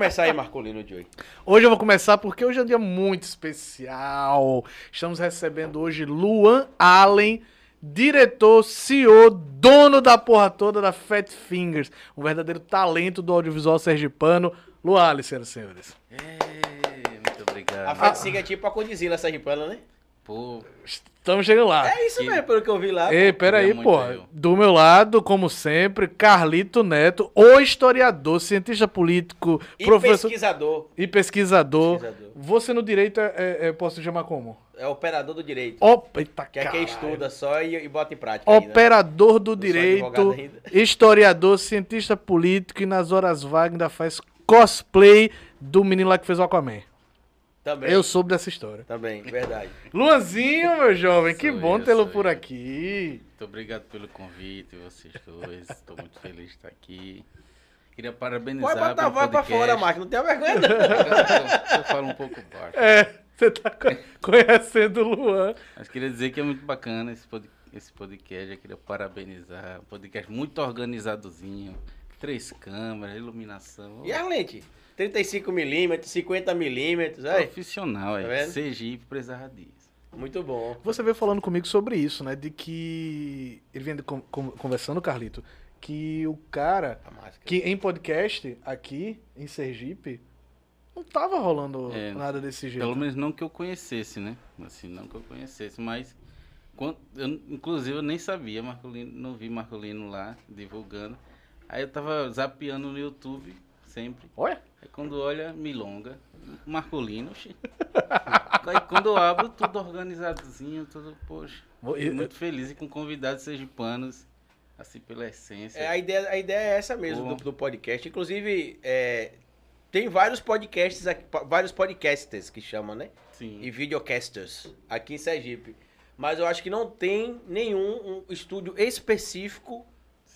começar aí, Marcolino Joey. Hoje eu vou começar porque hoje é um dia muito especial. Estamos recebendo hoje Luan Allen, diretor, CEO, dono da porra toda da Fat Fingers, um verdadeiro talento do audiovisual sergipano. Luan Allen, senhoras e senhores. Ei, muito A obrigado. Fat Siga é tipo a Condizila Sergipana, né? Pô, Estamos chegando lá. É isso Que- mesmo, pelo que eu vi lá. Ei, peraí, pô. Do meu lado, como sempre, Carlito Neto, o historiador, cientista político, E professor pesquisador. e pesquisador. Pesquisador. Você no direito, é, é- é- posso chamar como? É operador do direito. Op... Eita, Que é quem estuda só e, e bota em prática. ainda. Operador do sou direito, ainda. historiador, cientista político e nas horas vagas ainda faz cosplay do menino lá que fez o Aquaman. Também. Eu soube dessa história. Também, verdade. Luanzinho, meu jovem, que Sou bom tê-lo por eu. aqui. muito obrigado pelo convite, vocês dois. Estou muito feliz de estar aqui. Queria parabenizar Pode botar a voz pra podcast. fora, Marco. Não tem vergonha, não. Eu, eu falo um pouco baixo. É, você tá co- conhecendo o Luan. Mas queria dizer que é muito bacana esse, pod- esse podcast. Eu queria parabenizar. Um podcast muito organizadozinho. Três câmeras, iluminação. E a lente? 35mm, 50mm, aí. Profissional, Tá é. vendo? Sergipe precisava disso. Muito bom. Você veio falando comigo sobre isso, né? De que. Ele vem con- con- conversando, Carlito, que o cara. Que em podcast, aqui, em Sergipe, não tava rolando É, nada desse jeito. Pelo menos não que eu conhecesse, né? Assim, não que eu conhecesse, mas quan- eu, inclusive eu nem sabia, Marcolino, não vi Marcolino lá divulgando. Aí eu tava zapeando no YouTube sempre. Olha, Aí quando olha, Milonga, Marcolino. Aí quando eu abro, tudo organizadozinho, tudo, poxa. Vou- fiquei e- muito feliz e com convidados sergipanos, assim, pela essência. É, a, ideia, a ideia é essa mesmo do, do podcast. Inclusive, é, tem vários podcasts aqui, vários podcasters que chamam, né? Sim. E videocasters aqui em Sergipe. Mas eu acho que não tem nenhum um estúdio específico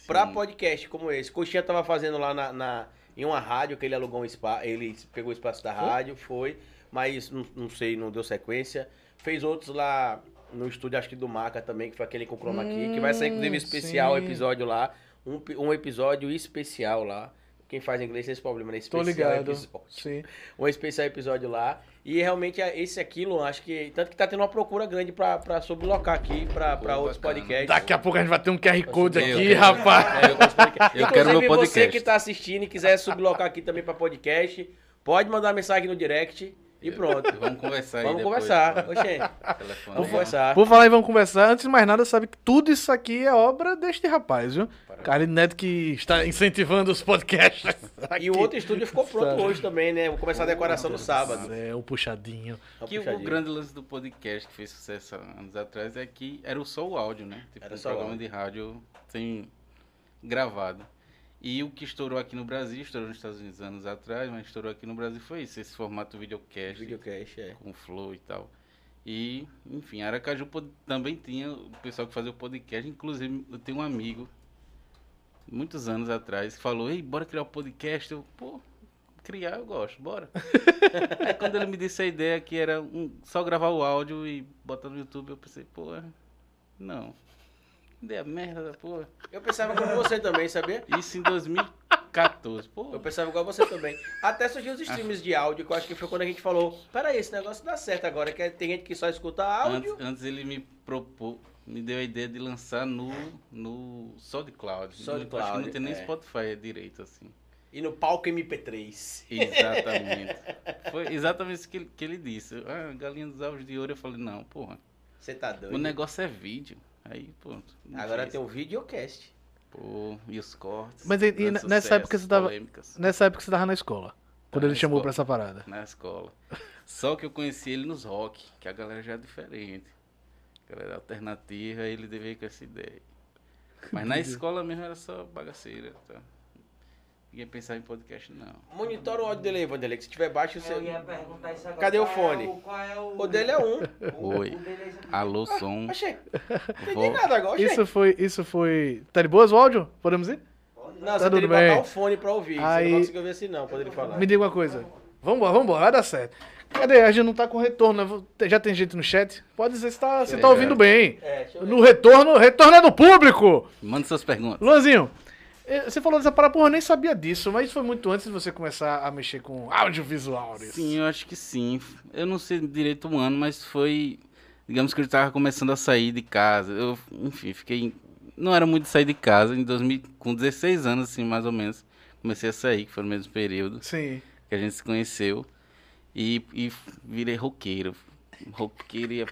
pra sim. podcast como esse. Coxinha tava fazendo lá na, na- em uma rádio que ele alugou um espaço, ele pegou o espaço da rádio, foi, mas não, não sei, não deu sequência. Fez outros lá no estúdio, acho que do Maca também, que foi aquele com Chroma Key, que vai sair inclusive Hum, especial, sim. episódio lá, um, um episódio especial lá. Quem faz inglês tem esse problema, né? tô Especial ligado. episódio Sim. um especial episódio lá. E realmente é esse aqui, Luan, acho que. Tanto que tá tendo uma procura grande pra, pra sublocar aqui pra, pra Pô, outros bacana. podcasts. Daqui a pouco a gente vai ter um QR Code Eu aqui, quero. rapaz. É, outros podcasts. Eu quero meu Inclusive, você podcast. que tá assistindo e quiser sublocar aqui também pra podcast, pode mandar mensagem no direct e pronto. Vamos conversar aí Vamos depois, conversar. pô. Oxê, vamos conversar. Por falar em vamos conversar, antes de mais nada, sabe que tudo isso aqui é obra deste rapaz, viu? Parabéns. Neto que está incentivando os podcasts. E o outro estúdio ficou pronto Sabe. hoje também, né? Vou começar a decoração no sábado. É, o puxadinho. Uma Que o puxadinha. grande lance do podcast que fez sucesso há anos atrás é que era só o áudio, né? Tipo, Era um só o programa áudio. de rádio sem gravado. E o que estourou aqui no Brasil, estourou nos Estados Unidos anos atrás, mas estourou aqui no Brasil foi isso, esse formato videocast, Videocast, é. com flow e tal. E, enfim, Aracaju também tinha o pessoal que fazia o podcast, inclusive eu tenho um amigo, muitos anos atrás, que falou, ei, bora criar um podcast, eu, pô, criar eu gosto, bora. Aí quando ele me disse a ideia que era um- só gravar o áudio e botar no YouTube, eu pensei, pô, não. Ideia merda da porra. Eu pensava como você também, sabia? Isso em 2014, pô. Eu pensava igual você também. Até surgiu os streams de áudio, que eu acho que foi quando a gente falou, peraí, esse negócio dá certo agora, que tem gente que só escuta áudio. Antes, antes ele me propôs, me deu a ideia de lançar no, no SoundCloud. SoundCloud, Acho que não tem nem é. Spotify direito, assim. E no palco MP3. Exatamente. Foi exatamente isso que ele, que ele disse. Ah, galinha dos ovos de ouro. Eu falei, não, porra, Você tá doido. o negócio é vídeo. Aí, pô. não Agora tem um videocast. Pô, e os cortes. Mas e- e nessa sucessos, época você tava- polêmicas Nessa época você tava na escola. Quando Tava ele na chamou escola. pra essa parada. Na escola. Só que eu conheci ele nos rock, que a galera já é diferente. A galera alternativa, ele veio com essa ideia. Mas na escola mesmo era só bagaceira. Tá? Ninguém pensava em podcast, não. Monitora o áudio dele aí, Vanderlei, que se tiver baixo, você... Eu ia perguntar isso agora. Cadê o Qual fone? É o, qual é o... O dele é um. Oi. o dele é. Alô, som. Achei. Não entendi Vou- nada agora, achei. Isso foi, isso foi. Tá de boas o áudio? Podemos ir? Não, Tá você tem tudo que botar bem. o fone pra ouvir. Você Aí- não vai conseguir ouvir assim não, ele falar. Me diga uma coisa. Vambora, vambora, vai dar certo. Cadê? A gente não tá com retorno, né? Já tem gente no chat? Pode dizer se tá, se tá eu ouvindo bem. É, deixa eu ver. No retorno, retorno é do público! Manda suas perguntas. Luanzinho, Você falou dessa parada, porra, eu nem sabia disso, mas foi muito antes de você começar a mexer com audiovisual. isso. Sim, eu acho que sim. Eu não sei direito o ano, mas foi. Digamos que eu estava começando a sair de casa. Eu, enfim, fiquei. Não era muito de sair de casa. Em 2000, com 16 anos, assim, mais ou menos. Comecei a sair, que foi no mesmo período Sim. que a gente se conheceu. E, e virei roqueiro. Roqueiro ia.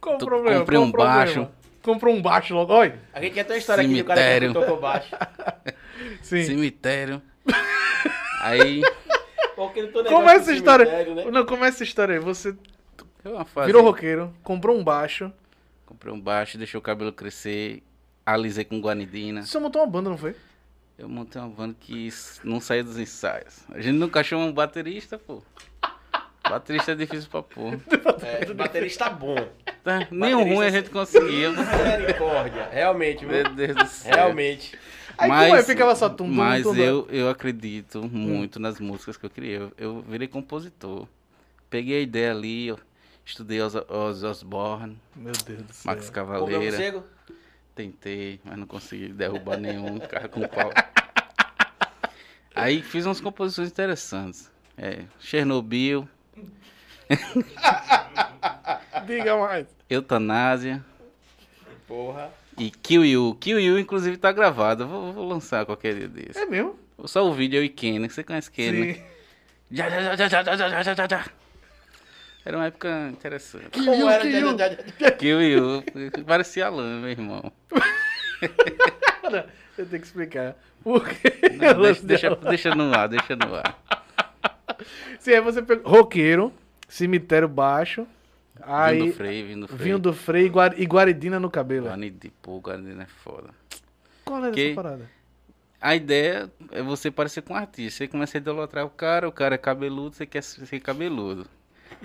Qual o problema? comprei Qual um problema? baixo. Comprou um baixo logo. Oi. A gente quer ter uma história aqui do cara Cemitério. que tocou baixo. Sim. Cemitério. Aí. Como é essa história? cemitério, né? Não, como é essa história aí? Você fase. virou roqueiro, comprou um baixo. Comprei um baixo, deixei o cabelo crescer, alisei com guanidina. Você montou uma banda, não foi? Eu montei uma banda que não saía dos ensaios. A gente nunca achou um baterista, pô. Baterista é difícil pra pôr. É, baterista bom. Tá? Nem o ruim a gente conseguia. Misericórdia. Realmente, viu? Meu Deus do céu. Realmente. Aí como é? Ficava só tum, tum, Mas tum, tum. eu, eu acredito muito nas músicas que eu criei. Eu, eu virei compositor. Peguei a ideia ali, eu estudei os, os Osborne, Meu Deus do céu. Max Cavaleira. morcego? Tentei, mas não consegui derrubar nenhum carro com pau. Aí fiz umas composições interessantes. É, Chernobyl, Diga mais. Eutanásia Porra. e Kill You. Kill You, inclusive, tá gravado. Vou, vou lançar qualquer dia desse. É mesmo? Só o vídeo eu e Kenny. Você conhece Kenny, né? Sim. Já, já, já, já, já, já, já, já, já, já. Era uma época interessante. Como era? que you. Já, já, já. Kill You. Parecia Alan, meu irmão. Não, eu tenho que explicar. Por quê? Não, deixa, deixa, deixa no ar, deixa no ar. Sim, aí você pegou roqueiro, cemitério baixo, aí Vindo freio, vindo freio. vinho do freio e guar- e guaridina no cabelo. Guarani pô, Guarani é foda. Qual era Que- essa parada? A ideia é você parecer com um artista. Você começa a idolatrar o cara, o cara é cabeludo, você quer ser cabeludo.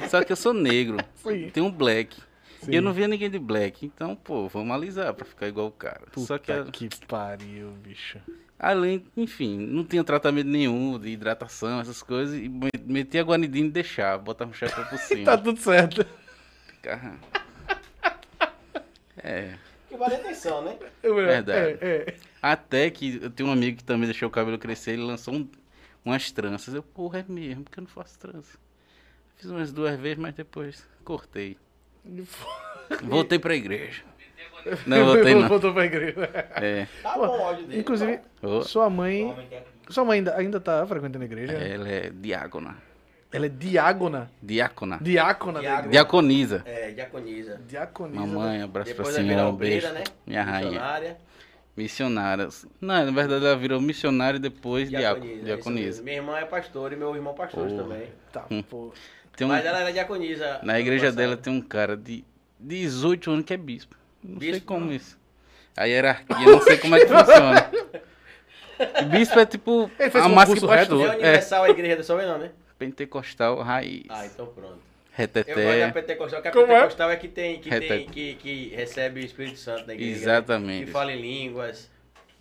Só que eu sou negro, tem um black. Sim. E eu não via ninguém de black, então, pô, vamos alisar pra ficar igual o cara. Só que, Puta que pariu, bicho. Além, enfim, não tinha tratamento nenhum de hidratação, essas coisas, e metia a guanidina e deixava, botava um chapéu por cima. Tá tudo certo. Ficava- É. Que vale atenção, né? Verdade. É, é. Até que eu tenho um amigo que também deixou o cabelo crescer, ele lançou um- umas tranças. Eu, porra, é mesmo, porque eu não faço trança. Fiz umas duas vezes, mas depois cortei. Voltei pra igreja. Não, voltei não. Voltou pra igreja. É. Tá bom o áudio dele. Inclusive, sua mãe. Sua mãe ainda, ainda tá frequentando a igreja? ela é diácona. Ela é diágona. Diácona. Diácona igreja. Diaconisa. É, diaconisa. Diaconisa. Mamãe, abraço pra Depois virar senhora, um beijo. né? Minha rainha. Missionária. Missionária. Não, na verdade ela virou missionária e depois diaco- Diaconisa. diaconisa. Minha irmã é pastor e meu irmão pastor Porra. também. Tá, Hum. pô. Tem um- Mas ela era diaconisa. Na igreja passado. dela tem um cara de 18 anos que é bispo. Não sei Bispo? como isso. A hierarquia, não sei como é que funciona. Bispo é tipo Ele fez a um massa que? É pastor. É, universal a igreja da sua mãe, não, né? pentecostal raiz. Ah, então pronto. Eu gosto da Reteté. pentecostal, que a Como é? pentecostal é que tem, que, tem que, que recebe o Espírito Santo na igreja. né? Exatamente. Que fala em línguas.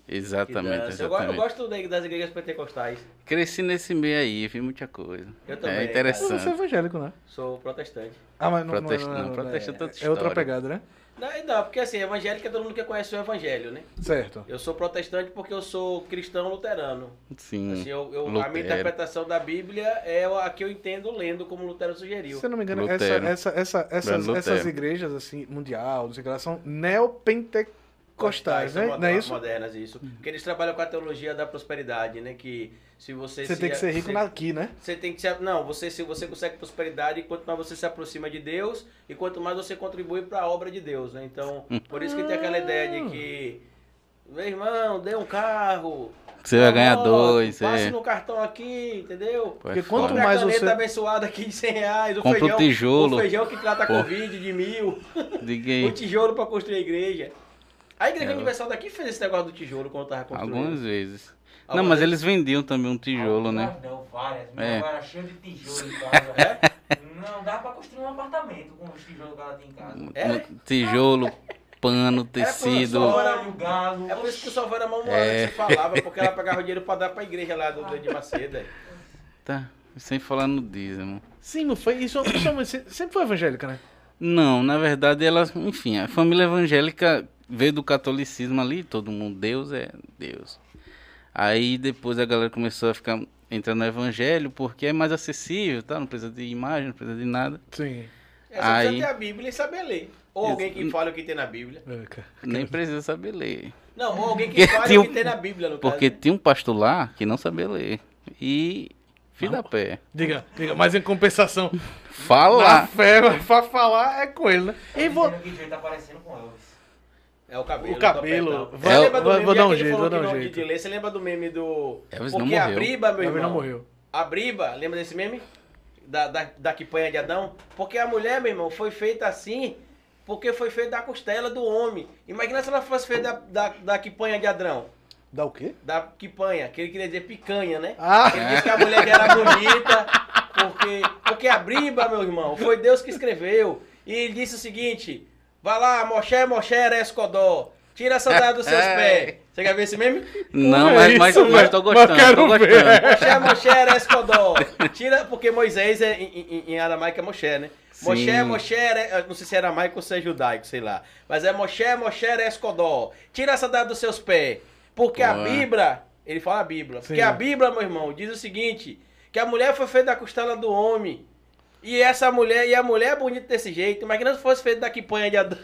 Exatamente, dança. Eu, go- eu exatamente. gosto da- das igrejas pentecostais. Cresci nesse meio aí, vi muita coisa. Eu também, É Você é interessante. evangélico, né? Sou protestante. Ah, mas não, Protesta- não, não, não, protesta é, outra é outra pegada, né? Não, não, porque assim, evangélica todo mundo que conhece o evangelho, né? Certo. Eu sou protestante porque eu sou cristão luterano. Sim. Assim, eu, eu- a minha interpretação da Bíblia é a que eu entendo lendo como Lutero sugeriu. Se eu não me engano, essa, essa, essa, essas, essas igrejas, assim, mundial, não sei o que, elas são neopentecostais, são né? Não é isso? Modernas, isso. Porque eles trabalham com a teologia da prosperidade, né? Que se você... Você se- tem que ser rico se- aqui, né? Você tem que ser. Não, você, se você consegue prosperidade, quanto mais você se aproxima de Deus e quanto mais você contribui para a obra de Deus, né? Então, por isso que tem aquela ideia de que. Meu irmão, dê um carro. Você vai ganhar dois, Passe é. no cartão aqui, entendeu? Pô, é Porque quanto Compre mais a caneta você- abençoada aqui de 100 reais. O Compra o feijão, tijolo. O feijão que trata Pô. Covid de mil. Diga O tijolo para construir a igreja. A Igreja É, Universal daqui fez esse negócio do tijolo quando tava construindo. Algumas vezes. Não, Algumas mas vezes. eles vendiam também um tijolo, né? Algumas Não, várias. Meu É. era cheio de tijolo em casa. Não, dá pra construir um apartamento com os tijolos que ela tem em casa. É? Tijolo, pano, tecido. professor. Óleo, galo. É por isso que o Salvador era mal É. que você falava, porque ela pegava o dinheiro pra dar pra igreja lá do, do de Macedo. Tá. Sem falar no dízimo. Sim, não foi isso. sua mãe se- sempre foi evangélica, né? Não, na verdade ela, enfim, a família evangélica veio do catolicismo ali, todo mundo, Deus é Deus. Aí depois a galera começou a ficar entrando no evangelho porque é mais acessível, tá? Não precisa de imagem, não precisa de nada. Sim. É só Aí- precisa ter a Bíblia e saber ler. Ou Isso. alguém que fale o que tem na Bíblia. É. Nem precisa saber ler. Não, ou alguém que tinha o um- que tem na Bíblia, no Porque caso. tinha um pastor lá que não sabia ler. E filho da pé. Diga, diga, mas em compensação, na Fala! fé, mas pra falar é com ele, né? E vou... Tá parecendo com Elvis. É o cabelo. O cabelo. Vai- Você lembra do vou- meme, vou dar um que jeito, vou dar que um não jeito. de ler, Você lembra do meme do... Elvis não Porque a morreu. Briba, meu irmão... não morreu. A Briba, lembra desse meme? Da, da, da quipanha de Adão? Porque a mulher, meu irmão, foi feita assim porque foi feita da costela do homem. Imagina se ela fosse feita da, da, da quipanha de Adão. Dá o quê? Da quipanha, que ele queria dizer picanha, né? Ah, Ele disse que a mulher que era bonita, porque, porque a Briba, meu irmão, foi Deus que escreveu. E ele disse o seguinte: vai lá, Moshe, Moshe, Escodó, tira a sandália dos seus É. pés. Você quer ver esse meme? Não, É mas, mas, isso, mas tô. Mas gostando, quero tô ver. gostando. Moshe, Moshe, Escodó. Tira, porque Moisés é, em, em, em aramaico é Moshe, né? Sim. Moshe, Moshe, é- não sei se é aramaico ou se é judaico, sei lá. Mas é Moshe, Moshe, Escodó. Tira a sandália dos seus pés. Porque a. Bíblia, ele fala a Bíblia. Porque Sim. a Bíblia, meu irmão, diz o seguinte: que a mulher foi feita da costela do homem. E essa mulher, e a mulher é bonita desse jeito. Imagina se fosse feita da quipanha de Adão.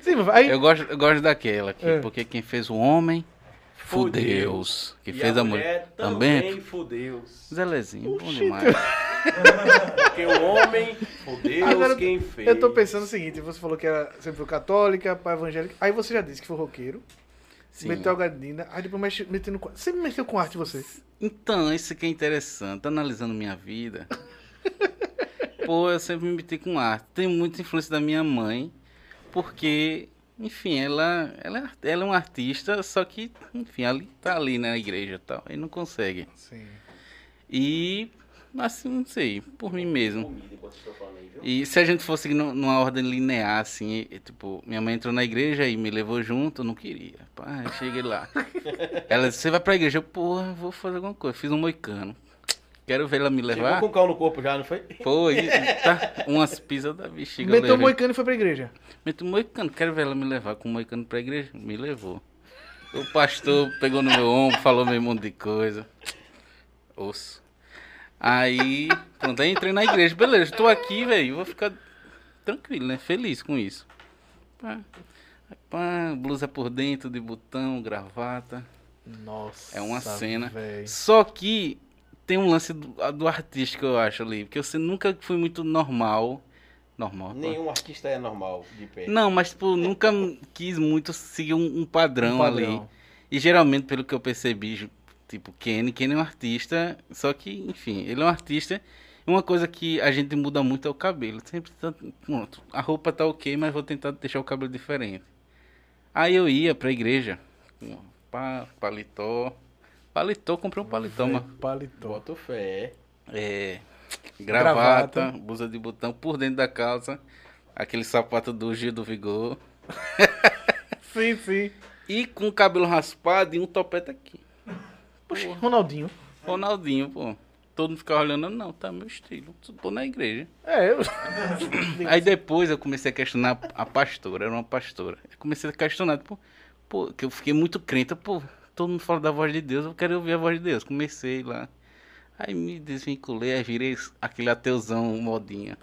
sim, vai. Eu gosto, eu gosto daquela aqui, É. porque quem fez o homem, Foi foi Deus. Deus. Que E fez a mulher também, também. fudeu. Zelezinho, bom demais. Porque o homem, foi Deus Agora, quem fez. Eu tô pensando o seguinte, você falou que era sempre foi católica, pai evangélica, aí você já disse que foi roqueiro, Sim. meteu a gardina, aí depois mexe, meteu no... qua- Sempre mexeu com arte você. Então, isso aqui é interessante. Analisando minha vida, pô, eu sempre me meti com arte. Tem muita influência da minha mãe, porque, enfim, ela, ela, é, ela é uma artista, só que, enfim, ali tá ali na igreja e tal, e não consegue. Sim. E, assim, não sei, por mim mesmo. Viu? E se a gente fosse nu- numa ordem linear, assim, e, tipo, minha mãe entrou na igreja e me levou junto, eu não queria. Pá, cheguei lá. Ela disse, você vai pra igreja? Eu, porra, vou fazer alguma coisa. Fiz um moicano. Quero ver ela me Chegou levar. com o cal no corpo já, não foi? Foi, tá, umas pisas da bexiga. eu Meteu moicano e foi pra igreja. Meteu moicano, quero ver ela me levar com moicano pra igreja. Me levou. O pastor pegou no meu ombro, falou meio monte de coisa. Osso. Aí, pronto, aí entrei na igreja. Beleza, tô aqui, velho, vou ficar tranquilo, né? Feliz com isso. Pá, pá, blusa por dentro, de botão, gravata. Nossa. É uma cena. véi. Só que tem um lance do, do artístico, eu acho, ali. Porque você nunca foi muito normal. Normal. pô. Nenhum artista é normal de pé. Não, mas tipo, nunca quis muito seguir um, um padrão, Um ali. padrão. E geralmente, pelo que eu percebi, tipo, Kenny, Kenny é um artista, só que, enfim, ele é um artista. Uma coisa que a gente muda muito é o cabelo. Sempre tá, pronto, a roupa tá ok, mas vou tentar deixar o cabelo diferente. Aí eu ia pra igreja, pá, paletó. Paletó, comprei um paletó, mas Paletó. Boto fé. é, gravata, Gravata. blusa de botão por dentro da calça, aquele sapato do Gil do Vigor. Sim, sim. E com o cabelo raspado e um topete aqui. Poxa, Ronaldinho. Ronaldinho, pô. Todo mundo ficava olhando, não, tá meu estilo. Tô na igreja. É, eu... Aí depois eu comecei a questionar a pastora, era uma pastora. Eu comecei a questionar, pô, pô, que eu fiquei muito crente, pô, todo mundo fala da voz de Deus, eu quero ouvir a voz de Deus. Comecei lá. Aí me desvinculei, aí virei aquele ateuzão modinha.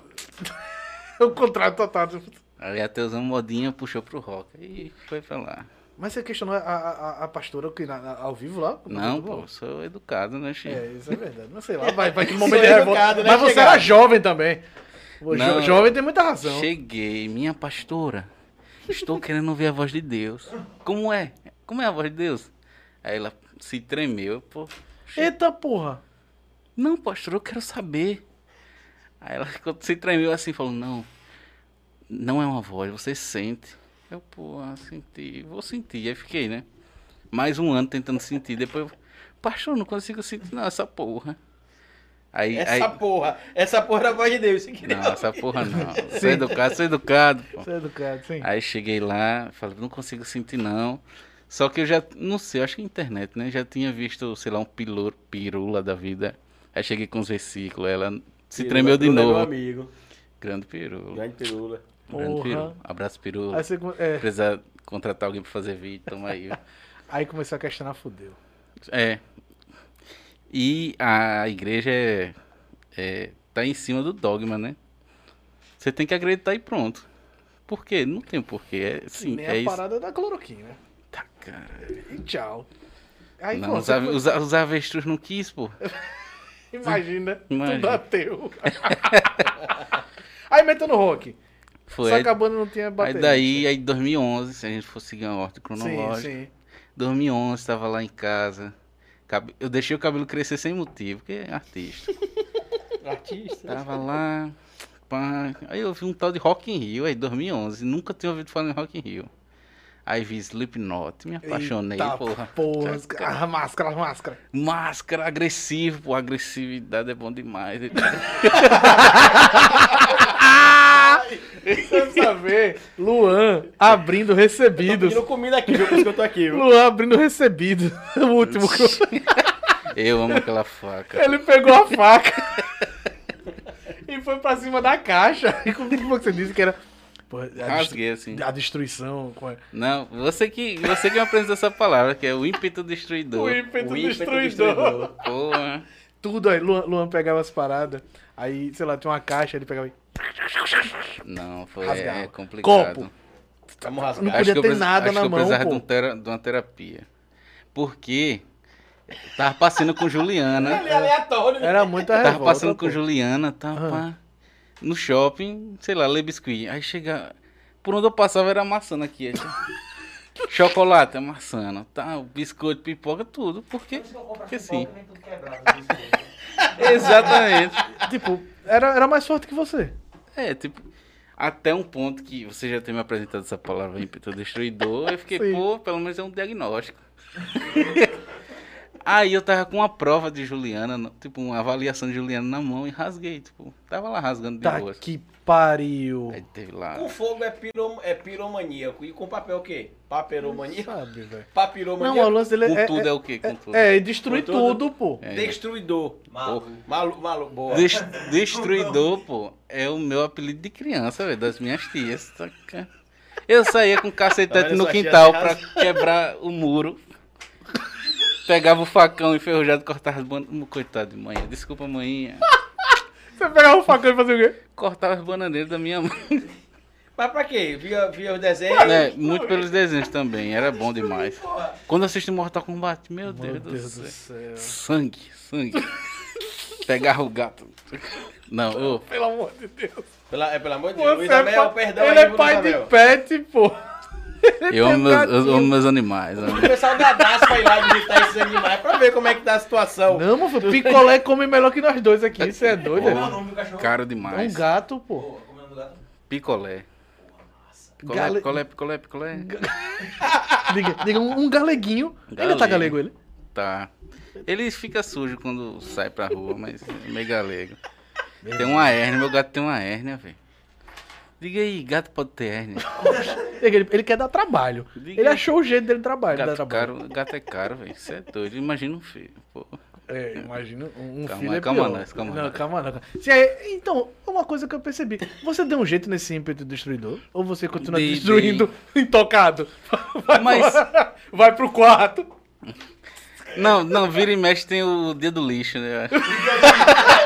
o contrato total. Aí ateuzão modinha puxou pro rock. E foi pra lá. Mas você questionou a, a, a- pastora que na- na- ao vivo lá? Não, pô, eu sou educado, né, Chico? É, isso é verdade. Não sei lá, vai, vai que momento de Sou revolta. educado, né, Mas você chegado? era jovem também. O jo- Não. jovem tem muita razão. Cheguei, minha pastora. Estou querendo ouvir a voz de Deus. Como é? Como é a voz de Deus? Aí ela se tremeu, pô. Eita porra. Não, pastor, eu quero saber. Aí ela se tremeu assim, falou: Não, não é uma voz, você sente. Eu, pô, ah, senti, vou sentir. Aí fiquei, né? Mais um ano tentando sentir. Depois, eu, pastor, não consigo sentir, não, essa porra. Aí, Essa aí, porra. Essa porra era a voz de Deus. Queria não, essa porra não. Sou educado, sou educado, pô. Você é educado, sim. Aí cheguei lá, falei, não consigo sentir não. Só que eu já, não sei, acho que internet, né? Já tinha visto, sei lá, um pilor, pirula da vida. Aí cheguei com os versículos, ela se Pirula, tremeu de Pirula é novo. Meu amigo. Grande pirula. Grande pirula. Grande Porra. Peru. Abraço, Peru. Aí, você é, Precisa contratar alguém pra fazer vídeo, toma aí. aí começou a questionar, fudeu. É. E a igreja é, é, tá em cima do dogma, né? Você tem que acreditar e pronto. Por quê? Não tem porquê. É, sim, Nem é a isso. parada da cloroquina. Tá, cara. E tchau. Aí, Não, pô, os, foi- os, os avestruz não quis, pô. imagina, Imagina. tudo ateu. aí meteu no rock. Foi. Só Aí, que a banda não tinha aí bateria. daí, aí 2011, se a gente for seguir uma ordem Sim, cronológica. sim. 2011, tava lá em casa. Eu deixei o cabelo crescer sem motivo, porque é artista. Artista. Tava lá, pá. Aí eu vi um tal de Rock in Rio, aí 2011. Nunca tinha ouvido falar em Rock in Rio. Aí vi Slipknot, me apaixonei, Eita porra. Porra, a máscara, máscara. Máscara, agressivo, pô, agressividade é bom demais. Você saber, Luan abrindo recebidos. Pedindo comida aqui, viu? Por isso que eu tô aqui, viu? Luan abrindo recebido. O último. que eu- Eu amo aquela faca. Ele pegou a faca e foi pra cima da caixa. E como que você disse que era. Pô, a, Rasguei assim. a destruição. com Não, você que, você que me apresentou essa palavra, que é o ímpeto O destruidor. ímpeto O ímpeto destruidor. destruidor. Porra. Tudo aí. Luan, Luan pegava as paradas. Aí, sei lá, tinha uma caixa, ele pegava. e- Não, foi Rasgava. é complicado. Copo. Vamos Não podia ter preci- nada acho na que eu mão, precisava pô. de, um tera- de uma terapia. Porque tava passando com Juliana. Ele é aleatório, né? Era muita Tava revolta. passando com pô. Juliana, tava Ah. No shopping, sei lá, ler biscuit. Aí chega. Por onde eu passava era amassando aqui. Chocolate, amassando. Tá, biscoito, pipoca, tudo. Porque. Porque sim. Exatamente. Tipo, era, era mais forte que você. É, tipo. Até um ponto que você já tem me apresentado essa palavra ímpeto destruidor, eu fiquei, Sim. pô, pelo menos é um diagnóstico. Aí eu tava com uma prova de Juliana, tipo, uma avaliação de Juliana na mão e rasguei, tipo, tava lá rasgando de Tá boas. que pariu. Aí teve lá. Com fogo é, piro, é piromaníaco. E com papel o quê? Paperomaníaco? Sabe, velho. Papiromaníaco? Não, o lance dele Com é. tudo é, é, o quê? Com tudo. é, é destruir Com tudo. tudo, pô. É. Destruidor. Maluco. Malu, malu, boa. Des- destruidor, pô, é o meu apelido de criança, velho, das minhas tias. Eu saía com cacetete no quintal pra quebrar o muro. Pegava o facão enferrujado e cortava as bananas. Coitado de manhã. Desculpa, manhã. Você pegava o facão e fazia o quê? Cortava as bananeiras da minha mãe. Mas pra quê? Via, via os desenhos? É, muito pelos desenhos também. Era bom demais. Quando assisti Mortal Kombat, meu Deus, Meu do Deus céu. do céu. Sangue, sangue. Pegava o gato. Não, ô. Pelo amor de Deus. Pela, é, pelo amor de Deus. Você Luiz é Amel, pa- perdão Ele aí, é pai de pet, pô. Eu amo meus, eu amo meus animais. O pessoal da DAS vai lá visitar esses animais pra ver como é que tá a situação. Não, meu filho, picolé come melhor que nós dois aqui. Isso é doido. Como é o é? nome do cachorro? Caro É um demais. gato, pô. Como é o nome do gato? Picolé. Picolé, Gale- picolé, picolé, picolé. Diga, diga um, um galeguinho. Ainda tá Galego. galego ele? Tá. Ele fica sujo quando sai pra rua, mas é meio galego. Tem uma hérnia, meu gato tem uma hérnia, velho. Diga aí, gato pode ter hérnia. Ele, ele quer dar trabalho. Diga Ele aí. achou o jeito dele trabalhar. dar Gato, trabalho. caro, gato é caro, velho. Você é doido. Imagina um filho. Pô. É, imagina um, Calma, filho é calma pior. nós, calma não, nós. calma não. é- então, uma coisa que eu percebi. Você deu um jeito nesse ímpeto destruidor? Ou você continua Dei, destruindo intocado? Vai, Mas- pro- vai pro quarto. Não, não, vira e mexe tem o dedo lixo, né?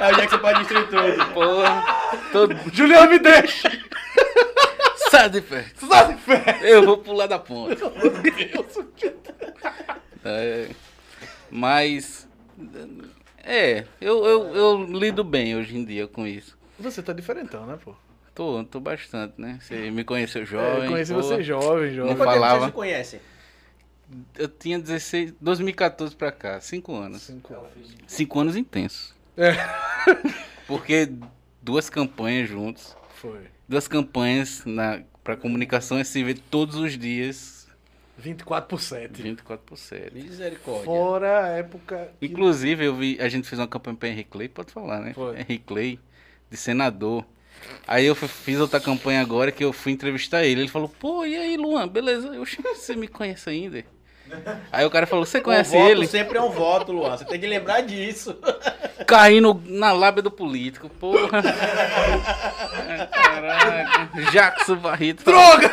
É o dia que você pode destruir tudo. Porra. Todo... Juliano, me deixa! Sai de pé. Sai de fé! Eu vou pular da ponte. Meu Deus. É, mas. É, eu, eu, eu lido bem hoje em dia com isso. Você tá diferentão, né, pô? Tô, tô bastante, né? Você me conheceu jovem. eu conheci pô. você jovem, jovem. Não Quanto tempo falava. vocês se conhecem? Eu tinha 16, 2014 pra cá, 5 anos. Cinco anos. 5 anos intensos. É. Porque duas campanhas juntos. Foi. Duas campanhas na, pra comunicação se vê todos os dias, 24 por 7. 24 por 7. Misericórdia. Fora a época. que- Inclusive, eu vi, a gente fez uma campanha pra Henry Clay, pode falar, né? Foi. Henry Clay, de senador. Aí eu fiz outra campanha agora que eu fui entrevistar ele. Ele falou, pô, e aí, Luan, beleza? Eu achei que você me conhece ainda. Aí o cara falou, você conhece um voto ele? sempre é um voto, Luan. Você tem que lembrar disso. caindo na lábia do político, porra. Caraca. Jackson Barreto. Droga!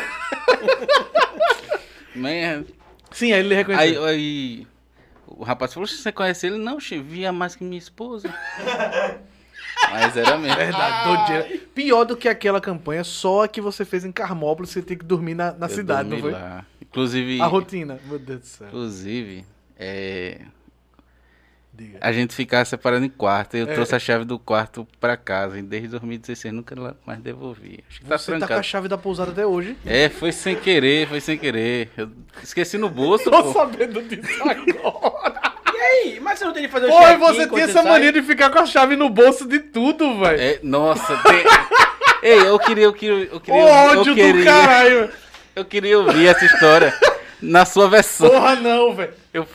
Man, Sim, aí ele reconheceu. Aí, aí o rapaz falou, você conhece ele? Não, che, via mais que minha esposa. Mas era mesmo. Verdade. Pior do que aquela campanha, só a que você fez em Carmópolis, você tem que dormir na, na cidade, não foi? lá. Inclusive, A rotina. Meu Deus do céu. inclusive é, Diga. a gente ficava separado em quarto. Eu É. trouxe a chave do quarto pra casa. E desde 2016 nunca mais devolvi. Acho que tá Você tá com a chave da pousada até hoje. É, foi sem querer, foi sem querer. Eu esqueci no bolso, Tô pô. sabendo disso agora. E aí? Mas você não tem de fazer o Pô, check-in você tinha essa sai? mania de ficar com a chave no bolso de tudo, velho. É, nossa, tem... Ei, eu queria, eu queria, eu O queria, ódio eu queria, do caralho. eu queria ouvir essa história na sua versão. Porra, não, velho. Eu,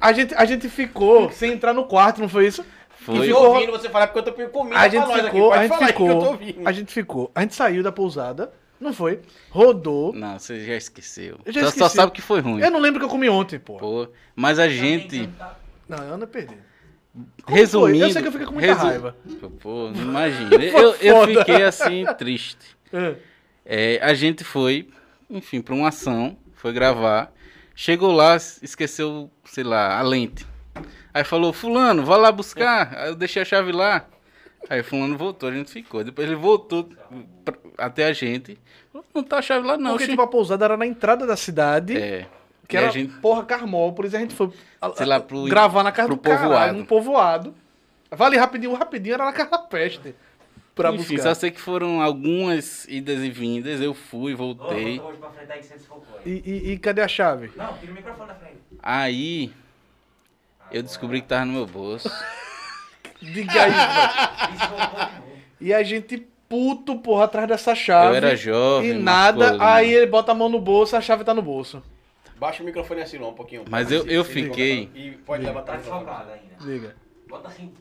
A gente, a gente ficou sem entrar no quarto, não foi isso? foi. Eu ficou- ouvindo você falar porque eu tô comida A gente pra nós aqui. ficou, Pode a gente falar aí que eu tô ficou, ouvindo. a gente ficou. A gente saiu da pousada, não foi? Rodou. Não, você já esqueceu. Eu já só, só sabe que foi ruim. Eu não lembro que eu comi ontem, pô. Pô, mas a gente, Não, eu ando perdido. resumindo... foi? Eu sei que eu fiquei com muita raiva. Pô, não imagina. Eu, eu fiquei assim, triste. É. É, a gente foi, enfim, pra uma ação, foi gravar. Chegou lá, es- esqueceu, sei lá, a lente. Aí falou, fulano, vai lá buscar. Aí eu deixei a chave lá. Aí fulano voltou, a gente ficou. Depois ele voltou pra- até a gente. Não tá a chave lá não, Porque, che- tipo, a pousada era na entrada da cidade, É. que E era, a gente, porra, Carmópolis, e a gente foi a- Sei lá, pro- gravar na casa pro do caralho, povoado. num povoado. Vale rapidinho, rapidinho, era na casa da peste. Pra enfim, buscar. só sei que foram algumas idas e vindas. Eu fui, voltei. Hoje pra frente aí. E, e- e cadê a chave? Não, tira o microfone da frente. Aí eu descobri que tava no meu bolso. Diga aí, velho. E a gente puto, porra, atrás dessa chave. Eu era jovem. E nada, masculino. aí ele bota a mão no bolso, a chave tá no bolso. Baixa o microfone assim, não, um pouquinho. Mas eu- eu fiquei- E pode Tá levantar microfone. desfocado ainda. Diga. Bota assim.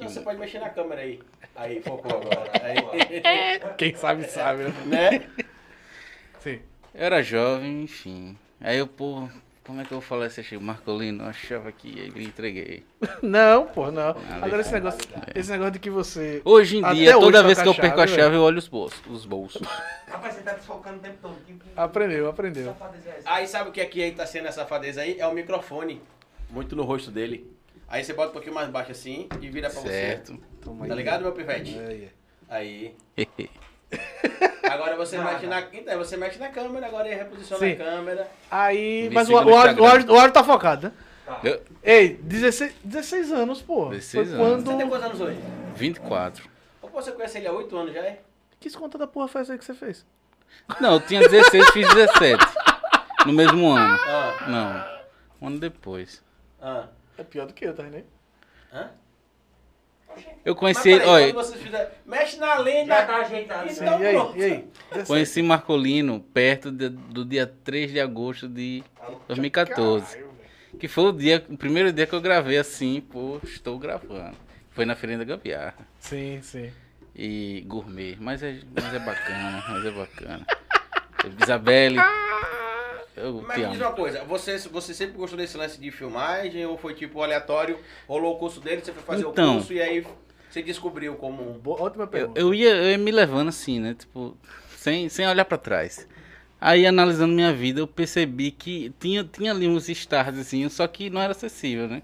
Não, você pode mexer na câmera aí. Aí, focou agora. Aí. Quem sabe, sabe, né? né? Sim. Eu era jovem, enfim. Aí eu, pô, como é que eu vou falar esse Marcolino? Eu achava que aí me entreguei. Não, pô, não. Agora esse negócio, esse negócio de que você. Hoje em dia, toda vez que eu perco a chave, chave, eu olho os bolsos. Os bolsos. Rapaz, você tá desfocando o tempo todo. Que Aprendeu, aprendeu. é? Aí sabe o que aqui aí tá sendo essa safadeza aí? É o microfone. Muito no rosto dele. Aí você bota um pouquinho mais baixo assim e vira pra Certo. Você. Tá ligado, meu pivete? Aí. Aí. Agora você mexe na. Então, você mexe na câmera, agora ele reposiciona Sim. a câmera. Aí, Me mas o, siga no o, áudio- o, Instagram. áudio- o áudio tá focado, né? Eu- Ei, 16, 16 anos, pô. 16 Foi anos. Você tem quantos anos hoje? 24. Ou você conhece ele há 8 anos já, é? Que conta da porra foi essa aí que você fez? Não, eu tinha 16, fiz 17. No mesmo ano. Ah, Não. Um ano depois. ah. É pior do que eu, tá vendo? Hã? Eu conheci ele, olha. Mexe na lenda. Já tá ajeitado. Então e aí? E aí? 16. conheci Marcolino perto de- do dia 3 de agosto de 2014. Caralho. Que foi o dia, o primeiro dia que eu gravei assim, pô, estou gravando. Foi na Feira da Gambiarra. Sim, sim. E gourmet. Mas é, mas é bacana, mas é bacana. Isabelle, eu Mas me diz uma coisa, você, você sempre gostou desse lance de filmagem ou foi tipo aleatório, rolou o curso dele, você foi fazer Então. o curso e aí você descobriu como. Ótima Eu, pergunta. eu, ia, eu ia me levando assim, né? Tipo, sem, sem olhar pra trás. Aí, analisando minha vida, eu percebi que tinha, tinha ali uns stars, assim, só que não era acessível, né?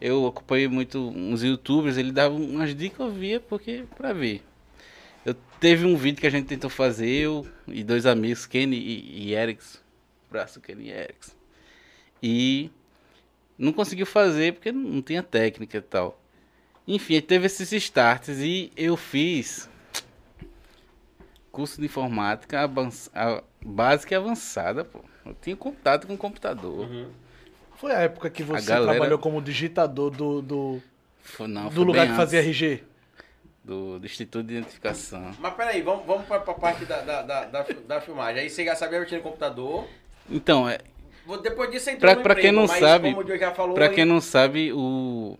Eu acompanhei muito uns youtubers, ele dava umas dicas, eu via porque pra ver. Eu teve um vídeo que a gente tentou fazer, eu e dois amigos, Kenny e, e Erics. Braço Kenny e Erics. E não conseguiu fazer porque não tinha técnica e tal. Enfim, teve esses starts e eu fiz curso de informática avanç- a- básica e avançada, pô. Eu tinha contato com o computador. Uhum. Foi a época que você galera- trabalhou como digitador do, do, Foi, não, do foi lugar que fazia RG? do, do Instituto de Identificação. Mas peraí, vamos, vamos pra, pra parte da, da, da, da, da filmagem. Aí você já sabia mexer no computador. Então, é, Vou- Depois disso entrou Pra- no pra quem emprego, não mas sabe- Como o já falou, pra quem aí- não sabe, o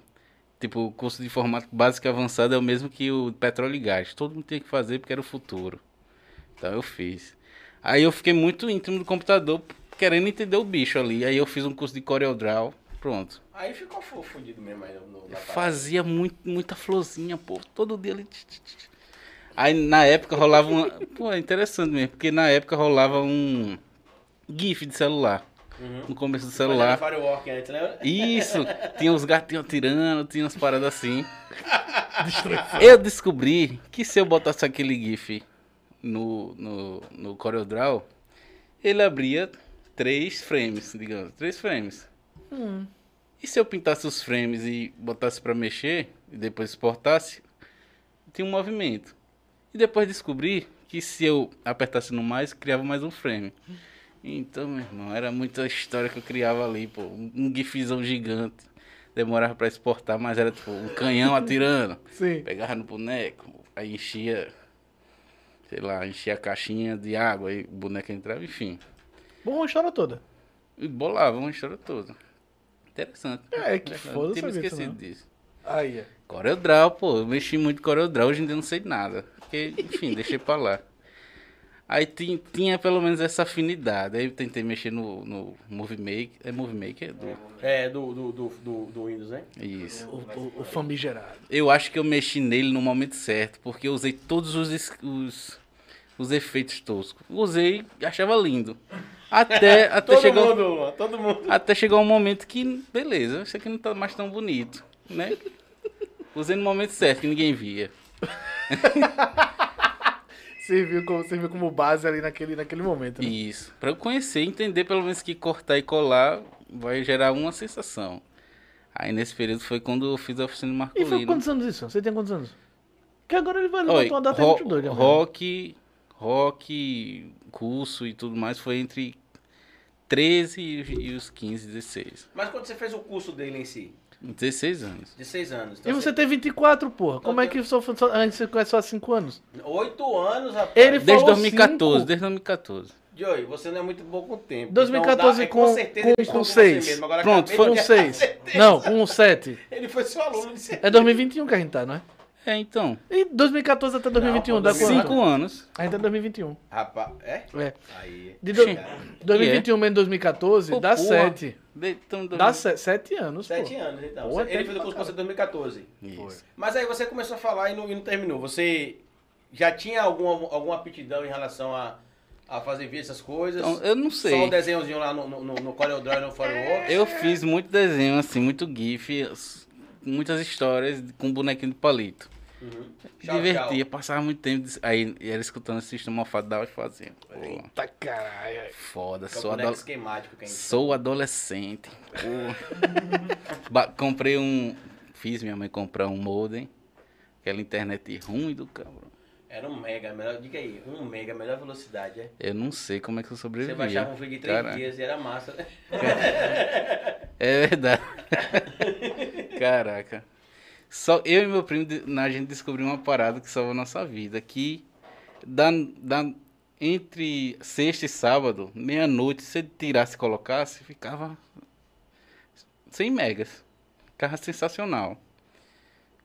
tipo, o curso de informática básica e avançada é o mesmo que o petróleo e gás. Todo mundo tinha que fazer porque era o futuro. Então eu fiz. Aí eu fiquei muito íntimo do computador, querendo entender o bicho ali. Aí eu fiz um curso de CorelDRAW, Pronto. Aí ficou fu- fudido mesmo aí no. Fazia muito, muita florzinha, pô. Todo dia tch. Aí na época rolava uma. Pô, é interessante mesmo, porque na época rolava um GIF de celular. Uhum. No começo do celular. Antes, lembra? Isso, tinha os gatinhos atirando, tinha umas paradas assim. Eu descobri que se eu botasse aquele GIF no, no, no CorelDRAW, ele abria três frames, digamos, três frames. E se eu pintasse os frames e botasse pra mexer, e depois exportasse, tinha um movimento. E depois descobri que se eu apertasse no mais, criava mais um frame. Então, meu irmão, era muita história que eu criava ali, pô. Um gifzão gigante. Demorava pra exportar, mas era tipo um canhão atirando. Sim. Pegava no boneco, aí enchia, sei lá, enchia a caixinha de água, aí o boneco entrava, enfim. Bom, a história toda. E bolava uma história toda. Interessante. É, que Interessante. foda, Tinha esquecido também. disso. Aí, é. CorelDRAW, pô, eu mexi muito com CorelDRAW, hoje em dia eu não sei nada. Porque, enfim, deixei pra lá. Aí tinha, tinha pelo menos essa afinidade. Aí eu tentei mexer no, no Movie Maker. É Movie Maker? Do, É, do, do, do, do, do Windows, né? isso. O, o, o famigerado. Eu acho que eu mexi nele no momento certo, porque eu usei todos os, os, os efeitos toscos. Usei e achava lindo. Até, até, Todo chegou, mundo, todo mundo. até chegou um momento que, beleza, isso aqui não tá mais tão bonito, né? Usei no momento certo, que ninguém via. Serviu como, serviu como base ali naquele, naquele momento. Né? Isso. Pra eu conhecer, entender pelo menos que cortar e colar vai gerar uma sensação. Aí nesse período foi quando eu fiz a oficina E foi quantos anos isso? Você tem quantos anos? Que agora ele vai levantar uma data ro- muito doida. né? rock, rock, curso e tudo mais foi entre 13 e, e os 15, 16. Mas quando você fez o curso dele em si? 16 anos. De seis anos. E Então você tem 24, porra. Como é que só, só, antes você conhece só há 5 anos? Oito anos, rapaz. Ele Desde falou 2014, cinco. desde 2014. Joey, você não é muito bom com o tempo. 2014 Então, dá- com- certeza com- ele com você mesmo. Agora, Pronto, acabei foi de Com ter 6. certeza. Não, com 7. Ele foi seu aluno de certeza. É 2021 que a gente tá, não é? É, então. E 2014 até 2021, Não, dá quanto? 5 anos. A gente em 2021. Rapaz, é? É. Aí. De do... Sim. 2021 menos 2014 Pô, dá porra. 7. De, então, Dá 7 anos, Sete pô. anos, então. Pô, ele fez o curso com você em 2014. Isso. Mas aí você começou a falar e não, e não terminou. Você já tinha alguma, alguma aptidão em relação a, a fazer vídeo, essas coisas? Então, eu não Só sei. o desenhozinho lá no, no, no, no CorelDRAW e no Fireworks? Eu fiz muito desenho, assim, muito GIF, as- muitas histórias com bonequinho de palito. Uhum. Tchau, divertia, tchau. passava muito tempo. Aí era escutando esse sistema mofado e fazia. Pô, Tá caralho. foda, é sou, ado- esquemático que a gente sou adolescente. Comprei um. Fiz minha mãe comprar um modem. Aquela internet ruim do cabrão. Era um mega, melhor, diga aí, um mega, melhor velocidade, é? Eu não sei como é que eu Você sobrevivi. baixava um vídeo em três Caraca. dias e era massa, né? É verdade. Caraca. Só eu e meu primo, a gente descobriu uma parada que salvou nossa vida. Que da, da, entre sexta e sábado, meia-noite, se ele tirasse e colocasse, ficava 100 megas. Ficava sensacional.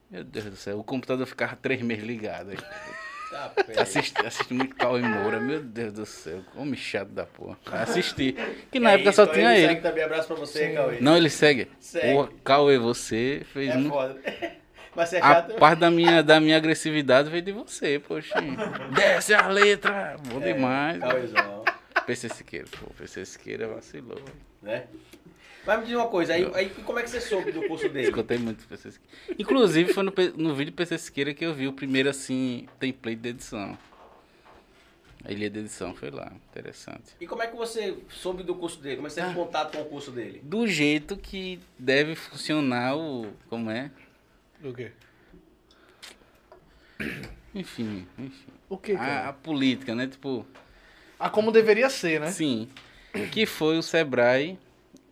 Meu Deus do céu, o computador ficava três meses ligado. Assisti, assisti muito Cauê Moura, meu Deus do céu, homem chato da porra. Assisti. Que na É época isso, só Cauê, tinha segue ele. também, abraço pra você, Cauê. Não, ele segue. Segue. Porra, Cauê, você fez É muito. foda. Mas você é A chato? parte da minha, da minha agressividade veio de você, poxa. Desce a letra, bom É, demais. Cauêzão, PC Siqueira, pô, PC Siqueira vacilou. né? Mas me diz uma coisa, aí, aí como é que você soube do curso dele? Escutei muito PC Siqueira. Inclusive, foi no, no vídeo PC Siqueira que eu vi o primeiro, assim, template de edição. A ilha de edição foi lá, interessante. E como é que você soube do curso dele? Como é que você teve contato com o curso dele? Do jeito que deve funcionar o. Como é? O quê? Enfim, enfim. O quê, A, cara? a política, né? Tipo. Ah, como deveria ser, né? Sim. Que foi o Sebrae,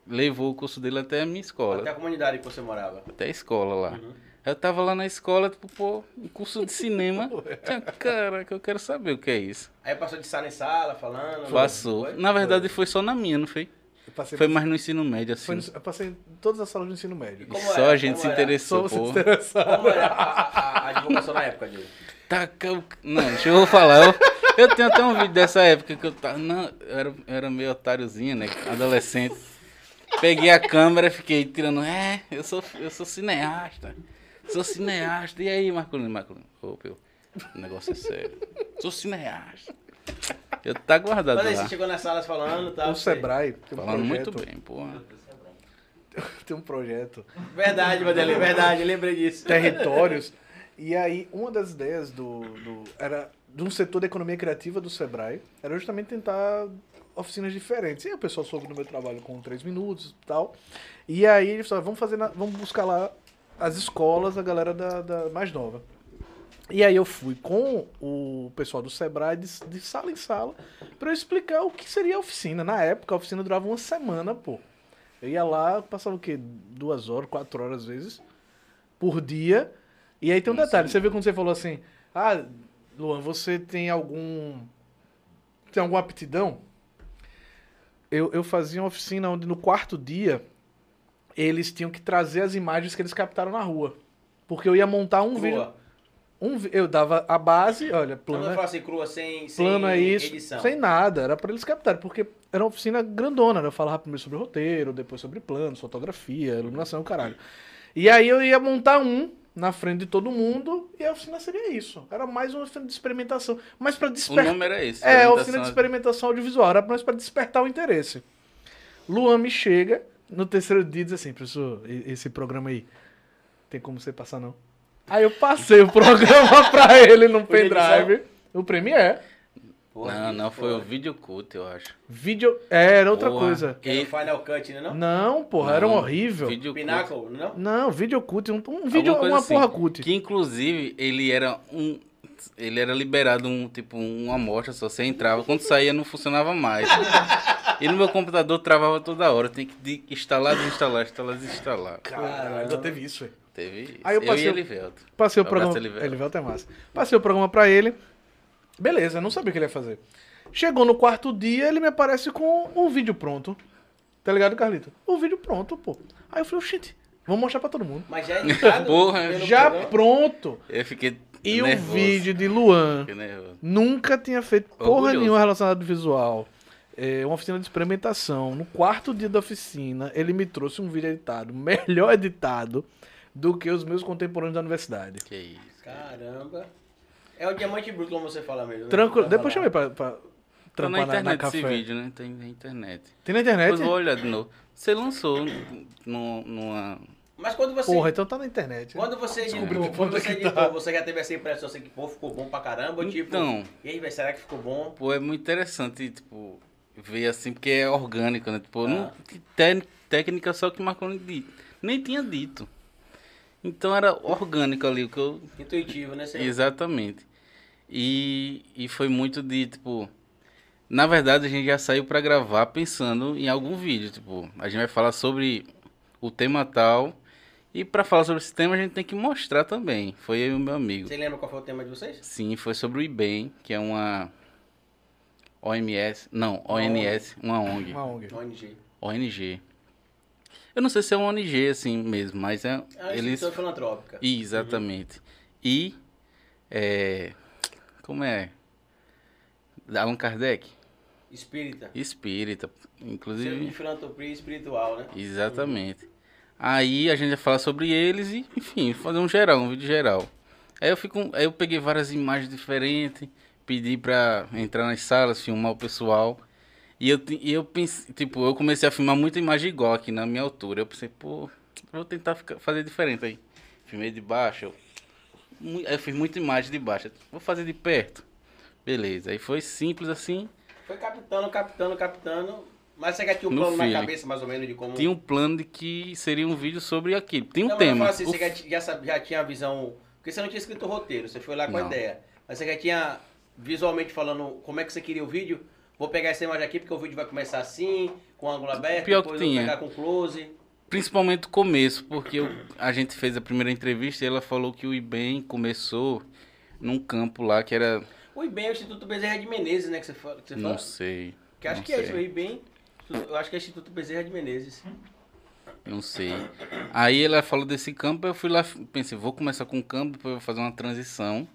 levou o curso dele até a minha escola. Até a comunidade que você morava. Até a escola lá. Uhum. Eu tava lá na escola, tipo, pô, um curso de cinema. Caraca, eu quero saber o que é isso. Aí passou de sala em sala, falando. Passou. foi? Na verdade, foi só na minha, não foi? Passei, Foi mais no ensino médio, foi assim. no- eu passei em todas as salas do ensino médio. Como Só era? a gente Como se era? Só interessou, você pô. se. Como era a, a, a divulgação na época, Diego? O... Não, deixa eu falar. Eu, eu tenho até um vídeo dessa época que eu tava. Não, eu era, eu era meio otáriozinho, né? Adolescente. Peguei a câmera e fiquei tirando. É, eu sou, eu sou cineasta. Sou cineasta. E aí, Marcolino? Marcolino, ô, meu, o negócio é sério. Sou cineasta. Eu tá guardado Mas aí lá. você chegou nas salas falando, tá? O Sebrae tem um Falando projeto. muito bem, porra. Tem um projeto. Verdade, Vanderlei, verdade, lembrei disso. territórios. E aí, uma das ideias do, do- era de um setor da economia criativa do Sebrae era justamente tentar oficinas diferentes. E aí o pessoal soube do meu trabalho com três minutos e tal. E aí eles falaram, vamos fazer, na- vamos buscar lá as escolas, a galera da, da mais nova. E aí eu fui com o pessoal do Sebrae de, de sala em sala para eu explicar o que seria a oficina. Na época, a oficina durava uma semana, pô. Eu ia lá, passava o quê? Duas horas, quatro horas às vezes, por dia. E aí tem um Nossa, detalhe, você viu quando você falou assim, ah, Luan, você tem algum. Tem alguma aptidão? Eu, eu fazia uma oficina onde no quarto dia eles tinham que trazer as imagens que eles captaram na rua. Porque eu ia montar um vídeo. Crua. Um, vi- eu dava a base, olha, Não plano, assim, crua, sem, sem plano é isso, edição. sem nada, era pra eles captarem, porque era uma oficina grandona, né? eu falava primeiro sobre roteiro, depois sobre planos, fotografia, iluminação, caralho. E aí eu ia montar um na frente de todo mundo e a oficina seria isso. Era mais uma oficina de experimentação, mas pra O despertar nome era esse. é, a oficina de experimentação audiovisual. Era mais para despertar o interesse. Luan me chega no terceiro dia e diz assim, professor, esse programa aí, tem como você passar não? Aí eu passei o programa pra ele no pendrive. O Premiere. Porra, Não, não, foi o foda. Video Cult, eu acho. Vídeo. É, era outra Porra. coisa. Que era o E- Final Cut, né? Não? Não, porra, era um Não, horrível. Video Cult. Pinacle, não? Não, vídeo cut, um, um vídeo, uma assim. porra cut. Que inclusive ele era um. Ele era liberado um tipo uma amostra, só você entrava, quando saía não funcionava mais. e no meu computador travava toda hora, tem que de- instalar, desinstalar, instalar, desinstalar. Caralho, ainda teve isso, velho. Teve Aí eu eu, passei e o- Elivelto. Passei o programa. Elivelto. Elivelto é massa. Passei o programa pra ele. Beleza, não sabia o que ele ia fazer. Chegou no quarto dia, ele me aparece com o vídeo pronto. Tá ligado, Carlito? O vídeo pronto, pô. Aí eu falei, oxente, vamos mostrar pra todo mundo. Mas já é editado Porra, Já programa? pronto. Eu fiquei E nervoso. o vídeo de Luan nunca tinha feito porra Orgulhoso. nenhuma relacionada ao visual. É, uma oficina de experimentação. No quarto dia da oficina, ele me trouxe um vídeo editado, melhor editado do que os meus contemporâneos da universidade. Que isso. Caramba. É o diamante bruto, como você fala mesmo. né? Tranquilo. Pra Depois falar. chamei pra, pra Tá trampar na na, na internet esse café. vídeo, né? Tem na internet. Tem na internet? Depois vou olhar de novo. Você lançou num- numa. Mas quando você. Porra, então tá na internet. Quando você quando você editou, tá. você já teve essa impressão assim que pô, ficou bom pra caramba? Tipo, Então. e aí, velho, será que ficou bom? Pô, é muito interessante, tipo, ver assim, porque é orgânico, né? Tipo, Ah. não, te- técnica só que Marconi di- nem tinha dito. Então era orgânico ali, o que eu. Intuitivo, né? Você- Exatamente. E, e foi muito de, tipo. Na verdade, a gente já saiu pra gravar pensando em algum vídeo. Tipo, a gente vai falar sobre o tema tal. E pra falar sobre esse tema, a gente tem que mostrar também. Foi eu e o meu amigo. Você lembra qual foi o tema de vocês? Sim, foi sobre o IBEM, que é uma OMS, não, ONS, uma ONG, Uma ONG. ONG. ONG. Eu não sei se é uma ONG assim mesmo, mas é É uma eles instituição filantrópica. exatamente. E é como é? Allan Kardec, Espírita. espírita, Centro de inclusive filantropia espiritual, né? Exatamente. Aí a gente vai falar sobre eles e, enfim, fazer um geral, um vídeo geral. Aí eu fico, aí eu peguei várias imagens diferentes, pedi pra entrar nas salas, filmar o pessoal. E eu, e eu pensei, tipo, eu comecei a filmar muita imagem igual aqui na minha altura. Eu pensei, pô, vou tentar ficar- fazer diferente aí. Filmei de baixo, eu, eu fiz muita imagem de baixo. Vou fazer de perto. Beleza, aí foi simples assim. Foi captando, captando, captando. Mas você já tinha um No plano na feeling. cabeça, mais ou menos, de como. Tinha um plano de que seria um vídeo sobre aquilo. Tem um Não, mas eu tema. falo assim, O você já, já, tinha a visão. Porque você não tinha escrito o roteiro, você foi lá com a Não. ideia. Mas você já tinha visualmente falando como é que você queria o vídeo. Vou pegar essa imagem aqui porque o vídeo vai começar assim, com ângulo aberto, Pior que depois eu vou tinha. pegar com close. Principalmente o começo, porque eu- a gente fez a primeira entrevista e ela falou que o IBEM começou num campo lá que era. O IBEM é o Instituto Bezerra de Menezes, né? Que você fala. Que você Não fala. sei. Que acho que é sei. isso, o IBEM. Eu acho que é Instituto Bezerra de Menezes. Não sei. Aí ela falou desse campo, eu fui lá, pensei, vou começar com o campo, depois eu vou fazer uma transição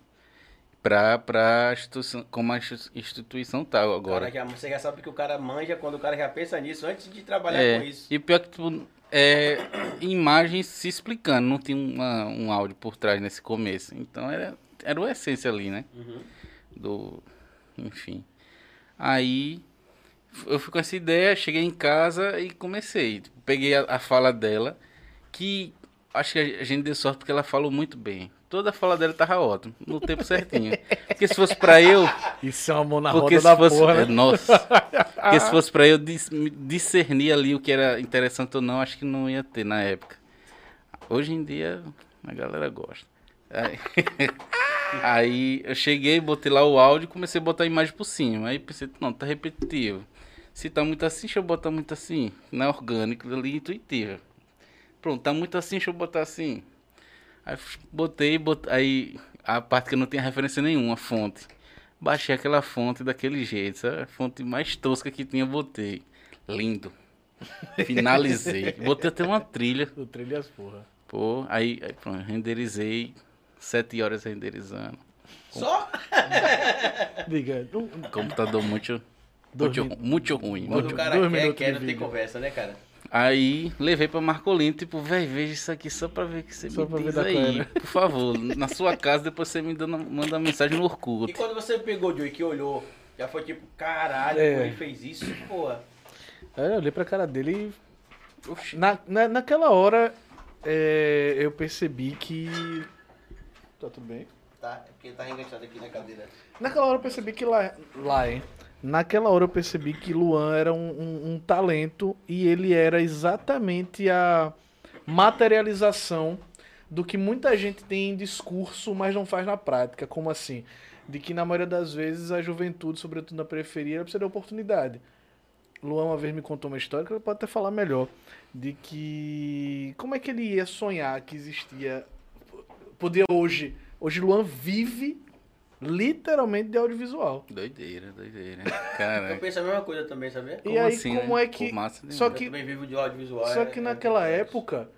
pra, pra instituição, como a institu- instituição tá agora. Cara, você já sabe que o cara manja quando o cara já pensa nisso antes de trabalhar É, com isso. e pior que, tipo, é, imagens se explicando, não tinha uma- um áudio por trás nesse começo. Então era, era a essência ali, né? Uhum. Do. Enfim. Aí eu fui com essa ideia, cheguei em casa e comecei. Tipo, peguei a, a fala dela, que acho que a gente deu sorte porque ela falou muito bem. Toda a fala dela tava ótima, no tempo certinho. Porque se fosse pra eu. Isso é uma mão na Porque roda se da fosse. porra, é, né? nossa. Porque se fosse pra eu dis- discernir ali o que era interessante ou não, acho que não ia ter na época. Hoje em dia, a galera gosta. Aí, aí eu cheguei, botei lá o áudio e comecei a botar a imagem por cima. Aí pensei, não, tá repetitivo. Se tá muito assim, deixa eu botar muito assim. Não é orgânico, ali intuitivo. Pronto, tá muito assim, deixa eu botar assim. Aí botei, bot... aí a parte que eu não tinha referência nenhuma, a fonte. Baixei aquela fonte daquele jeito, sabe? A fonte mais tosca que tinha, botei. Lindo. Finalizei. Botei até uma trilha. Do trilho as porra. Pô, aí, aí pronto, renderizei. Sete horas renderizando. Só Diga, um- Computador muito, muito, muito ruim. quando muito- o cara dois quer, minutos quer, não tem conversa, né, cara? Aí levei pra Marcolino, tipo, véi, veja isso aqui só pra ver o que você Só pra me ver diz aí. cara. Por favor, na sua casa, depois você me dando, manda uma mensagem no E Orkut. quando você pegou o Joey que olhou, já foi tipo, caralho, É. pô, ele fez isso, porra. Aí eu olhei pra cara dele e. Na, na, naquela hora é, eu percebi que. Tá tudo bem? Tá, é porque ele tá enganchado aqui na cadeira. Naquela hora eu percebi que lá, lá hein? Naquela hora eu percebi que Luan era um, um- um talento e ele era exatamente a materialização do que muita gente tem em discurso, mas não faz na prática. Como assim? De que na maioria das vezes a juventude, sobretudo na periferia, precisa de oportunidade. Luan uma vez me contou uma história que ele pode até falar melhor. De que. Como é que ele ia sonhar que existia. Podia hoje. Hoje Luan vive literalmente de audiovisual. Doideira, doideira. Eu Caraca. penso a mesma coisa também, sabia? E Como aí, assim, como né? é que. Massa só Eu que, também vivo de audiovisual. só é- que é naquela muito época.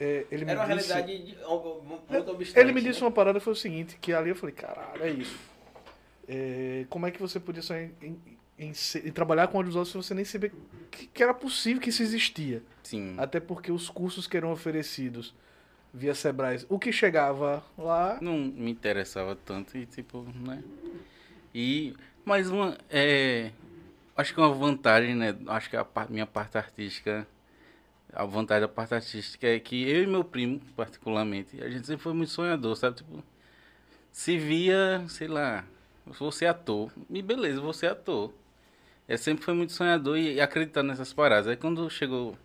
é, ele me Era uma disse, realidade de, muito obstante. Ele me disse uma parada foi o seguinte, que ali eu falei, caralho, é isso. É, como é que você podia sonhar em, em, ser- em trabalhar com audiovisual se você nem sabia que, que era possível que isso existia? Sim. Até porque os cursos que eram oferecidos via Sebrae, o que chegava lá. Não me interessava tanto e tipo, né? E mais uma é acho que uma vantagem, né? Acho que a minha parte artística a vantagem da parte artística é que eu e meu primo, particularmente, a gente sempre foi muito sonhador, sabe? Tipo, se via, sei lá, ser ator. E beleza, ser ator. Eu sempre fui muito sonhador e, e acreditando nessas paradas. Aí quando chegou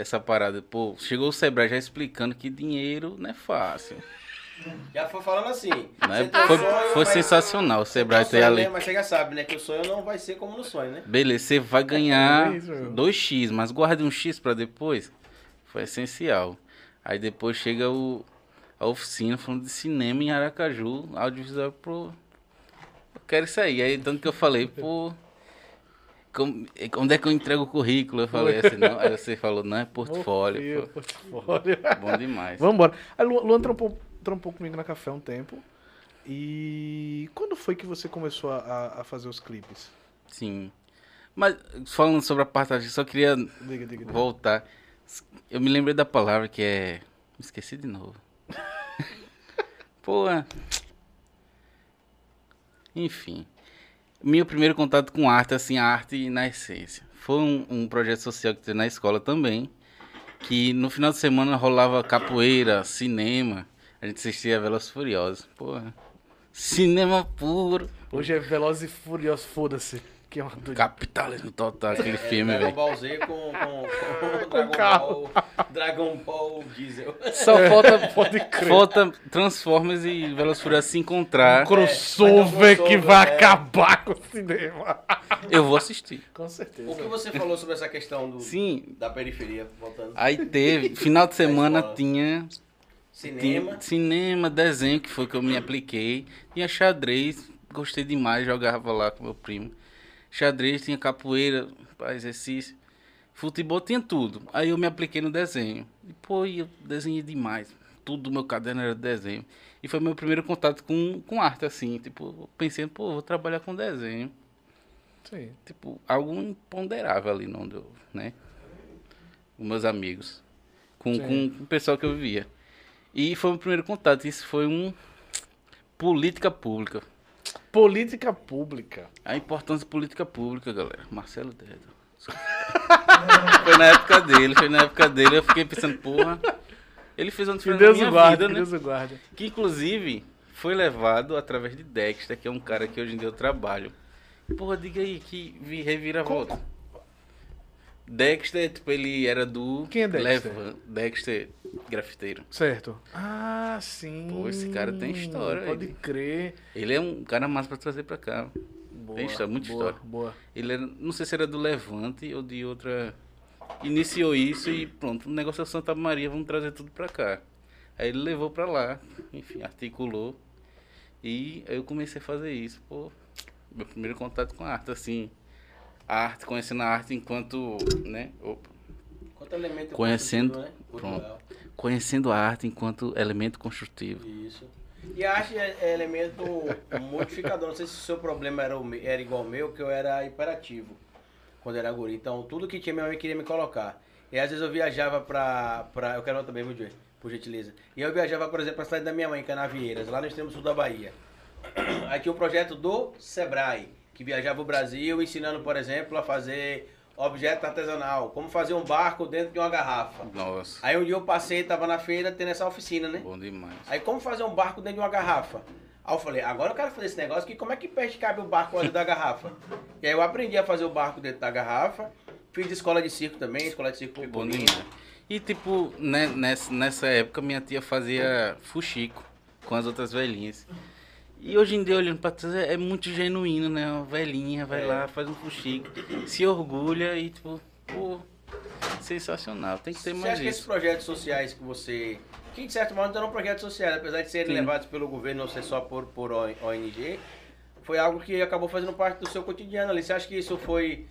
essa parada, pô, chegou o Sebrae já explicando que dinheiro não é fácil. Já foi falando assim. Né? Foi, sonho, foi mas- sensacional o Sebrae ter ali. né? Mas você já sabe, né? Que o sonho não vai ser como no sonho, né? Beleza, você vai ganhar É isso, meu. 2x, mas guarde um X pra depois. Foi essencial. Aí depois chega o, a oficina falando de cinema em Aracaju, audiovisual pro. Eu quero isso aí. Aí tanto que eu falei, pô. Como- onde é que eu entrego o currículo? Eu falei assim, não. Aí você falou, não, é portfólio. Meu pô. portfólio. Bom demais. Vamos embora. Aí Luan, trampou, trampou comigo na café um tempo. E quando foi que você começou a- a, a fazer os clipes? Sim. Mas falando sobre a parte artística, só queria Diga, diga, diga. voltar. Eu me lembrei da palavra que é. Me esqueci de novo. Pô. Enfim. Meu primeiro contato com arte, assim, arte na essência. Foi um, um projeto social que teve na escola também. Que no final de semana rolava capoeira, cinema. A gente assistia Velozes Furiosos. Porra. Cinema puro. Hoje é Velozes e Furiosos, foda-se. Que é uma doideira. Capitalismo total, aquele filme, Dragon velho. Ball Z com, com, com, Dragon, carro. Ball, Dragon Ball Diesel. Só falta, Pode crer. falta Transformers e e Furiosos se encontrar. crossover vai ter um que crossover, vai é. acabar com o cinema. Eu vou assistir. Com certeza. O que você falou sobre essa questão do, Sim. da periferia, voltando? Aí teve, final de semana tinha, Cinema. tinha cinema, desenho, que foi que eu me apliquei. Tinha xadrez, gostei demais, jogava lá com meu primo. Xadrez, tinha capoeira, pra exercício. Futebol tinha tudo. Aí eu me apliquei no desenho. E, pô, eu desenhei demais. tudo do meu caderno era desenho. E foi meu primeiro contato com, com arte, assim. Tipo, pensei, pô, vou trabalhar com desenho. Sim. Tipo, algo imponderável ali, não deu, né? Com meus amigos. Com, Sim. com o pessoal que eu vivia. E foi o meu primeiro contato. Isso foi um. Política pública. Política pública. A importância da política pública, galera. Marcelo Dedo. foi na época dele, foi na época dele. Eu fiquei pensando, porra. Ele fez uma Que diferença na Deus minha o guarde, vida, né? Deus o guarde. Que inclusive foi levado através de Dexter, que é um cara que hoje em dia eu trabalho. Porra, diga aí que vi- reviravolta. Dexter, tipo, ele era do. Quem é Dexter? Levan- Dexter, grafiteiro. Certo. Ah, sim. Pô, esse cara tem história, Pode ele- crer. Ele é um cara massa pra trazer pra cá. Boa, Tem história, muita boa, história. Boa. Ele era, não sei se era do Levante ou de outra. Iniciou isso e pronto, o negócio é Santa Maria, vamos trazer tudo pra cá. Aí ele levou pra lá, enfim, articulou. E aí eu comecei a fazer isso. Pô, meu primeiro contato com a arte, assim. A arte, conhecendo a arte enquanto, né? opa, Quanto elemento Conhecendo- né? pronto. Conhecendo a arte enquanto elemento construtivo. Isso. E a arte é, é elemento modificador. Não sei se o seu problema era, o era igual ao meu, que eu era hiperativo quando era guri. Então, tudo que tinha, minha mãe queria me colocar. E às vezes eu viajava pra. pra eu quero também? Por gentileza. E eu viajava, por exemplo, pra cidade da minha mãe, Canavieiras, lá no extremo sul da Bahia. Aí tinha um projeto do Sebrae, que viajava o Brasil ensinando, por exemplo, a fazer objeto artesanal, como fazer um barco dentro de uma garrafa. Nossa, Aí um dia eu passei, tava na feira tendo essa oficina, né? bom demais. Aí como fazer um barco dentro de uma garrafa? Aí eu falei, agora eu quero fazer esse negócio que como é que peixe cabe o barco dentro da garrafa? E aí eu aprendi a fazer o barco dentro da garrafa. Fiz escola de circo também, escola de circo Bom demais. E tipo, né, nessa, nessa época minha tia fazia fuxico com as outras velhinhas. E hoje em dia, olhando pra trás, é é muito genuíno, né? Uma velhinha vai É. lá, faz um fuxico, se orgulha e tipo, pô, sensacional. Tem que ter Você mais acha que esses isso. projetos sociais que você... Que de certo modo eram projetos sociais, apesar de serem Sim. levados pelo governo, não ser só por, por O- ONG, foi algo que acabou fazendo parte do seu cotidiano ali. Você acha que isso foi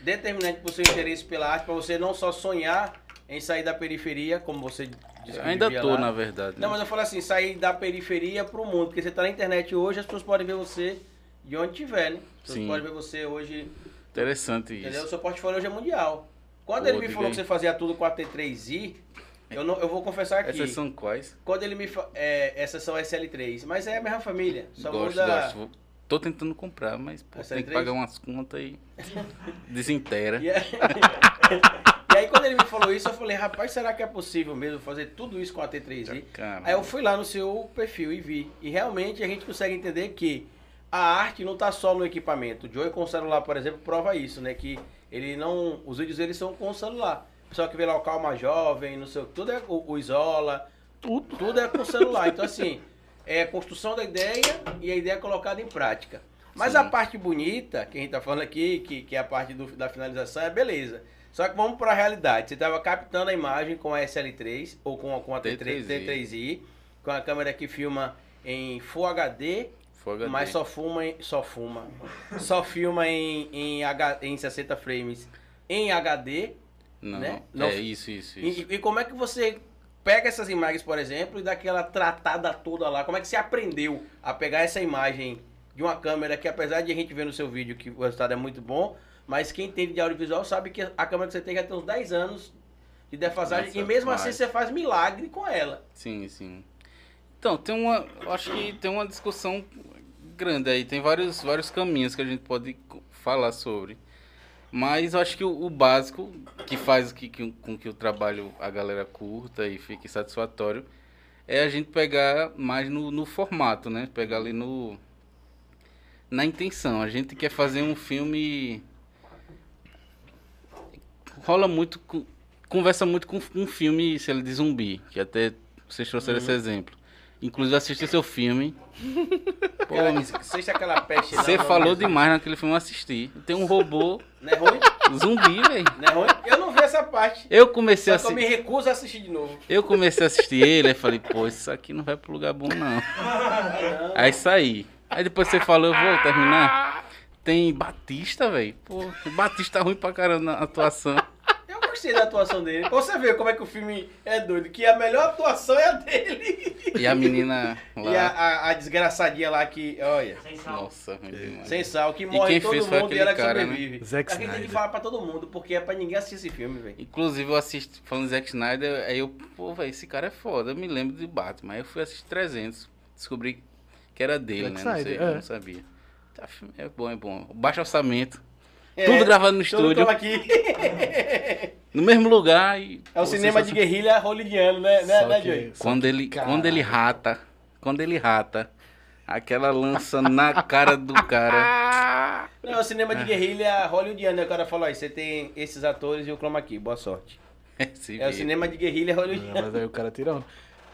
determinante pro seu interesse pela arte, para você não só sonhar em sair da periferia, como você que Ainda tô, lá, na verdade. Não, né? mas eu falo assim, sair da periferia pro mundo, porque você tá na internet hoje, as pessoas podem ver você de onde tiver, né? As pessoas Sim. podem ver você hoje, Interessante entendeu? O isso. seu portfólio hoje é mundial. Quando Pô, ele me falou aí. que você fazia tudo com a T3i, eu, não, eu vou confessar aqui. Essas são quais? Quando ele me fa... é, essas são SL3, mas é a mesma família. Só gosto, muda. gosto. Tô tentando comprar, mas pô, tem que pagar umas contas e desintegra. Aí... e aí quando ele me falou isso, eu falei, rapaz, será que é possível mesmo fazer tudo isso com a T3i? Cara, Aí eu fui lá no seu perfil e vi. E realmente a gente consegue entender que a arte não está só no equipamento. O Joey com o celular, por exemplo, prova isso, né? Que ele não. Os vídeos eles são com o celular. O pessoal que vê lá o Calma Jovem, não sei tudo é o, o Isola, tudo, tudo é com o celular. Então, assim, é a construção da ideia e a ideia colocada em prática. Mas Sim. a parte bonita, que a gente tá falando aqui, que, que é a parte do- da finalização, é beleza. Só que vamos para a realidade. Você estava captando a imagem com a SL3 ou com a, com a T3, T3i. T3i, com a câmera que filma em Full HD, Full mas HD. só fuma em, só fuma, só filma em, em, H, em 60 frames em HD. Não, né? Não- é isso, isso, isso. E, e como é que você pega essas imagens, por exemplo, e dá aquela tratada toda lá? Como é que você aprendeu a pegar essa imagem de uma câmera que, apesar de a gente ver no seu vídeo que o resultado é muito bom, mas quem entende de audiovisual sabe que a câmera que você tem já tem uns 10 anos de defasagem Nossa, e mesmo assim mais. você faz milagre com ela. Sim, sim. Então, tem uma. eu Acho que tem uma discussão grande aí. Tem vários, vários caminhos que a gente pode falar sobre. Mas eu acho que o, o básico que faz que, que- com que o trabalho a galera curta e fique satisfatório é a gente pegar mais no, no formato, né? Pegar ali no. Na intenção. A gente quer fazer um filme. Rola muito. com- Conversa muito com um filme, se ele de zumbi, que até vocês trouxeram esse exemplo. Inclusive assisti seu filme. Pô, seja aquela peste. você não, falou não, demais naquele filme, eu assisti. Tem um robô Não é ruim? zumbi, velho. Não é ruim? Eu não vi essa parte. Eu comecei a que eu me assistir. recuso a assistir de novo. Eu comecei a assistir ele, aí falei, pô, isso aqui não vai pro lugar bom, não. Aí saí. Aí depois você falou, eu vou terminar. Tem Batista, velho. Pô, Batista ruim pra caramba na atuação. Eu gostei da atuação dele. Pra você ver como é que o filme é doido. Que a melhor atuação é a dele. E a menina lá. E a, a- a desgraçadinha lá que, olha, Sem sal. Nossa, ruim demais. sem sal, que morre quem todo mundo e ela que cara, né? sobrevive. Zack a gente tem que Snyder. falar pra todo mundo, porque é pra ninguém assistir esse filme, velho. Inclusive, eu assisto, falando Zack Snyder, aí eu, pô, velho, esse cara é foda. Eu me lembro de Batman. Aí eu fui assistir 300, descobri que era dele, Zack né? Não sei, Snyder, eu é. não sabia. Tá, É bom, é bom. Baixo orçamento. É, tudo gravado no estúdio, aqui. no mesmo lugar. E, É o pô, cinema de guerrilha hollywoodiano, né, né, né Joey? Quando ele, quando ele rata, quando ele rata, aquela lança na cara do cara. Não, é o cinema de guerrilha hollywoodiano, né? O cara falou, aí, você tem esses atores e o chroma key, boa sorte. Se É o cinema de guerrilha Não, hollywoodiano. mas aí o cara tirando.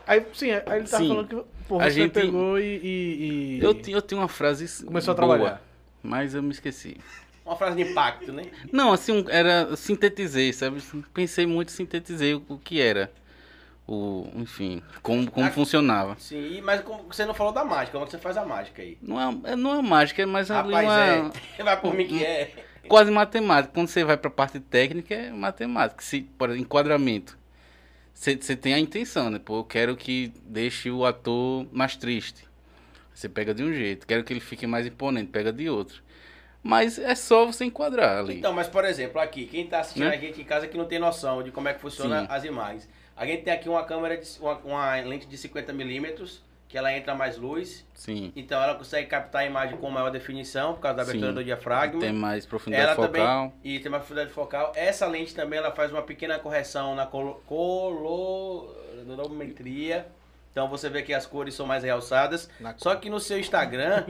Aí, sim, aí ele tava Sim. falando que pô, A você gente- pegou e. e- e- Eu, eu tenho uma frase Começou a boa, trabalhar. Mas eu me esqueci. Uma frase de impacto, né? Não, assim, era. Sintetizei, sabe? Pensei muito, sintetizei o, o que era. O, enfim, como, como Ah. funcionava. Sim, mas você não falou da mágica, como você faz a mágica aí? Não é, é- não é mágica, é mais ali Rapaz, uma. é. Vai por mim que é. Quase matemática. Quando você vai pra parte técnica, é matemática. Se, por enquadramento. Você você tem a intenção, né? Pô, eu quero que deixe o ator mais triste. Você pega de um jeito. Quero que ele fique mais imponente, pega de outro. Mas é só você enquadrar ali. Então, mas por exemplo, aqui, quem tá assistindo Né? a gente em casa que não tem noção de como é que funciona Sim. as imagens. A gente tem aqui uma câmera, de, uma, uma lente de 50 milímetros, que ela entra mais luz, Sim. então ela consegue captar a imagem com maior definição, por causa da abertura Sim. do diafragma. Tem mais profundidade Ela focal. também e tem uma profundidade focal. Essa lente também ela faz uma pequena correção na colo- colorimetria. Então você vê que as cores são mais realçadas. Na Só que no seu Instagram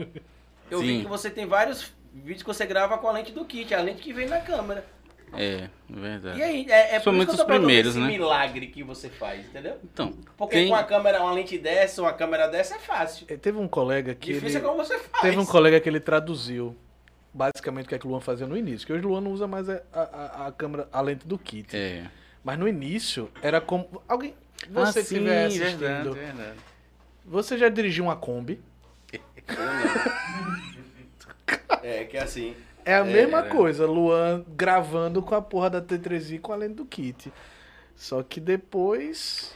eu vi Sim. que você tem vários vídeos que você grava com a lente do kit, a lente que vem na câmera. É, verdade. E aí, é, é por Somente isso que eu os tô primeiros, esse né? milagre que você faz, entendeu? Então, Porque tem- com a câmera, uma lente dessa, uma câmera dessa é fácil. Eh, Teve um colega que. Difícil ele- é como você faz. Teve um colega que ele traduziu basicamente o que, é que o Luan fazia no início. Que hoje o Luan não usa mais a, a, a câmera, a lente do kit. é. Mas no início era como. Alguém. Você ah, que estiver sim, assistindo. verdade, verdade. Você já dirigiu uma Kombi? É, que é assim. É a É, mesma era. coisa, Luan gravando com a porra da T3i com a lente do kit. Só que depois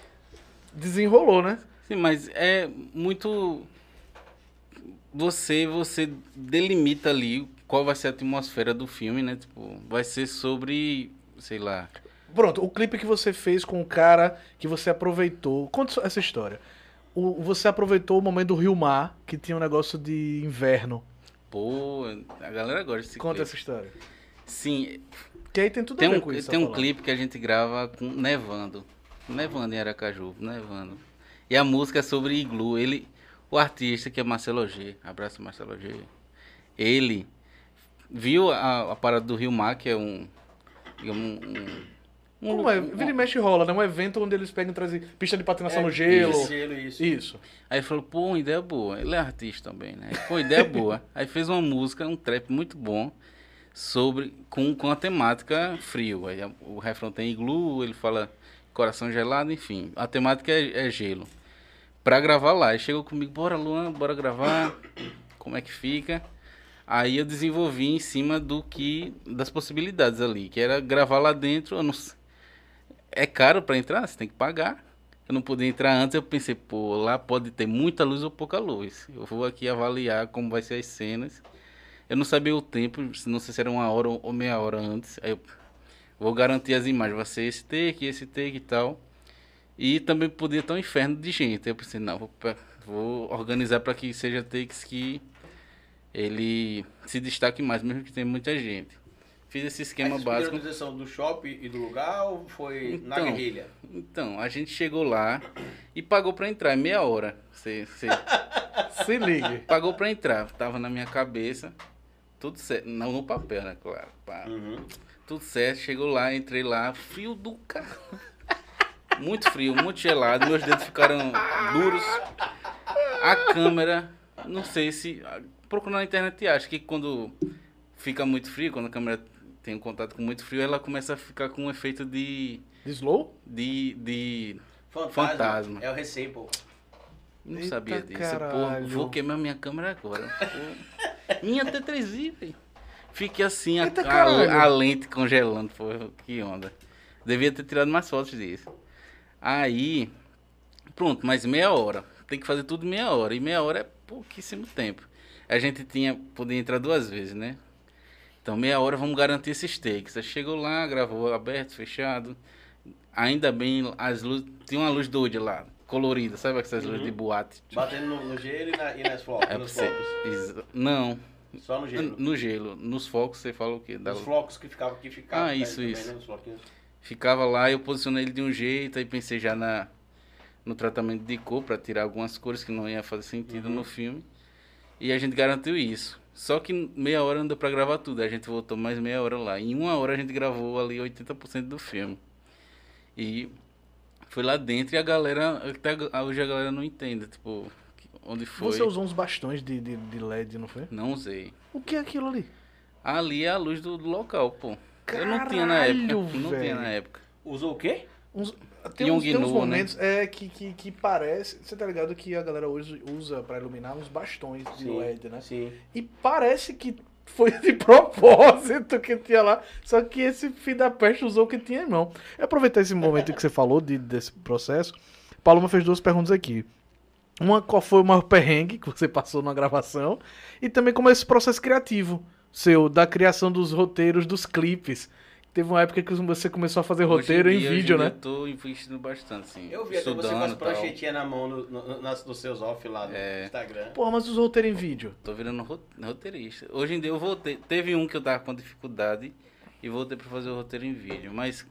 desenrolou, né? Sim, mas é muito. Você, você delimita ali qual vai ser a atmosfera do filme, né? Tipo, vai ser sobre, sei lá. Pronto, o clipe que você fez com o cara que você aproveitou. Conta essa história. O, você aproveitou o momento do Rio Mar, que tinha um negócio de inverno. Pô, a galera gosta desse Conta clipe. essa história. Sim, Que aí tem tudo tem a ver um, com isso. tem tá um falando. clipe que a gente grava com nevando. Nevando em Aracaju, nevando. E a música é sobre iglu. Ele, o artista que é Marcelo G, abraço Marcelo G. Ele viu a, a parada do Rio Mar, que é um um, um um Como é? Vira e mexe e rola, né? Um evento onde eles pegam e trazem pista de patinação É, no gelo. Isso, gelo, isso. Isso. Aí ele falou, pô, uma ideia boa. Ele é artista também, né? Pô, ideia boa. Aí fez uma música, um trap muito bom, sobre, com, com a temática frio. Aí o refrão tem iglu, ele fala coração gelado, enfim. A temática é, é gelo. Pra gravar lá. Aí chegou comigo, bora Luan, bora gravar. Como é que fica? Aí eu desenvolvi em cima do que, das possibilidades ali, que era gravar lá dentro, eu não s- é caro pra entrar, você tem que pagar. Eu não podia entrar antes, eu pensei, pô, lá pode ter muita luz ou pouca luz. Eu vou aqui avaliar como vai ser as cenas. Eu não sabia o tempo, não sei se era uma hora ou meia hora antes. Aí eu vou garantir as imagens, vai ser esse take, esse take e tal. E também podia estar um inferno de gente. Eu pensei, não, vou, vou organizar para que seja takes que ele se destaque mais, mesmo que tenha muita gente. Fiz esse esquema Mas básico. autorização do shopping e do lugar ou foi na Então. guerrilha? Então, a gente chegou lá e pagou pra entrar, é meia hora. Você, você Se ligue. pagou pra entrar, tava na minha cabeça, tudo certo, não no papel, né, claro. pá. Uhum. Tudo certo, chegou lá, entrei lá, frio do carro. Muito frio, muito gelado, meus dedos ficaram duros. A câmera, não sei se. Procura na internet e acha que quando fica muito frio, quando a câmera tem um contato com muito frio, ela começa a ficar com um efeito de. De slow? de. de Fantasma. Fantasma. É o Receipo. Não Eita sabia disso. Pô, caralho. vou queimar minha câmera agora. Pô. minha T3i, velho. Fiquei assim, a, a, a lente congelando. Pô, que onda. Devia ter tirado mais fotos disso. Aí, pronto, mais meia hora. Tem que fazer tudo meia hora. E meia hora é pouquíssimo tempo. A gente tinha, podia entrar duas vezes, né? Então, meia hora vamos garantir esses takes. Aí chegou lá, gravou aberto, fechado. Ainda bem, as luzes. Tinha uma luz doida lá, colorida, sabe essas luzes de boate? Batendo no, no gelo e, na, e nas flocos, É nos flocos. Não, Só no gelo. no gelo. Nos focos você fala o quê? Da- Os flocos que ficavam que ficavam. Ah, né, isso, também, isso. né. Ficava lá, eu posicionei ele de um jeito, aí pensei já na, no tratamento de cor para tirar algumas cores que não ia fazer sentido Uhum. no filme. E a gente garantiu isso. Só que meia hora não deu pra gravar tudo, aí a gente voltou mais meia hora lá. Em uma hora a gente gravou ali 80% do filme. E foi lá dentro e a galera, até ag- hoje a galera não entende, tipo, onde foi. Você usou uns bastões de, de, de LED, não foi? Não usei. O que é aquilo ali? Ali é a luz do, do local, pô. eu não tinha na época. Caralho, Não tinha velho. na época. Usou o quê? Uns, tem, uns, tem uns né? momentos é, que, que, que parece. Você tá ligado que a galera hoje usa pra iluminar uns bastões de Sim. LED, né? Sim. E parece que foi de propósito que tinha lá. Só que esse filho da peste usou o que tinha, não. Eu aproveitar esse momento que você falou de, desse processo. Paloma fez duas perguntas aqui. Uma, qual foi o maior perrengue que você passou na gravação? E também como é esse processo criativo seu, da criação dos roteiros dos clipes. Teve uma época que você começou a fazer roteiro Hoje em dia, hoje vídeo, né? Eu tô investindo bastante, assim. Eu vi até você com as pranchetinhas na mão no, no, nas, nos seus off lá no É. Instagram. Porra, mas os roteiros em vídeo. Tô virando ro- roteirista. Hoje em dia eu voltei. Teve um que eu tava com dificuldade e voltei pra fazer o roteiro em vídeo. Mas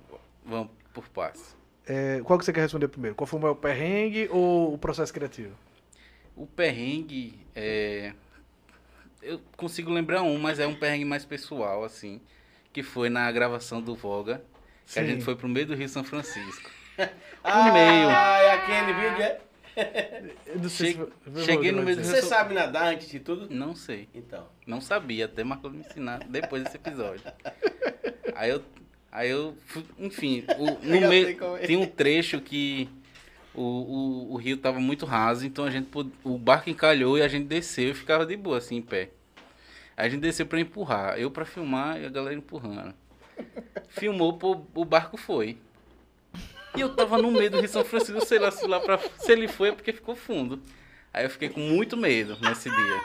vamos por partes. É, qual que você quer responder primeiro? Qual foi o maior perrengue ou o processo criativo? O perrengue é. Eu consigo lembrar um, mas é um perrengue mais pessoal, assim. Que foi na gravação do Voga. Que a Sim. gente foi pro meio do Rio São Francisco. Ah, meio. é aquele vídeo, é? Eu não sei Che- se- eu vou- cheguei no meio do. Você sabe nadar antes de tudo? Não sei. Então. Não sabia, até Marcos me ensinar depois desse episódio. Aí eu. Aí eu. fui- Enfim, o, no meio. é. Tem um trecho que o, o, o rio tava muito raso, então a gente. O barco encalhou e a gente desceu e ficava de boa, assim, em pé. Aí a gente desceu pra empurrar. Eu pra filmar e a galera empurrando. Filmou, pô, o barco foi. E eu tava no meio do Rio São Francisco, sei lá, se, lá pra, se ele foi é porque ficou fundo. Aí eu fiquei com muito medo nesse dia.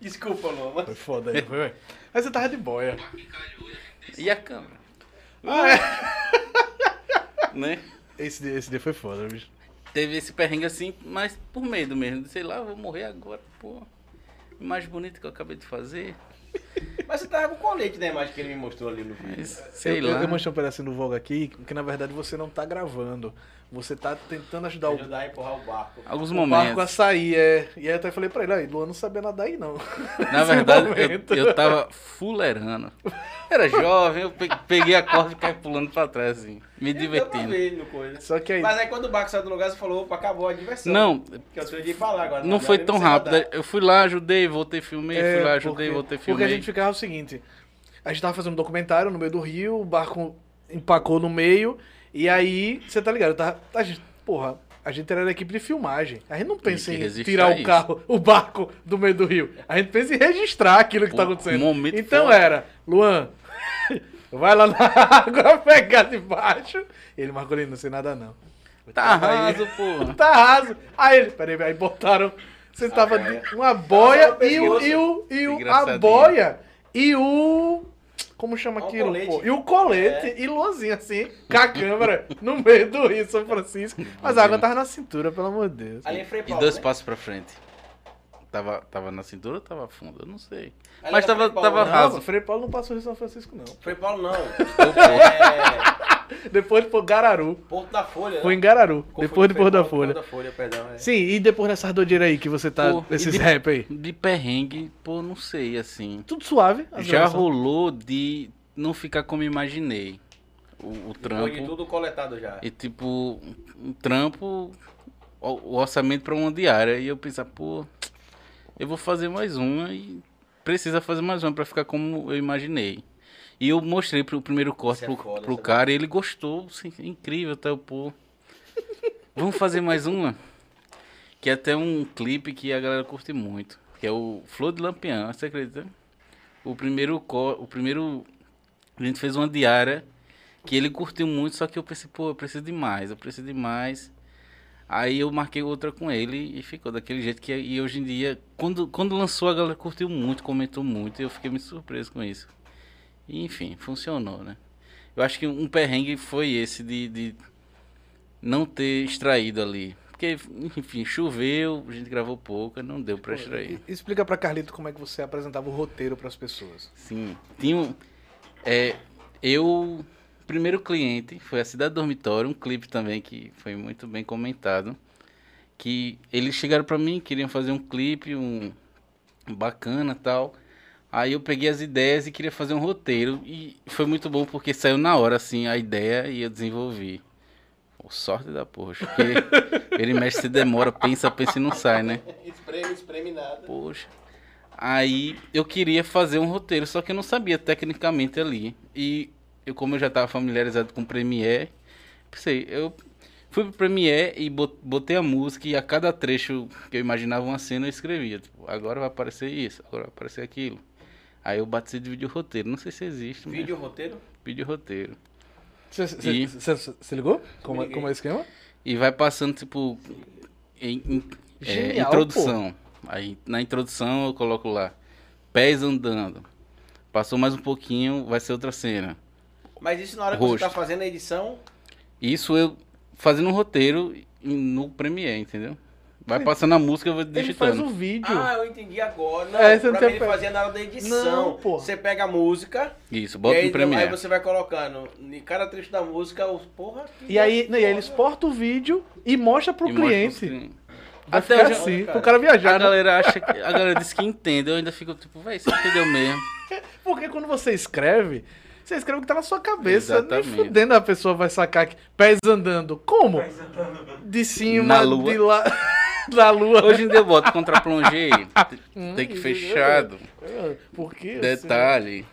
Desculpa, Loma. Foi foda aí, foi, velho. Mas você tava de boia. E a câmera? Ah, é. Né? Esse, dia- esse dia foi foda, bicho. Teve esse perrengue assim, mas por medo mesmo. Sei lá, eu vou morrer agora, pô. Imagem bonita que eu acabei de fazer. Mas você tava com o colete da imagem que ele me mostrou ali no vídeo. Mas, sei eu, eu- lá. Eu mostrei um pedacinho do Vogue aqui, que na verdade você não tá gravando. Você tá tentando ajudar o, Ajudar a empurrar o barco. Alguns o barco momentos. a sair, é. E aí eu até falei pra ele, aí, Luan não sabia nadar aí não. Na verdade, eu, eu tava fulerando. Era jovem, eu pe- peguei a corda e caí pulando pra trás, assim. Me divertindo. ver no coisa. Só que aí. Mas aí quando o barco saiu do lugar, você falou, opa, acabou a diversão. Não, Que eu tenho de falar agora. não foi tão rápido. nadar. Eu fui lá, ajudei, voltei, filmei. É, fui lá, ajudei, porque- voltei, Porque filmei. a gente ficava o seguinte: a gente tava fazendo um documentário no meio do rio, o barco empacou no meio, e aí, você tá ligado? Tava, a gente, porra, a gente era da equipe de filmagem. A gente não pensa em tirar o isso. carro, o barco do meio do rio. A gente pensa em registrar aquilo que tá Pô, acontecendo. momento então era, Luan, vai lá na água pegar de baixo. Ele, Marcolino, não sei nada não. Tá raso, pô. Tá raso. Aí ele, peraí, aí botaram. Você tava boia. de uma boia no e o, e o, e o a boia e o. Como chama Um aquilo? colete. pô? E o colete e Luanzinho assim, com a câmera no meio do Rio São Francisco. Mas a água tava na cintura, pelo amor de Deus. Ali é Frei E Paulo, dois né? passos pra frente. Tava, tava na cintura ou tava fundo? Eu não sei. Ali Mas era tava, Frei Paulo, tava né? raso. Não, Frei Paulo não passou Rio São Francisco, não. Frei Paulo não. É, Depois foi Gararu. Porto da Folha. né? Foi em Gararu. Confundi Depois de Porto da Folha. Porto da Folha, perdão. é. Sim, e depois dessa doideira aí que você tá. Pô, esses de- rap aí. De perrengue, pô, não sei, assim. Tudo suave. as Já rolou de não ficar como imaginei. O, o Foi de trampo. tudo coletado já. E tipo, um trampo, o, o orçamento pra uma diária. E eu pensar, pô, eu vou fazer mais uma e precisa fazer mais uma pra ficar como eu imaginei. E eu mostrei pro primeiro corte é pro, foda, pro cara e ele gostou, assim, incrível, até o pô. Vamos fazer mais uma? Que é até um clipe que a galera curte muito. Que é o Flor de Lampião, você acredita? O primeiro, o primeiro. A gente fez uma diária que ele curtiu muito, só que eu pensei, pô, eu preciso de mais, eu preciso de mais. Aí eu marquei outra com ele e ficou daquele jeito que e hoje em dia, quando, quando lançou a galera curtiu muito, comentou muito, e eu fiquei muito surpreso com isso. E, enfim, funcionou, né? Eu acho que um perrengue foi esse de, de não ter extraído ali. Porque, enfim, choveu, a gente gravou pouco, não deu pra extrair. Explica pra Carlito como é que você apresentava o roteiro pras pessoas. Sim. Tinha um. É, eu. Primeiro cliente foi a Cidade Dormitório, um clipe também que foi muito bem comentado. Que eles chegaram pra mim, queriam fazer um clipe, um bacana tal. Aí eu peguei as ideias e queria fazer um roteiro. E foi muito bom porque saiu na hora, assim, a ideia e eu desenvolvi. Pô, sorte da porra, porque ele mexe, se demora, pensa, pensa e não sai, né? Espreme, espreme nada. Poxa. Aí eu queria fazer um roteiro, só que eu não sabia tecnicamente ali. E eu, como eu já estava familiarizado com Premiere, pensei, eu fui pro Premiere e bot- botei a música e a cada trecho que eu imaginava uma cena eu escrevia. Tipo, agora vai aparecer isso, agora vai aparecer aquilo. Aí eu batizei de vídeo roteiro. Não sei se existe, mas Vídeo, roteiro? vídeo roteiro. Você E- ligou? Como, é- como é o esquema? E vai passando, tipo, em, em- é, Genial, introdução. Aí na introdução eu coloco lá, pés andando. Passou mais um pouquinho, vai ser outra cena. Mas isso na hora que Rosto. você tá fazendo a edição, Isso eu fazendo um roteiro em- no Premiere, entendeu? Vai passando a música, eu vou Ele faz digitando. o vídeo. Ah, eu entendi agora. Não, É, você não pra tem mim ele fazia na hora da edição. Não, pô. Você pega a música, Isso, bota aí, no Premiere. aí você vai colocando em cada trecho da música, os porra. que E aí, não, e aí ele exporta o vídeo e mostra pro E mostra cliente. pros clientes. Vai Até hoje- assim, cara. pro cara viajar, A né? galera acha que, a galera diz que entende, eu ainda fico tipo, véi, você entendeu mesmo. Porque quando você escreve, você escreve o que tá na sua cabeça. Nem Exatamente. fudendo a pessoa vai sacar aqui. Pés andando. Como? De cima, Na lua. de lá. da lua. Hoje em dia eu boto contra plongei, tem que Hum, fechado, Por quê? detalhe,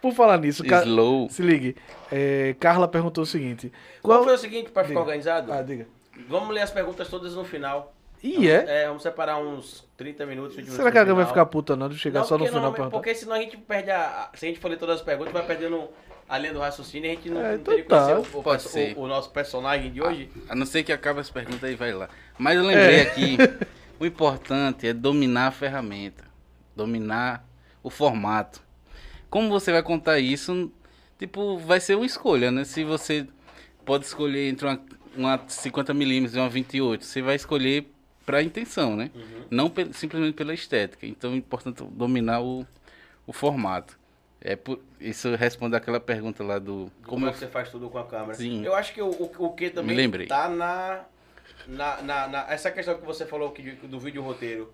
Por falar nisso, ca- slow. se ligue. É, Carla perguntou o seguinte. Qual Qual... foi o seguinte, pra ficar Diga. organizado? Ah, diga. Vamos ler as perguntas todas no final. Ih, é? É, vamos separar uns 30 minutos, 20 minutos. Será que alguém vai ficar puta não de chegar Não, só no porque final não, perguntar? Porque senão a gente perde a. a- Se a gente for ler todas as perguntas, vai perdendo a linha do raciocínio e a gente não, É, não então teria tá. o, o, Pode perso- ser. o- o nosso personagem de hoje. A não ser que acabe as perguntas aí vai lá. Mas eu lembrei É. aqui, o importante é dominar a ferramenta, dominar o formato. Como você vai contar isso, tipo, vai ser uma escolha, né? Se você pode escolher entre uma, uma 50mm e uma 28, você vai escolher para intenção, né? Não pe- simplesmente pela estética. Então é importante dominar o, o formato. É por, isso responde aquela pergunta lá do Como, é que você faz tudo com a câmera? Sim. Eu acho que o, o, o que também Me lembrei. tá na, na, na, na- Essa questão que você falou aqui do vídeo roteiro.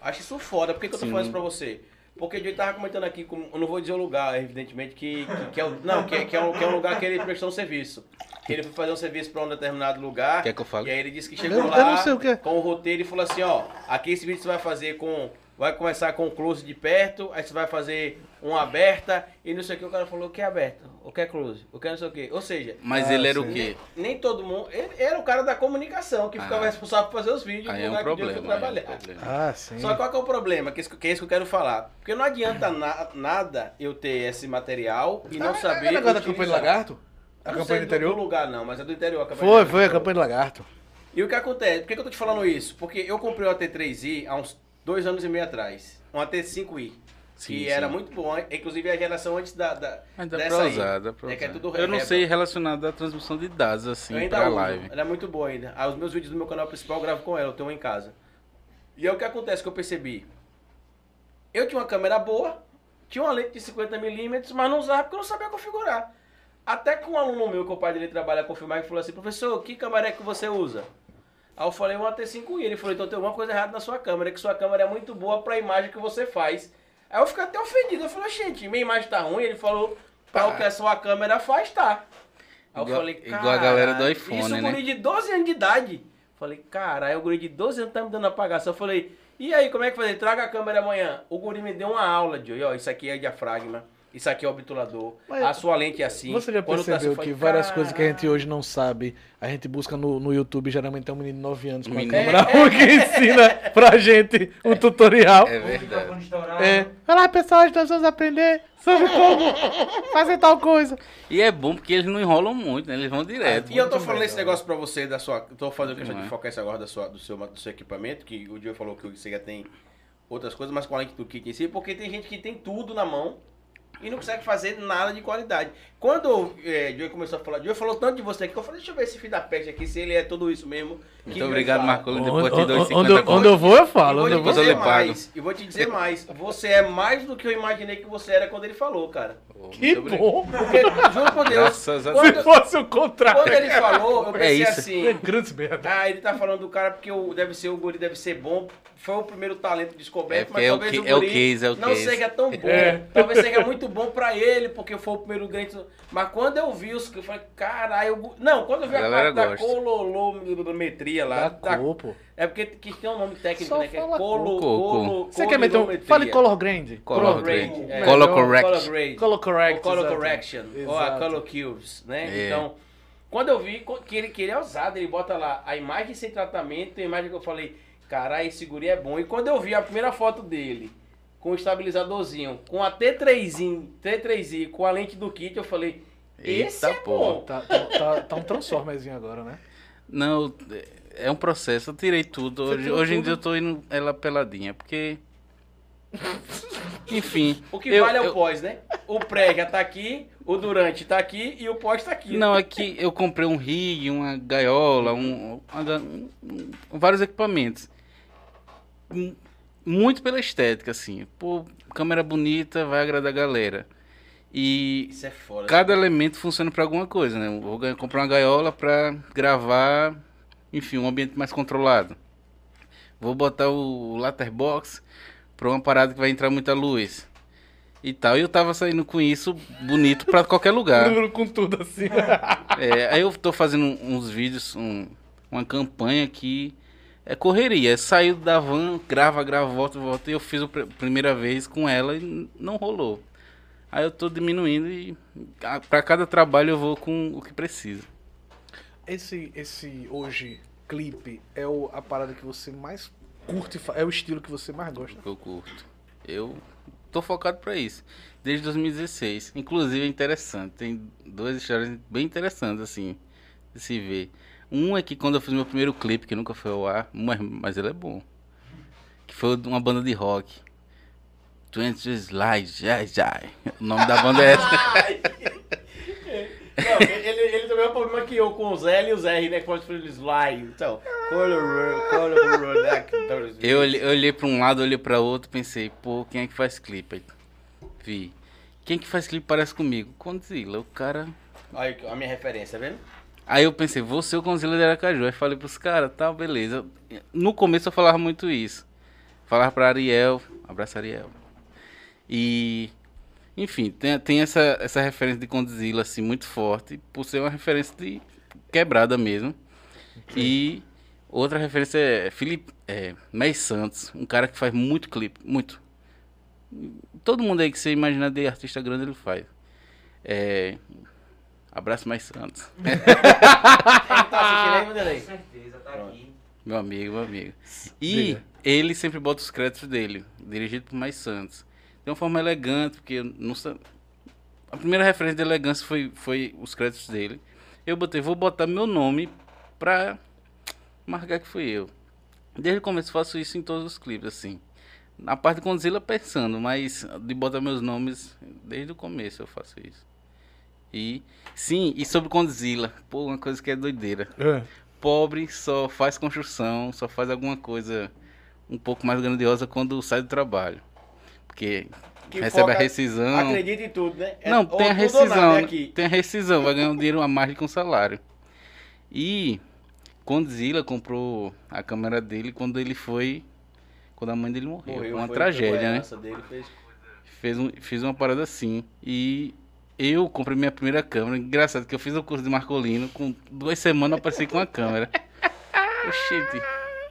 Acho isso foda. Por que, que eu tô Sim. falando isso pra você? Porque eu tava comentando aqui, com, eu não vou dizer o lugar, evidentemente, que, que, que é, o, não, que, é- que, é um, que é um lugar que ele prestou um serviço. Que ele foi fazer um serviço pra um determinado lugar. Quer que eu fale? E aí ele disse que chegou Eu- eu lá sei o é. com o roteiro e falou assim, ó, aqui esse vídeo você vai fazer com. Vai começar com o close de perto, aí você vai fazer uma aberta, e não sei o que, o cara falou o que é aberta, o que é close, o que é não sei o que. Ou seja, Mas Ah, ele era sim. o quê? nem todo mundo. Ele era o cara da comunicação que ficava Ah. responsável por fazer os vídeos Aí é um problema. aí é um trabalhar. problema. Ah, sim. Só que qual que é o problema? Que, que é isso que eu quero falar. Porque não adianta na- nada eu ter esse material e não Ah, saber. É negócio da campanha do utilizar. lagarto? A não campanha do interior? Do lugar não, mas é do interior. a Foi, foi a campanha do lagarto. E o que acontece? Por que, que eu tô te falando isso? Porque eu comprei o AT3i há uns dois anos e meio atrás. Um AT5i. Sim, que sim. era muito bom. Inclusive a geração antes da. da Mas dá dessa pra aí. usar, dá pra É que é usar. tudo Eu não reba. sei relacionado à transmissão de dados, Eu assim, ainda pra uso. live. Ela é muito boa ainda. Ah, os meus vídeos do meu canal principal eu gravo com ela, eu tenho uma em casa. E é o que acontece que eu percebi. Eu tinha uma câmera boa, tinha uma lente de 50mm, mas não usava porque eu não sabia configurar. Até que um aluno meu, que o pai dele trabalha com filmagem, falou assim, professor, que câmera é que você usa? Aí eu falei, uma T5i. Ele falou, então tem alguma coisa errada na sua câmera, que sua câmera é muito boa pra imagem que você faz. Aí eu fiquei até ofendido. Eu falei, gente, minha imagem tá ruim. Ele falou, para o que a sua câmera faz, tá. Aí eu Igual- falei, igual a galera do "Caralho, iPhone, isso né?" guri de 12 anos de idade. Falei, caralho, o guri de 12 anos tá me dando apagação. Eu falei, e aí, como é que fazer? Traga a câmera amanhã. O guri me deu uma aula de, ó, isso aqui é diafragma, Isso aqui é obturador. Mas a sua lente é assim. Você já tá percebeu eu que várias coisas que a gente hoje não sabe, a gente busca no, no YouTube, geralmente tem um menino de 9 anos com a Menino. câmera ruim que ensina pra gente um tutorial. É O verdade. É. Olá pessoal, hoje nós vamos aprender sobre como fazer tal coisa. E é bom porque eles não enrolam muito, né? Eles vão direto. E eu tô falando esse negócio pra você da sua. Tô fazendo questão de é? focar esse agora da sua, do, seu, do seu equipamento, que o Dio falou que você já tem outras coisas, mas com a lente do Kik em si, porque tem gente que tem tudo na mão e não consegue fazer nada de qualidade. Quando é, o Dio começou a falar, o Dio falou tanto de você aqui, que eu falei, deixa eu ver esse filho da peste aqui, se ele é tudo isso mesmo. Muito obrigado. Marcolino. Depois Onde, te dou onde, 50 onde, eu vou, eu E falo. vou Onde te eu vou, eu dizer pago. mais, e vou te dizer mais, você é mais do que eu imaginei que você era quando ele falou, cara. Oh, Que bom. Porque, juro por Deus, a Se quando, fosse o contrário. quando ele falou, eu É pensei isso. assim, Grandes merda. Ah, ele tá falando do cara porque o, deve ser o guri, deve ser bom. Foi o primeiro talento descoberto, É mas é o talvez que- o é o guri case, é o não case. seja tão bom. É. Talvez seja muito bom pra ele, porque foi o primeiro grande. Mas quando eu vi os eu falei, caralho, eu- não, quando eu vi A a, parte da gosta. cololometria lá, Da cor, pô. é porque que tem um nome técnico, Só né? Que é colo, cor. colo, Você quer meter um... Fale color grande. Color grade, grade. é. Color correct. Color. Color correct. Color exato. correction, ou a color cubes, né? É. Então, quando eu vi que ele, que ele é usado, ele bota lá a imagem sem tratamento, a imagem que eu falei, caralho, esse guri é bom. E quando eu vi a primeira foto dele, com o estabilizadorzinho, com a T3i, T3i, com a lente do kit, eu falei, esse Eita é porra. bom. Tá, tá, tá, tá um transformerzinho agora, né? Não, é um processo. Eu tirei tudo. Você Hoje, hoje em tudo? dia eu tô indo ela peladinha, porque. Enfim. O que eu- vale é o eu- pós, né? O pré já tá aqui, o durante tá aqui e o pós tá aqui. Não, é que eu comprei um rig, uma gaiola, um, uma um- um- vários equipamentos. Muito pela estética, assim. Pô, câmera bonita, vai agradar a galera. E Isso é foda. cada elemento funciona para alguma coisa, né? Vou comprar uma gaiola para gravar, enfim, um ambiente mais controlado. Vou botar o letterbox para uma parada que vai entrar muita luz. E tal. E eu tava saindo com isso bonito para qualquer lugar. Com tudo assim. É, aí eu tô fazendo uns vídeos, um- uma campanha que é correria. É sair da van, grava, grava, volta, volta. E eu fiz a pr- primeira vez com ela e não rolou. Aí eu tô diminuindo e a- pra cada trabalho eu vou com o que precisa. Esse, esse hoje clipe é o, a parada que você mais curte, é o estilo que você mais gosta. eu curto. Eu tô focado pra isso. Desde 2016. Inclusive é interessante. Tem duas histórias bem interessantes, assim, de se ver. Um é que quando eu fiz meu primeiro clipe, que nunca foi ao ar, mas, mas ele é bom. Que foi uma banda de rock. Twenty Slides, Jai Jai. O nome da banda é essa. Não, ele, ele também é o problema que eu com os L e os R, né? Que pode fazer slide. Então, color, color, color, Eu olhei, eu olhei pra um lado, olhei pra outro, pensei, pô, quem é que faz clipe? Aí, Vi. Quem que faz clipe parece comigo? Condzilla, o cara Olha a minha referência, tá vendo? Aí eu pensei, vou ser o Conselho de Aracaju. Aí falei pros caras, tá, beleza. No começo eu falava muito isso. Falava pra Ariel, abraço Ariel. E, enfim, tem, tem essa, essa referência de Condzilla, assim, muito forte, por ser uma referência de quebrada mesmo. E outra referência é Felipe, é, May Santos, um cara que faz muito clipe, muito. Todo mundo aí que você imaginar de artista grande ele faz. É, abraço Mais Santos. Tá assistindo aí, Com certeza, tá Pronto. aqui. Meu amigo, meu amigo. E Diga. ele sempre bota os créditos dele, dirigido por Mais Santos. De uma forma elegante, porque não sa- a primeira referência de elegância foi, foi os créditos dele. Eu botei, vou botar meu nome pra marcar que fui eu. Desde o começo faço isso em todos os clipes, assim. Na parte de Condzilla pensando, mas de botar meus nomes, desde o começo eu faço isso. E, sim, e sobre Condzilla, pô, uma coisa que é doideira pobre só faz construção, só faz alguma coisa um pouco mais grandiosa quando sai do trabalho. Porque Que recebe foca- a rescisão. Acredita em tudo, né? É Não, tem a ou nada, rescisão. é aqui. Tem a rescisão, vai ganhar um dinheiro a mais com o salário. E Condzilla comprou a câmera dele quando ele foi. Quando a mãe dele morreu. Morreu, uma foi- tragédia, né? Dele, fez... Fez, um, fiz uma parada assim. E eu comprei minha primeira câmera. Engraçado que eu fiz o curso de Marcolino. Com duas semanas eu apareci com a câmera. Oxente.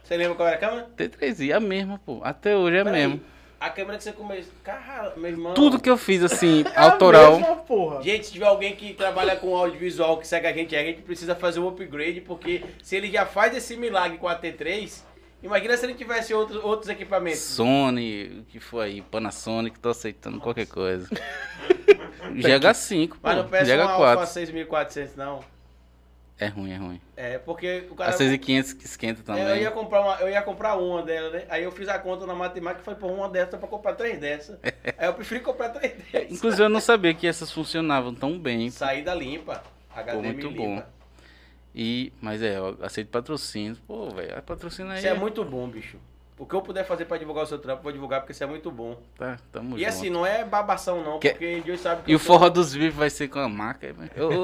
Você lembra qual era a câmera? T3i, a mesma, pô. Até hoje é Peraí. mesmo. A câmera que você começou. Cara, meu irmão. Tudo que eu fiz, assim, É a autoral. mesma porra. Gente, se tiver alguém que trabalha com audiovisual, que segue a gente, a gente precisa fazer um upgrade, porque se ele já faz esse milagre com a T3, imagina se ele tivesse outros, outros equipamentos. Sony, o que foi aí? Panasonic, tô aceitando qualquer coisa. GH5, pô. Mas não peça um Alpha GH4. 6400, não. É ruim, é ruim. É, porque o A cara. 6500 que esquenta É, eu, também. ia comprar uma, eu ia comprar uma dela, né? Aí eu fiz a conta na matemática e falei, pô, uma dessa pra comprar três dessas. Aí eu preferi comprar três dessas. Inclusive eu não sabia que essas funcionavam tão bem. Saída limpa. HDMI muito limpa. bom. E, mas é, eu aceito patrocínio. Pô, velho, patrocina aí. Isso é muito bom, bicho. O que eu puder fazer pra divulgar o seu trampo, eu vou divulgar, porque isso é muito bom. Tá, tamo E junto. assim, não é babação não, Que- porque Deus sabe que E o forró dos vivos vai ser com a marca. velho. Ô.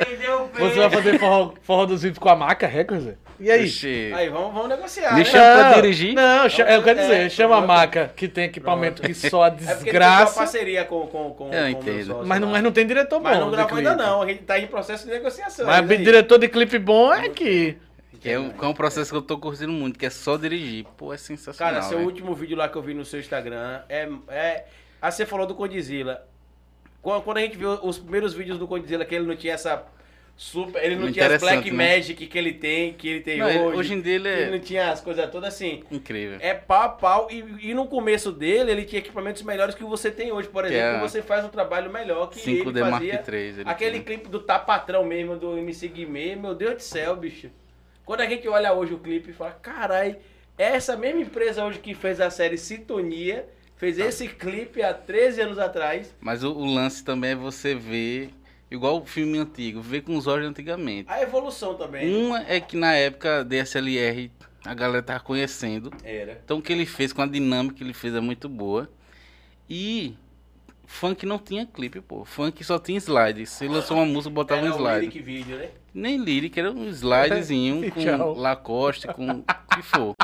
Entendeu? Você vai fazer forró, forró dos vídeos com a maca Records? E aí? Aí, vamos, vamos negociar, Me né? chama pra dirigir? Não, cha- eu quero dizer, É, chama a pronto. maca que tem equipamento que só a É porque ele tem uma desgraça. parceria com, com, com, Eu com entendo. sócio Mas não, mas não tem diretor bom. Mas não gravou ainda clipe. não, a gente tá em processo de negociação. Mas diretor de clipe bom é que. Que é, um, que é um processo que eu tô curtindo muito, que é só dirigir. Pô, é sensacional. Cara, seu velho. último vídeo lá que eu vi no seu Instagram é. é... Ah, você falou do Condzilla. Quando, a gente viu os primeiros vídeos do Condzilla, que ele não tinha essa super. Ele não tinha as Black né? Magic que ele tem, que ele tem Não, ele- hoje. hoje em dia ele Ele é não tinha as coisas todas assim. incrível. É pau a pau. E, e no começo dele, ele tinha equipamentos melhores que você tem hoje. Por exemplo, é você faz um trabalho melhor que 5D ele Mark fazia. III. ele Aquele clipe do Tá Patrão mesmo, do MC Guimê, meu Deus do céu, bicho. Quando a gente olha hoje o clipe e fala, carai, essa mesma empresa hoje que fez a série Sintonia, fez esse clipe há 13 anos atrás. Mas o, o lance também é você ver, igual o filme antigo, ver com os olhos antigamente. A evolução também. Uma é que na época DSLR a galera tava conhecendo. Era. Então o que ele fez com a dinâmica que ele fez é muito boa. E funk não tinha clipe, pô. Funk só tinha slide. Se lançou uma música, botava um Era o slide. lyric vídeo, né? Nem lyric, era um slidezinho com Tchau. Lacoste, com o que for.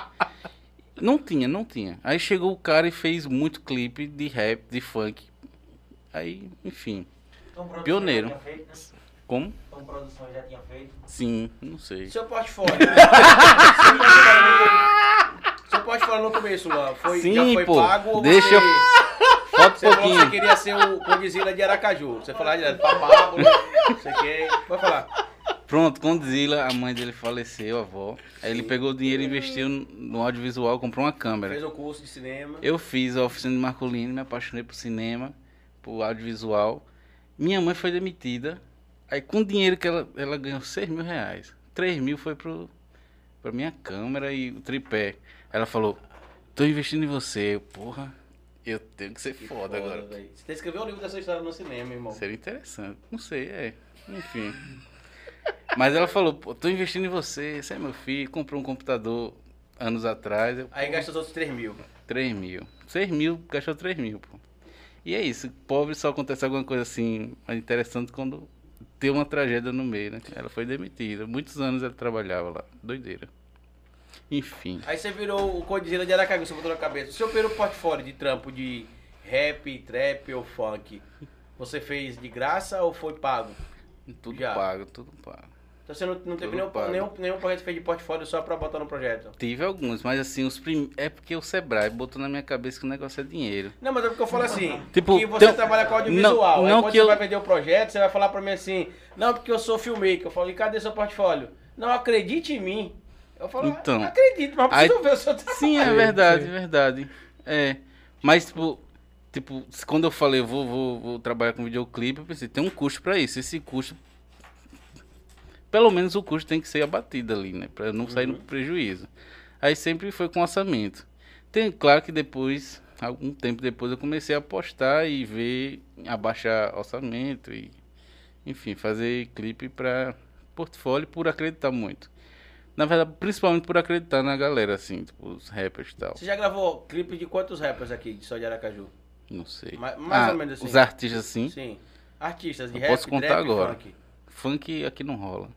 Não tinha, não tinha. Aí chegou o cara e fez muito clipe de rap, de funk. Aí, enfim. Então, Pioneiro. Já tinha feito, né? Como? Então, produção já tinha feito. Sim, não sei. Seu portfólio. Seu portfólio no- Seu portfólio no começo, lá, foi, Sim, já foi pô. pago ou Deixa você... eu- Você falou que você pouquinho. queria ser o Condzilla de Aracaju. Você falava direto, papago, você quer... Pode falar. Pronto, Condzilla, a mãe dele faleceu, a avó. Aí ele pegou o dinheiro e investiu no audiovisual, comprou uma câmera. Fez o curso de cinema. Eu fiz a oficina de Marcolino, me apaixonei por cinema, por audiovisual. Minha mãe foi demitida. Aí com o dinheiro que ela, ela ganhou 6 mil reais. 3 mil foi pro, pra minha câmera e o tripé. Ela falou, tô investindo em você. Eu, Porra, eu tenho que ser Que foda, agora. velho. Você tem que escrever um livro dessa história no cinema, irmão. Seria interessante. Não sei, é. Enfim. Mas ela falou, pô, tô investindo em você, você é meu filho, comprou um computador anos atrás. Eu, Aí gasta os outros 3 mil. 3 mil. 6 mil, gastou 3 mil, pô. E é isso, pobre só acontece alguma coisa assim, interessante quando tem uma tragédia no meio, né? Ela foi demitida. Muitos anos ela trabalhava lá. Doideira. Enfim. Aí você virou o Condzilla de Aracaju, você botou na cabeça. O seu primeiro portfólio de trampo de rap, trap ou funk, você fez de graça ou foi pago? Tudo Já. pago, tudo pago. Então você não, não teve nenhum, pago. nenhum, nenhum projeto fez de portfólio só pra botar no projeto? Tive alguns, mas assim, os prim... é porque o Sebrae botou na minha cabeça que o negócio é dinheiro. Não, mas é porque eu falo assim, Tipo, que você tem- trabalha com audiovisual. Não- aí não quando que você eu- vai vender o projeto, você vai falar pra mim assim, não, porque eu sou filmmaker. Eu falo, e cadê seu portfólio? Não, acredite em mim. Eu falo, Então. acredito, mas Aí- preciso ver o seu trabalho. Sim, é verdade, é verdade. É. Mas, tipo, tipo, quando eu falei, vou, vou, vou trabalhar com videoclipe, eu pensei, tem um custo pra isso. Esse custo. Pelo menos o custo tem que ser abatido ali, né? Pra não sair no prejuízo. Aí sempre foi com orçamento. Tem, claro que depois, algum tempo depois, eu comecei a apostar e ver, abaixar orçamento e, enfim, fazer clipe pra portfólio por acreditar muito. Na verdade, principalmente por acreditar na galera, assim, tipo, os rappers e tal. Você já gravou clipe de quantos rappers aqui, de só de Aracaju? Não sei. Ma- mais Ah, ou menos assim. Os artistas, assim, Sim. Artistas de Eu rap, posso contar agora. funk. funk aqui não rola.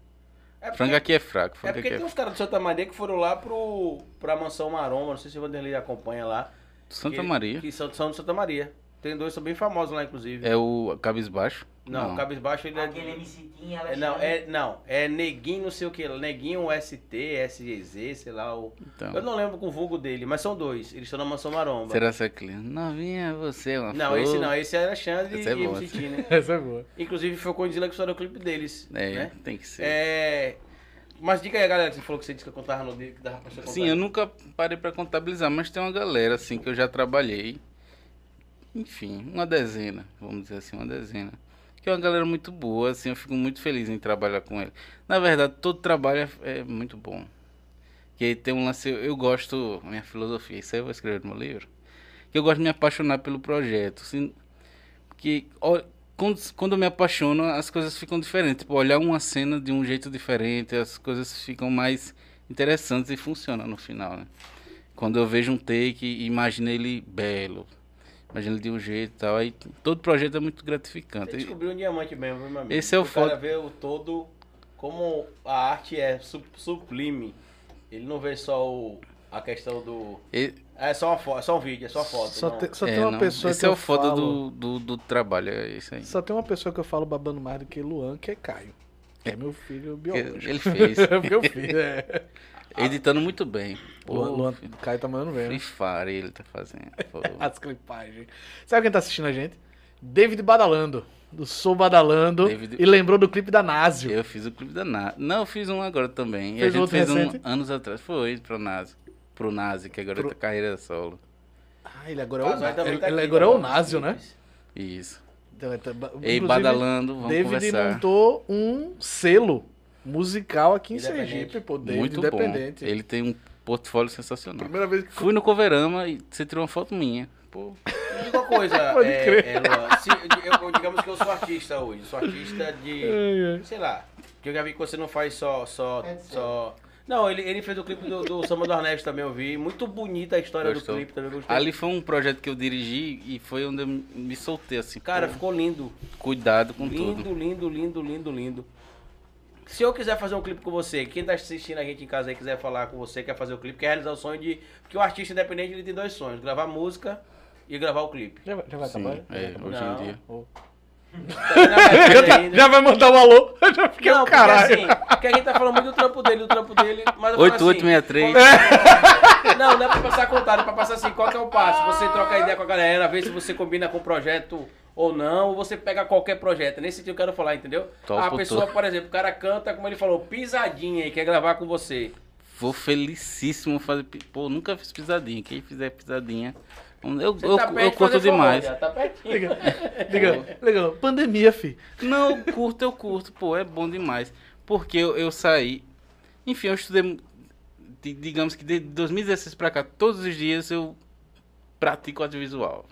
É porque, Funk aqui é fraco, é porque é tem uns caras do Santa Maria que foram lá pro, pra mansão Maromba, não sei se o Vanderlei acompanha lá. Santa que- Maria. Que são, são de Santa Maria. Tem dois, são bem famosos lá, inclusive. É o Cabisbaixo? Não, o Cabisbaixo ele é. Aquele MC Tim, é, Não, é, não, é Neguinho, não sei o que, Neguinho ST, SGZ, sei lá. O... Então, Eu não lembro com o vulgo dele, mas são dois. Eles estão na Mansão Maromba. será que é cliente? Novinha, você é uma Não, flor. esse não, esse é Alexandre Esse é e bom, MC Tim, né? Essa é boa. Inclusive foi o Condzilla que estourou o clipe deles. É, né? tem que ser. É. Mas diga aí, galera, que você falou que você disse que eu contava no dia que dava pra você contar. Sim, eu nunca parei pra contabilizar, mas tem uma galera assim que eu já trabalhei. Enfim, uma dezena, vamos dizer assim, uma dezena. Que é uma galera muito boa, assim, eu fico muito feliz em trabalhar com ele. Na verdade, todo trabalho é, é muito bom. Que aí tem um lance, eu, eu gosto, minha filosofia, isso aí eu vou escrever no meu livro. Que eu gosto de me apaixonar pelo projeto. Assim, que ó, quando, quando eu me apaixono, as coisas ficam diferentes. Tipo, olhar uma cena de um jeito diferente, as coisas ficam mais interessantes e funcionam no final, né? Quando eu vejo um take e imagino ele belo, imagino ele de um jeito e tal, aí todo projeto é muito Você gratificante. descobriu um diamante mesmo, meu amigo? Esse é o cara foda- vê o todo, como a arte é su- sublime. Ele não vê só o, a questão do... E- É só uma foto, é só um vídeo, é só foto. Só, não. tem, só é, tem uma não, pessoa Esse que é eu o foda falo... do, do, do trabalho, é isso aí. Só tem uma pessoa que eu falo babando mais do que Luan, que é Caio. Que é meu filho biológico. Ele fez. meu filho, é. Editando muito bem. Pô, Luan, Luan Caio tá mandando bem. Free né? Fire ele tá fazendo. As clipagens. Sabe quem tá assistindo a gente? David Badalando. Do Sou Badalando. David- E lembrou do clipe da Nazio. Eu fiz o clipe da Nazi. Não, eu fiz um agora também. E Fez a gente outro fez um recente? anos atrás. Foi pro Nazi. Pro Nazi, que agora Pro- tá carreira solo. Ah, ele agora é o, também ele, tá ele aqui, agora é o tá? Nazio, né? Isso. Então, ele tá- Ei, badalando, vamos David conversar. montou um selo musical aqui em. Sergipe, pô. David Muito independente. bom. Ele tem um portfólio sensacional. Primeira vez que Fui no Coverama e você tirou uma foto minha. Pô, diga uma coisa, Pode é, crer. é, Luan, se, eu, digamos que eu sou artista hoje, sou artista de, ai. sei lá, que eu já vi que você não faz só, só, só... Não, ele, ele fez o clipe do, do Samba do Arnesto também, eu vi, muito bonita a história Gostou? do clipe também, gostei. ali foi um projeto que eu dirigi e foi onde eu me soltei assim. Cara, pô, ficou lindo, cuidado com lindo, tudo. lindo, lindo, lindo, lindo. Se eu quiser fazer um clipe com você, quem tá assistindo a gente em casa aí quiser falar com você, quer fazer o clipe, quer realizar o sonho de... Porque o artista independente, ele tem dois sonhos, gravar música e gravar o clipe. Já vai, já vai Sim, acabar? é, hoje Não. em dia. Tá na metade ainda. Já vai mandar um alô? Eu já fiquei Não, o porque caralho. assim, porque a gente tá falando muito do trampo dele, do trampo dele, mas eu falo assim, 8863. Não, não é pra passar contado, é pra passar assim, qual que é o passo? Você troca ideia com a galera, vê se você combina com o projeto ou não, ou você pega qualquer projeto. Nesse sentido eu quero falar, entendeu? Topo a pessoa, por exemplo, o cara canta, como ele falou, pisadinha e quer gravar com você. Vou felicíssimo fazer. Pô, nunca fiz pisadinha. Quem fizer pisadinha. Eu, Você eu, tá eu curto forró, demais. já, tá pertinho. Liga, liga, liga. Pandemia, fi. Não, eu curto, eu curto. Pô, é bom demais. Porque eu, eu saí. Enfim, eu estudei. di- Digamos que de 2016 pra cá, todos os dias eu pratico audiovisual.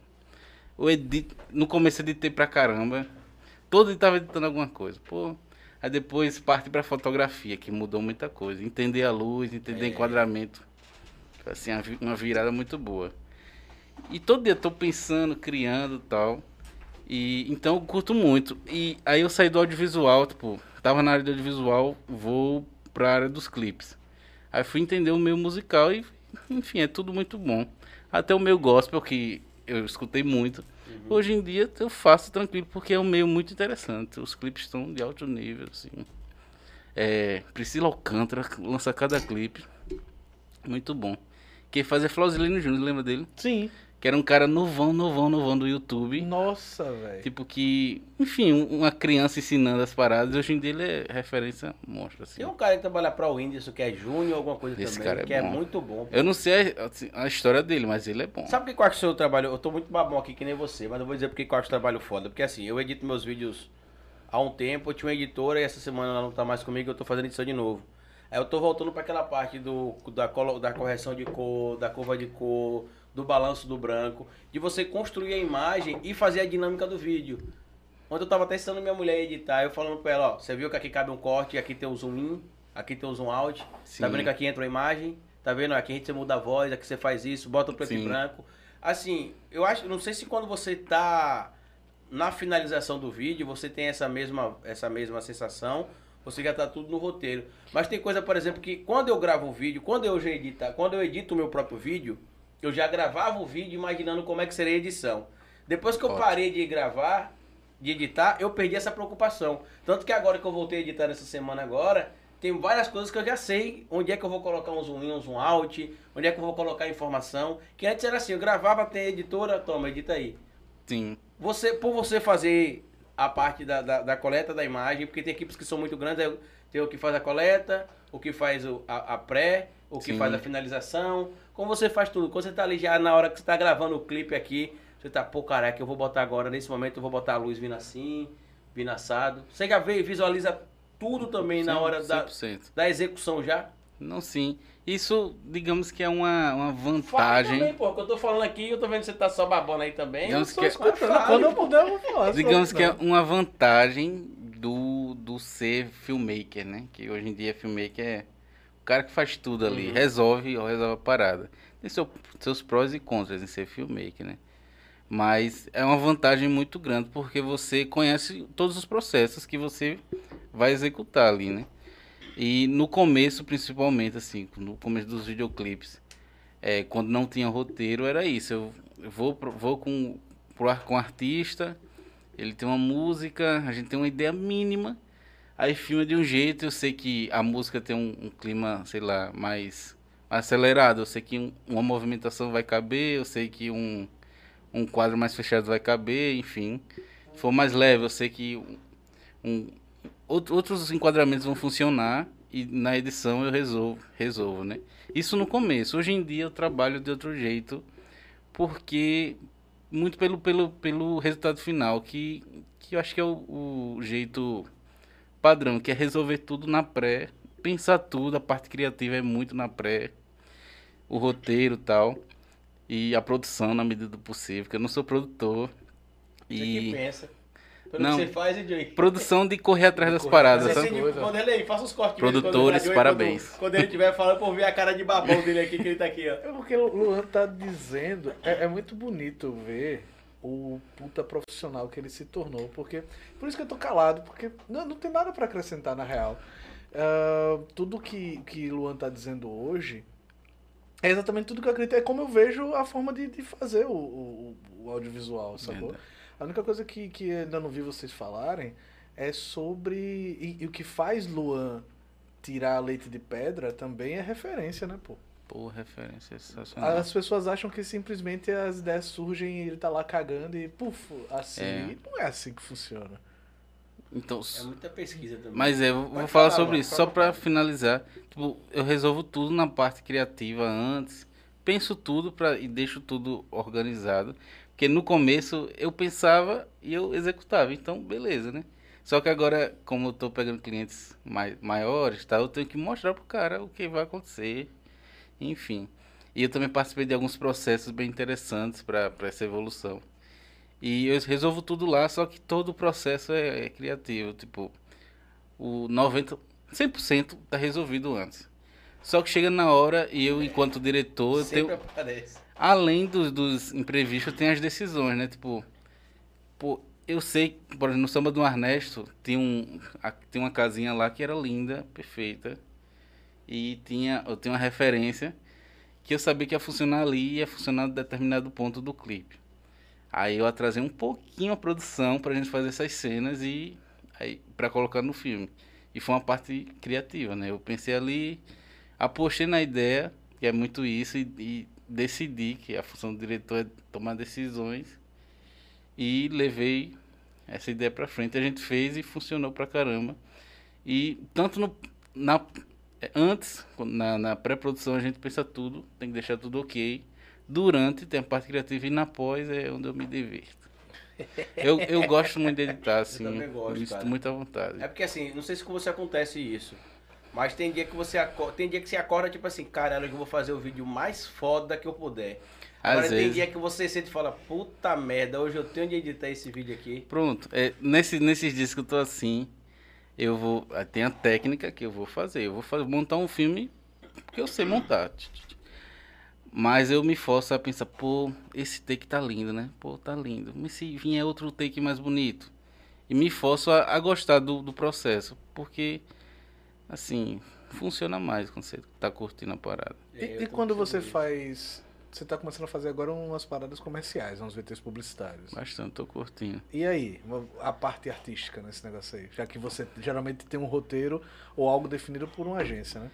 Eu edito, no começo editei pra caramba. Todo dia tava editando alguma coisa. Pô. Aí depois parte pra fotografia, que mudou muita coisa. Entender a luz, entender É. enquadramento. Assim, uma vi- uma virada muito boa. E todo dia eu tô pensando, criando tal. E então eu curto muito. E aí eu saí do audiovisual, tipo, tava na área do audiovisual, vou pra área dos clipes. Aí fui entender o meio musical e, enfim, é tudo muito bom. Até o meio gospel, que eu escutei muito. Hoje em dia eu faço tranquilo, porque é um meio muito interessante. Os clipes estão de alto nível, assim. É, Priscila Alcântara lança cada clipe. Muito bom. Quem faz é Flausilino Júnior, lembra dele? Sim. Que era um cara novão, novão, novão do YouTube. Nossa, velho. Tipo que, enfim, um- uma criança ensinando as paradas. Hoje em dia ele é referência monstra, assim. Tem um cara que trabalha pra Whindersson, que é Júnior, alguma coisa Esse também, cara é que é bom. muito bom. Eu não sei a, assim, a história dele, mas ele é bom. Sabe por que eu acho que o seu trabalho. Eu tô muito babão aqui que nem você, mas eu vou dizer porque que eu acho o trabalho foda. Porque assim, eu edito meus vídeos há um tempo, eu tinha uma editora e essa semana ela não tá mais comigo, eu tô fazendo edição de novo. Aí eu tô voltando pra aquela parte do, da, da correção de cor, da curva de cor, do balanço do branco, de você construir a imagem e fazer a dinâmica do vídeo. Ontem eu tava até ensinando minha mulher editar, eu falando pra ela, ó, você viu que aqui cabe um corte, aqui tem um zoom in, aqui tem um zoom out, Sim. tá vendo que aqui entra a imagem, tá vendo? Aqui a gente muda a voz, aqui você faz isso, bota o preto e Sim. branco. Assim, eu acho, não sei se quando você tá na finalização do vídeo, você tem essa mesma, essa mesma sensação, você já tá tudo no roteiro. Mas tem coisa, por exemplo, que quando eu gravo o vídeo, quando eu já edita, quando eu edito o meu próprio vídeo, eu já gravava o vídeo imaginando como é que seria a edição. Depois que eu Ótimo. parei de gravar, de editar, eu perdi essa preocupação. Tanto que agora que eu voltei a editar essa semana agora, tem várias coisas que eu já sei. Onde é que eu vou colocar um zoom in, um zoom out, onde é que eu vou colocar informação. Que antes era assim, eu gravava, tem editora, toma, edita aí. Sim. Você, por você fazer a parte da, da, da coleta da imagem, porque tem equipes que são muito grandes, tem o que faz a coleta, o que faz o- a, a pré, o que Sim. faz a finalização. Como você faz tudo? Quando você tá ali já na hora que você tá gravando o clipe aqui, você tá, pô, caraca, eu vou botar agora, nesse momento eu vou botar a luz vindo assim, vindo assado. Você já vê e visualiza tudo também na Sim, hora da, 100%. da execução já? Não, sim. Isso, digamos que é uma, uma Fala vantagem. também, pô, que eu tô falando aqui, eu tô vendo que você tá só babando aí também. Digamos eu tô que é- escutando. Quando, eu puder, eu vou falar. Digamos que é uma vantagem do, do ser filmmaker, né? Que hoje em dia filmmaker é o cara que faz tudo ali, Uhum. resolve ou resolve a parada. Tem seu- seus prós e contras em ser filmmaker, né? Mas é uma vantagem muito grande porque você conhece todos os processos que você vai executar ali, né? E no começo, principalmente, assim, no começo dos videoclipes, é, quando não tinha roteiro, era isso. Eu eu vou, pro- vou com, pro com o artista, ele tem uma música, a gente tem uma ideia mínima, aí filma de um jeito, eu sei que a música tem um, um clima, sei lá, mais, acelerado, eu sei que um- uma movimentação vai caber, eu sei que um, um quadro mais fechado vai caber, enfim. Se for mais leve, eu sei que um, um- out- outros enquadramentos vão funcionar e na edição eu resolvo, resolvo, né? Isso no começo. Hoje em dia eu trabalho de outro jeito, porque muito pelo, pelo, pelo resultado final, que, que eu acho que é o, o jeito padrão, que é resolver tudo na pré, pensar tudo, a parte criativa é muito na pré, o roteiro e tal, e a produção na medida do possível, porque eu não sou produtor. Você que E pensa. Pelo Não. que você faz, Joey. produção de correr atrás das correr paradas, Mas essa assim, coisa. quando ele faça os cortes. Produtores, quando- parabéns. Quando, quando ele estiver falando, por ver a cara de babão dele aqui, que ele tá aqui, ó. É porque o Luan tá dizendo, é, é muito bonito ver o puta profissional que ele se tornou, porque por isso que eu tô calado, porque não, não tem nada pra acrescentar na real. Ah, tudo que que Luan tá dizendo hoje é exatamente tudo que eu acredito, é como eu vejo a forma de, de fazer o, o, o audiovisual, sacou? A única coisa que, que ainda não vi vocês falarem é sobre. E, e o que faz Luan tirar leite de pedra também é referência, né, pô? Pô, referência sensacional. As pessoas acham que simplesmente as ideias surgem e ele tá lá cagando e puf, assim. É. Não é assim que funciona. Então, É muita pesquisa também. Mas é, eu vou falar falar, sobre mano, isso. só pra finalizar, tipo, eu resolvo tudo na parte criativa antes, penso tudo pra, e deixo tudo organizado. Porque no começo eu pensava e eu executava, então beleza, né? Só que agora, como eu tô pegando clientes mai, maiores, tá, eu tenho que mostrar pro cara o que vai acontecer, enfim. E eu também participei de alguns processos bem interessantes para essa evolução. E eu resolvo tudo lá, só que todo o processo é, é criativo. Tipo, o 90%, 100% tá resolvido antes. Só que chega na hora e eu, enquanto diretor, eu tenho, aparece. além dos, dos imprevistos, tem as decisões, né? Tipo, pô, eu sei, por exemplo, no samba do Ernesto, tem, um, tem uma casinha lá que era linda, perfeita. E tinha, eu tenho uma referência que eu sabia que ia funcionar ali e ia funcionar em determinado ponto do clipe. Aí eu atrasei um pouquinho a produção pra gente fazer essas cenas e aí para colocar no filme. E foi uma parte criativa, né? Eu pensei ali, apostei na ideia, que é muito isso, e, e decidi que a função do diretor é tomar decisões e levei essa ideia pra frente. A gente fez e funcionou pra caramba. E tanto no, na, antes, quando- na, na pré-produção, a gente pensa tudo, tem que deixar tudo ok. Durante tem a parte criativa e na pós é onde eu me divirto. Eu, eu gosto muito de editar, assim. também gosto, muito à vontade. É porque assim, não sei se com você acontece isso. Mas tem dia que você acorda, tem dia que você acorda tipo assim, caralho, eu vou fazer o vídeo mais foda que eu puder. Agora Às tem vezes. dia que você sente e fala, puta merda, hoje eu tenho de editar esse vídeo aqui. Pronto. É, nesse, nesses dias que eu tô assim, eu vou. ah, Tem a técnica que eu vou fazer. Eu vou fazer, montar um filme que eu sei montar. Mas eu me forço a pensar, pô, esse take tá lindo, né? Pô, tá lindo. Mas se vier outro take mais bonito? E me forço a, a gostar do, do processo. Porque, assim, funciona mais quando você tá curtindo a parada. E, É, e tô quando você faz você tá começando a fazer agora umas paradas comerciais, uns VTs publicitários. Bastante, tô curtindo. E aí, a parte artística nesse negócio aí? Já que você geralmente tem um roteiro ou algo definido por uma agência, né?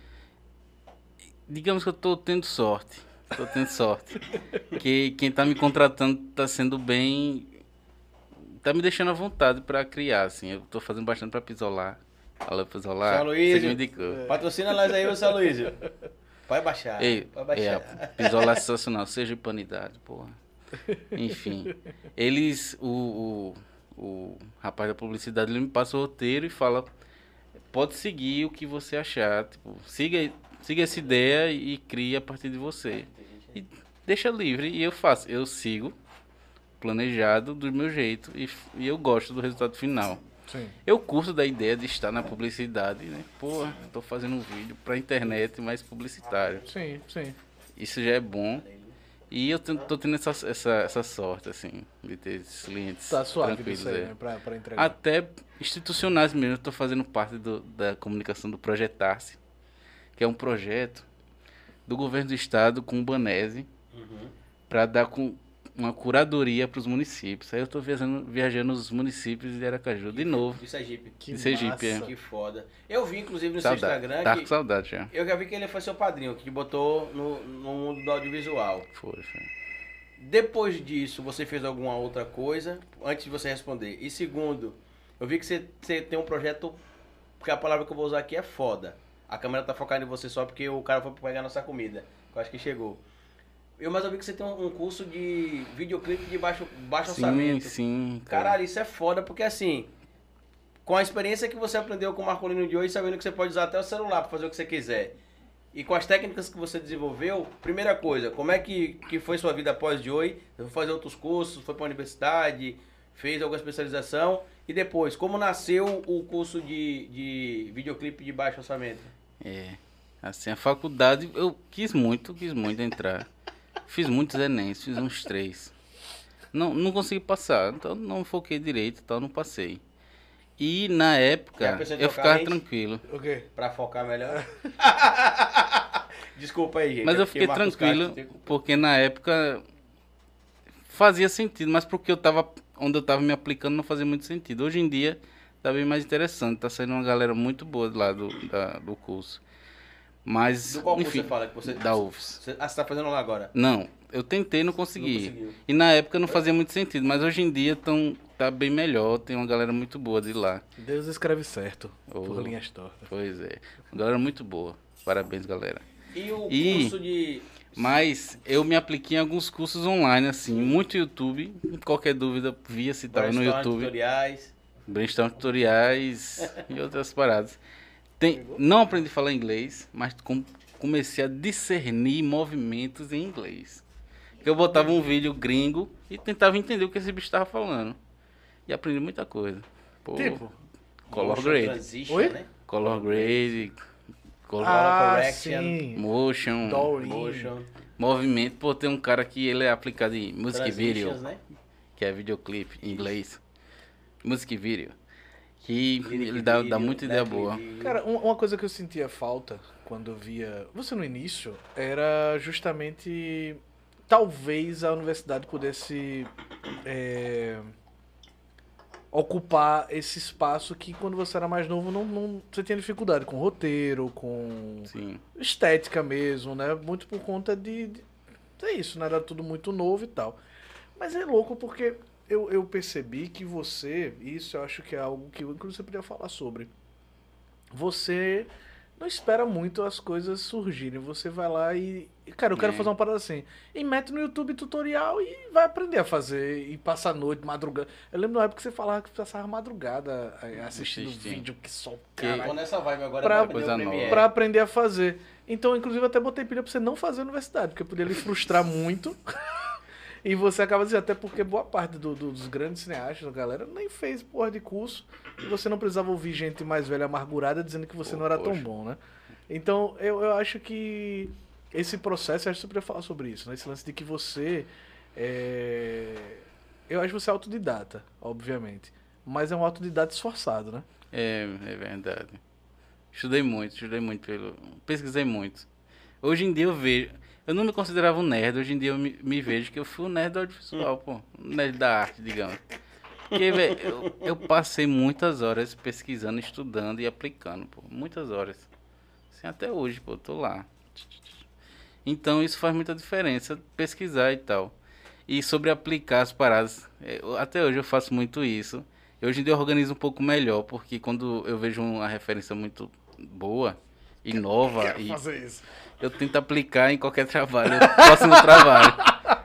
Digamos que eu tô tendo sorte. Tô tendo sorte. que quem tá me contratando tá sendo bem. Tá me deixando à vontade pra criar, assim. Eu tô fazendo bastante pra pisolar. Alô, pisolar. São Luís. Patrocina nós aí, ô São Luís. Vai baixar. Ei, vai baixar. é, a pisolar é sensacional. Seja panidade, porra. Enfim. Eles. O, o, o rapaz da publicidade ele me passa o roteiro e fala. Pode seguir o que você achar. Tipo, siga, siga essa ideia e crie a partir de você. E deixa livre. E eu faço. Eu sigo planejado do meu jeito. E, e eu gosto do resultado final. Sim. Eu curto da ideia de estar na publicidade, né? Pô, tô fazendo um vídeo pra internet, mas publicitário. Sim, sim. Isso já é bom. E eu tô, tendo essa, essa, essa sorte, assim, de ter esses clientes Tá suave tranquilos. disso aí, é. né? Pra, pra entregar. Até institucionais mesmo. Eu tô fazendo parte do, da comunicação do Projetar-se, que é um projeto do governo do estado com o Banese Uhum. para dar com uma curadoria para os municípios. Aí eu tô viajando, viajando nos municípios de Aracaju de novo. De Sergipe. que de Sergipe, massa. é. Que foda. Eu vi, inclusive, no Saudade. seu Instagram Tá com saudade já. Eu já vi que ele foi seu padrinho, que te botou no, no mundo do audiovisual. Foi, foi. Depois disso, você fez alguma outra coisa? Antes de você responder. E segundo, eu vi que você, você tem um projeto, porque a palavra que eu vou usar aqui é foda. A câmera tá focada em você só porque o cara foi pegar nossa comida. Eu acho que chegou. Eu, mas eu vi que você tem um, curso de videoclipe de baixo, baixo Sim, orçamento. sim. cara. Caralho, isso é foda, porque assim, com a experiência que você aprendeu com o Marcolino de hoje, sabendo que você pode usar até o celular para fazer o que você quiser. E com as técnicas que você desenvolveu, primeira coisa, como é que, que foi sua vida após de hoje? Você foi fazer outros cursos, foi para a universidade, fez alguma especialização? E depois, como nasceu o curso de, de videoclipe de baixo orçamento? É. Assim, a faculdade, eu quis muito, quis muito entrar. Fiz muitos Enems, fiz uns três. Não, não consegui passar, então não foquei direito, então não passei. E na época, eu trocar ficava tranquilo. O quê? Para focar melhor? Desculpa aí, gente. Mas é eu fiquei tranquilo, tem- porque na época fazia sentido, mas porque eu tava onde eu tava me aplicando não fazia muito sentido. Hoje em dia tá bem mais interessante, tá saindo uma galera muito boa lá do, da- do curso. Mas, Do qual curso enfim, você fala? Que você, da UFS. Você, ah, você tá fazendo lá agora? Não, eu tentei, não Não consegui. conseguiu. E na época não fazia muito sentido, mas hoje em dia tão, tá bem melhor, tem uma galera muito boa de lá. Deus escreve certo. Oh. Por linhas tortas. Pois é, uma galera muito boa. Parabéns, galera. E o E- curso de. Mas eu me apliquei em alguns cursos online, assim, muito YouTube. Qualquer dúvida, via se tava no YouTube. tutoriais. Brainstorm tutoriais e outras paradas. Tem, não aprendi a falar inglês, mas com- comecei a discernir movimentos em inglês. Eu botava um vídeo gringo e tentava entender o que esse bicho estava falando. E aprendi muita coisa. Pô, Tipo? color grade. Oi? né? Color grade, color Ah, correction, sim. motion, Dory. Motion. movimento. Pô, tem um cara que ele é aplicado em music video. né? que é videoclipe em inglês. Music video. Que ele dá, dá muita ideia lyric boa. video. Cara, um- uma coisa que eu sentia falta quando eu via você no início era justamente talvez a universidade pudesse é, ocupar esse espaço que quando você era mais novo não, não- você tinha dificuldade com roteiro, com Sim. estética mesmo, né? Muito por conta de, de é isso, né? Era tudo muito novo e tal. Mas é louco porque eu, eu percebi que você, isso eu acho que é algo que eu inclusive podia falar sobre. Você não espera muito as coisas surgirem. Você vai lá e. Cara, eu quero É. fazer uma parada assim. E mete no YouTube tutorial e vai aprender a fazer. E passa a noite, madrugada. Eu lembro na época que você falava que passava madrugada eh, assistindo Assistindo. vídeo que só o Que- cara Tô nessa vibe agora. Pra- agora Coisa nova. Pra aprender a fazer. Então, inclusive, eu até botei pilha pra você não fazer a universidade, porque podia lhe frustrar muito. e você acaba dizendo, até porque boa parte do- do- dos grandes cineastas, a galera, nem fez porra de curso. E você não precisava ouvir gente mais velha amargurada dizendo que você Pô, não era tão poxa. bom, né? Então, eu, eu acho que esse processo, eu acho que você podia falar sobre isso, né? Esse lance de que você. é, Eu acho que você é autodidata, obviamente. Mas é um autodidata esforçado, né? É, é verdade. Estudei muito, estudei muito pelo. Pesquisei muito. Hoje em dia eu vejo. Eu não me considerava um nerd, hoje em dia eu me, me vejo que eu fui um nerd audiovisual, pô. Um nerd da arte, digamos. Porque, velho, eu, eu passei muitas horas pesquisando, estudando e aplicando, pô. Muitas horas. Assim, até hoje, pô, eu tô lá. Então isso faz muita diferença, pesquisar e tal. E sobre aplicar as paradas, é, eu- até hoje eu faço muito isso. Hoje em dia eu organizo um pouco melhor, porque quando eu vejo uma referência muito boa nova, Quero e fazer isso. eu tento aplicar em qualquer trabalho, no trabalho.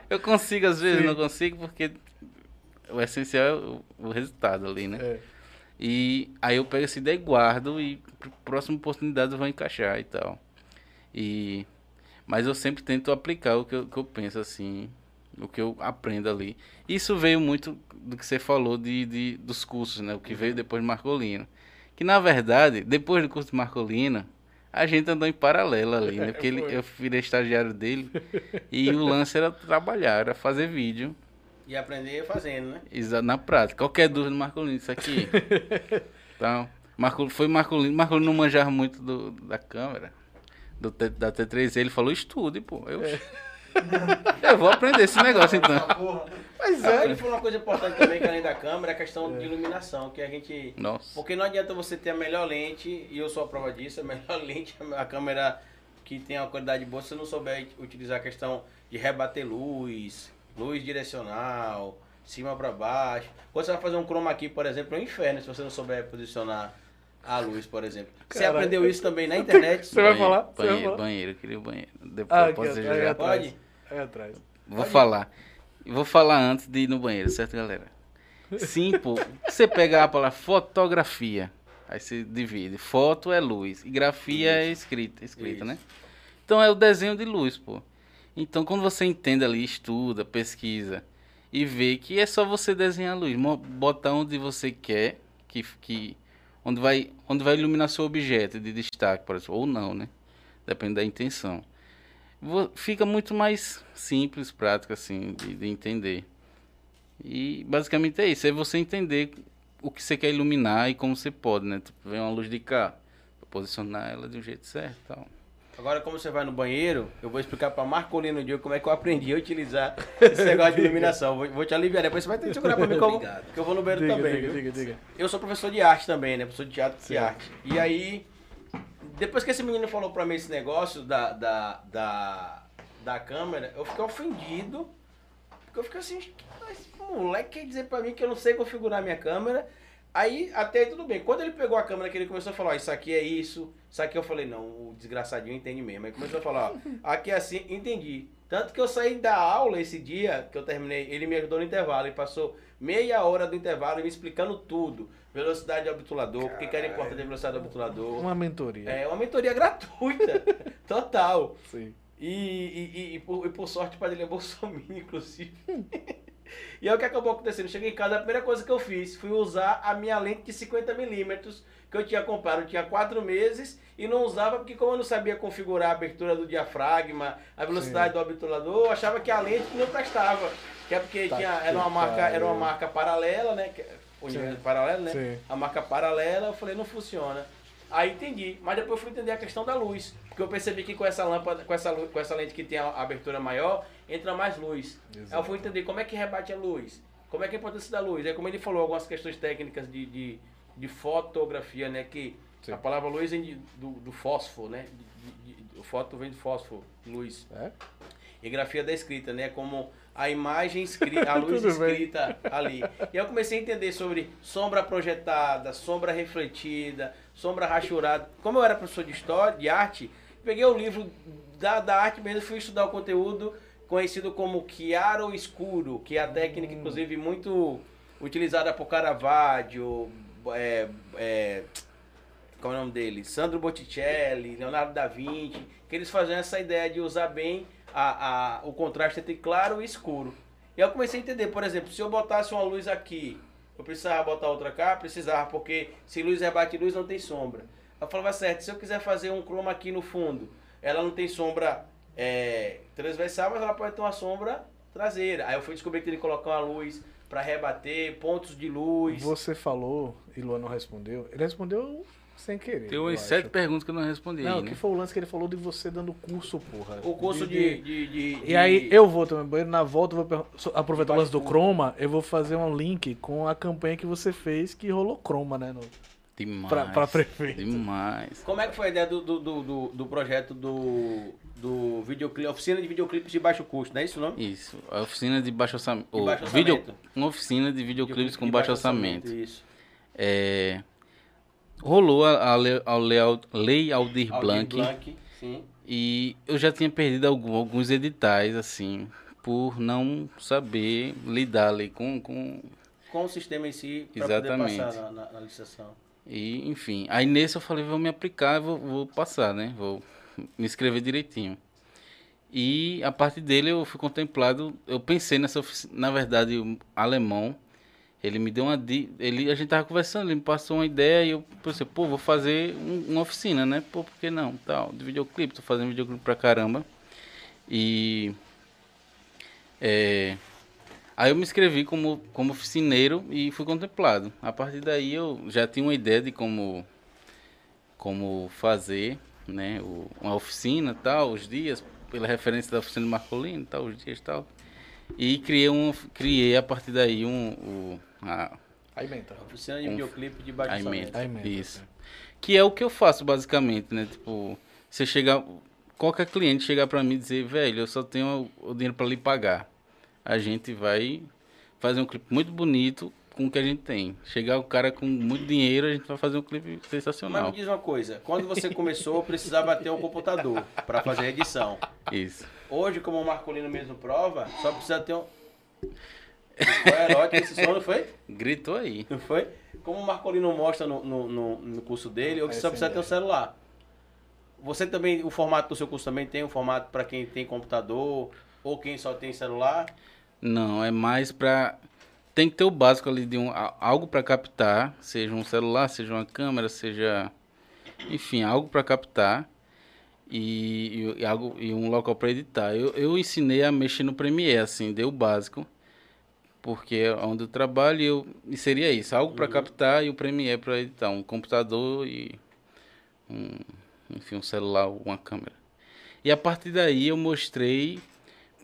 Eu consigo, às vezes Sim. não consigo, porque o essencial é o, o resultado ali, né? É. E aí eu pego essa ideia e guardo e pr- próxima oportunidade eu vou encaixar e tal. E mas eu sempre tento aplicar o que eu, que eu penso assim, o que eu aprendo ali. Isso veio muito do que você falou de, de dos cursos, né? O que veio depois de Marcolino. Que na verdade, depois do curso de Marcolino, a gente andou em paralelo ali, né? Porque ele, eu virei estagiário dele e o lance era trabalhar, era fazer vídeo. E aprender fazendo, né? Exa na prática. Qualquer dúvida, Marcolino, isso aqui. então, Marco, foi Marcolino. Marcolino não manjava muito do, da câmera, do, da T3. Ele falou, estude, pô. Eu, eu vou aprender esse negócio então. Porra. Mas é. ele falou uma coisa importante também, que além da câmera, é a questão de iluminação, que a gente. Nossa. Porque não adianta você ter a melhor lente, e eu sou a prova disso, a melhor lente, a câmera que tem uma qualidade boa, se você não souber utilizar a questão de rebater luz, luz direcional, cima para baixo. Quando você vai fazer um chroma aqui, por exemplo, é um inferno se você não souber posicionar a luz, por exemplo. Você Caralho. aprendeu isso também na internet? Você vai Banheiro, falar? Você vai Banheiro, falar? banheiro, eu queria o banheiro. Depois Ah, eu posso aqui, jogar. atrás. Pode? Aí atrás. Vou Pode ir. falar. Vou falar antes de ir no banheiro, certo, galera? Sim, pô. Você pegar a palavra fotografia, aí você divide. Foto é luz e grafia é escrita, escrita, Isso. né? Então é o desenho de luz, pô. Então quando você entende ali, estuda, pesquisa e vê que é só você desenhar a luz, botar onde você quer, que, que onde vai onde vai iluminar seu objeto de destaque, por exemplo, ou não, né? Depende da intenção fica muito mais simples, prático, assim, de, de entender. E basicamente é isso, é você entender o que você quer iluminar e como você pode, né? Tipo, vem uma luz de cá, posicionar ela de um jeito certo e tal. Agora, como você vai no banheiro, eu vou explicar para Marcolino Diogo como é que eu aprendi a utilizar esse negócio de iluminação. Vou, vou te aliviar, depois você vai ter que segurar para mim que eu, vou- Obrigado. que eu vou no banheiro Diga, também. diga, viu? diga, diga. Eu sou professor de arte também, né? Professor de teatro e Certo. arte. E aí, depois que esse menino falou pra mim esse negócio da, da, da, da câmera, eu fiquei ofendido. Porque eu fiquei assim, mas moleque quer dizer pra mim que eu não sei configurar minha câmera. Aí, até aí tudo bem. Quando ele pegou a câmera que ele começou a falar, ó, isso aqui é isso, isso aqui eu falei, não, o desgraçadinho entende mesmo. Aí começou a falar, ó, aqui é assim, entendi. Tanto que eu saí da aula esse dia, que eu terminei, ele me ajudou no intervalo, ele passou meia hora do intervalo me explicando tudo. Velocidade do obturador, por que que era importante a velocidade do obturador. Uma mentoria. É uma mentoria gratuita, total. Sim. E, e, e- e por, e por sorte o pai dele é Bolsonaro, inclusive. e aí o que acabou acontecendo? Cheguei em casa, a primeira coisa que eu fiz foi usar a minha lente de 50mm que eu tinha comprado, eu tinha quatro meses e não usava porque como eu não sabia configurar a abertura do diafragma, a velocidade do obturador, eu achava que a lente não prestava. Que é porque Tá tinha, era uma marca, era uma marca paralela, né? É Sim. paralelo, né? Sim. A marca paralela, eu falei, não funciona. Aí entendi, mas depois fui entender a questão da luz, porque eu percebi que com essa lâmpada, com essa, com essa lente que tem a abertura maior, entra mais luz. Aí eu fui entender como é que rebate a luz, como é que é a importância da luz. Aí como ele falou, algumas questões técnicas de, de, de fotografia, né, que Sim. a palavra luz vem de- do, do fósforo, né, de, de- o foto vem de fósforo, luz. É? E grafia da escrita, né? Como a imagem escrita, a luz Tudo bem. escrita ali. E eu comecei a entender sobre sombra projetada, sombra refletida, sombra rachurada. Como eu era professor de história, de arte, peguei o livro da, da arte mesmo, fui estudar o conteúdo conhecido como chiaro escuro, que é a técnica, inclusive, muito utilizada por Caravaggio, é, é, qual é o nome dele? Sandro Botticelli, Leonardo da Vinci, que eles faziam essa ideia de usar bem a, a, o contraste entre claro e escuro. E eu comecei a entender, por exemplo, se eu botasse uma luz aqui, eu precisava botar outra cá? Precisava, porque se luz rebate luz não tem sombra. Eu falava certo, se eu quiser fazer um chroma aqui no fundo, ela não tem sombra é, transversal, mas ela pode ter uma sombra traseira. Aí eu fui descobrir que ele colocar uma luz para rebater, pontos de luz. Você falou, e Luan não respondeu. Ele respondeu sem querer. Tem umas acho. sete perguntas que eu não respondi Não, aí, que né? foi o lance que ele falou de você dando curso, porra. O curso de. de, de- E de- aí eu vou também banheiro, na volta eu vou aproveitar o lance do Baixo. Chroma, eu vou fazer um link com a campanha que você fez que rolou Chroma, né? No, Demais. pra, pra prefeito. Demais. Como é que foi a ideia do, do, do, do- do projeto do, do videoclipe, oficina de videoclipes de baixo custo, não é isso o nome? Isso. A oficina de baixo orçamento. De baixo Video... orçamento. Uma oficina de videoclipes com De baixo orçamento. Isso. É... Rolou a, a, a lei, Aldir Aldir Blanc. E eu já tinha perdido algum- alguns editais, assim, por não saber lidar ali com, com... Com o sistema em si, para poder passar na, na, na licitação. E, enfim. Aí nesse eu falei, vou me aplicar, vou, vou passar, né? Vou me inscrever direitinho. E a partir dele eu fui contemplado, eu pensei nessa oficina, na verdade, alemão, ele me deu uma ele a gente tava conversando, ele me passou uma ideia e eu pensei, pô, vou fazer um- uma oficina, né? Pô, por que não? Tal, de videoclipe, tô fazendo videoclipe pra caramba. E é, aí eu me inscrevi como como oficineiro e fui contemplado. A partir daí eu já tinha uma ideia de como como fazer, né, o- uma oficina, tal, os dias, pela referência da oficina Marcolino, tal, os dias, tal. E criei um criei a partir daí um o, a, Aí menta. Oficina de Um- videoclipe de baixo a emenda. Isso. Que é o que eu faço basicamente, né? Tipo, você chegar. Qualquer cliente chegar pra mim e dizer, velho, eu só tenho o dinheiro pra lhe pagar. A gente vai fazer um clipe muito bonito com o que a gente tem. Chegar o cara com muito dinheiro, a gente vai fazer um clipe Mas sensacional. me diz uma coisa, quando você começou, precisava ter um computador para fazer a edição. Isso. Hoje, como o Marcolino mesmo prova, só precisa ter um. Foi erótico esse som, não foi? Gritou aí. Não foi? Como o Marcolino mostra no, no, no, no curso dele, hoje só precisa ter um celular. Você também, o formato do seu curso também tem um formato para quem tem computador ou quem só tem celular? Não, é mais pra. Tem que ter o básico ali de um, algo pra captar, seja um celular, seja uma câmera, seja. Enfim, algo pra captar e, e, e algo, e um local pra editar. Eu, eu ensinei a mexer no Premiere, assim, dei o básico, porque é onde eu trabalho e eu, e seria isso: algo pra captar e o Premiere pra editar. Um computador e. Um, enfim, um celular, uma câmera. E a partir daí eu mostrei.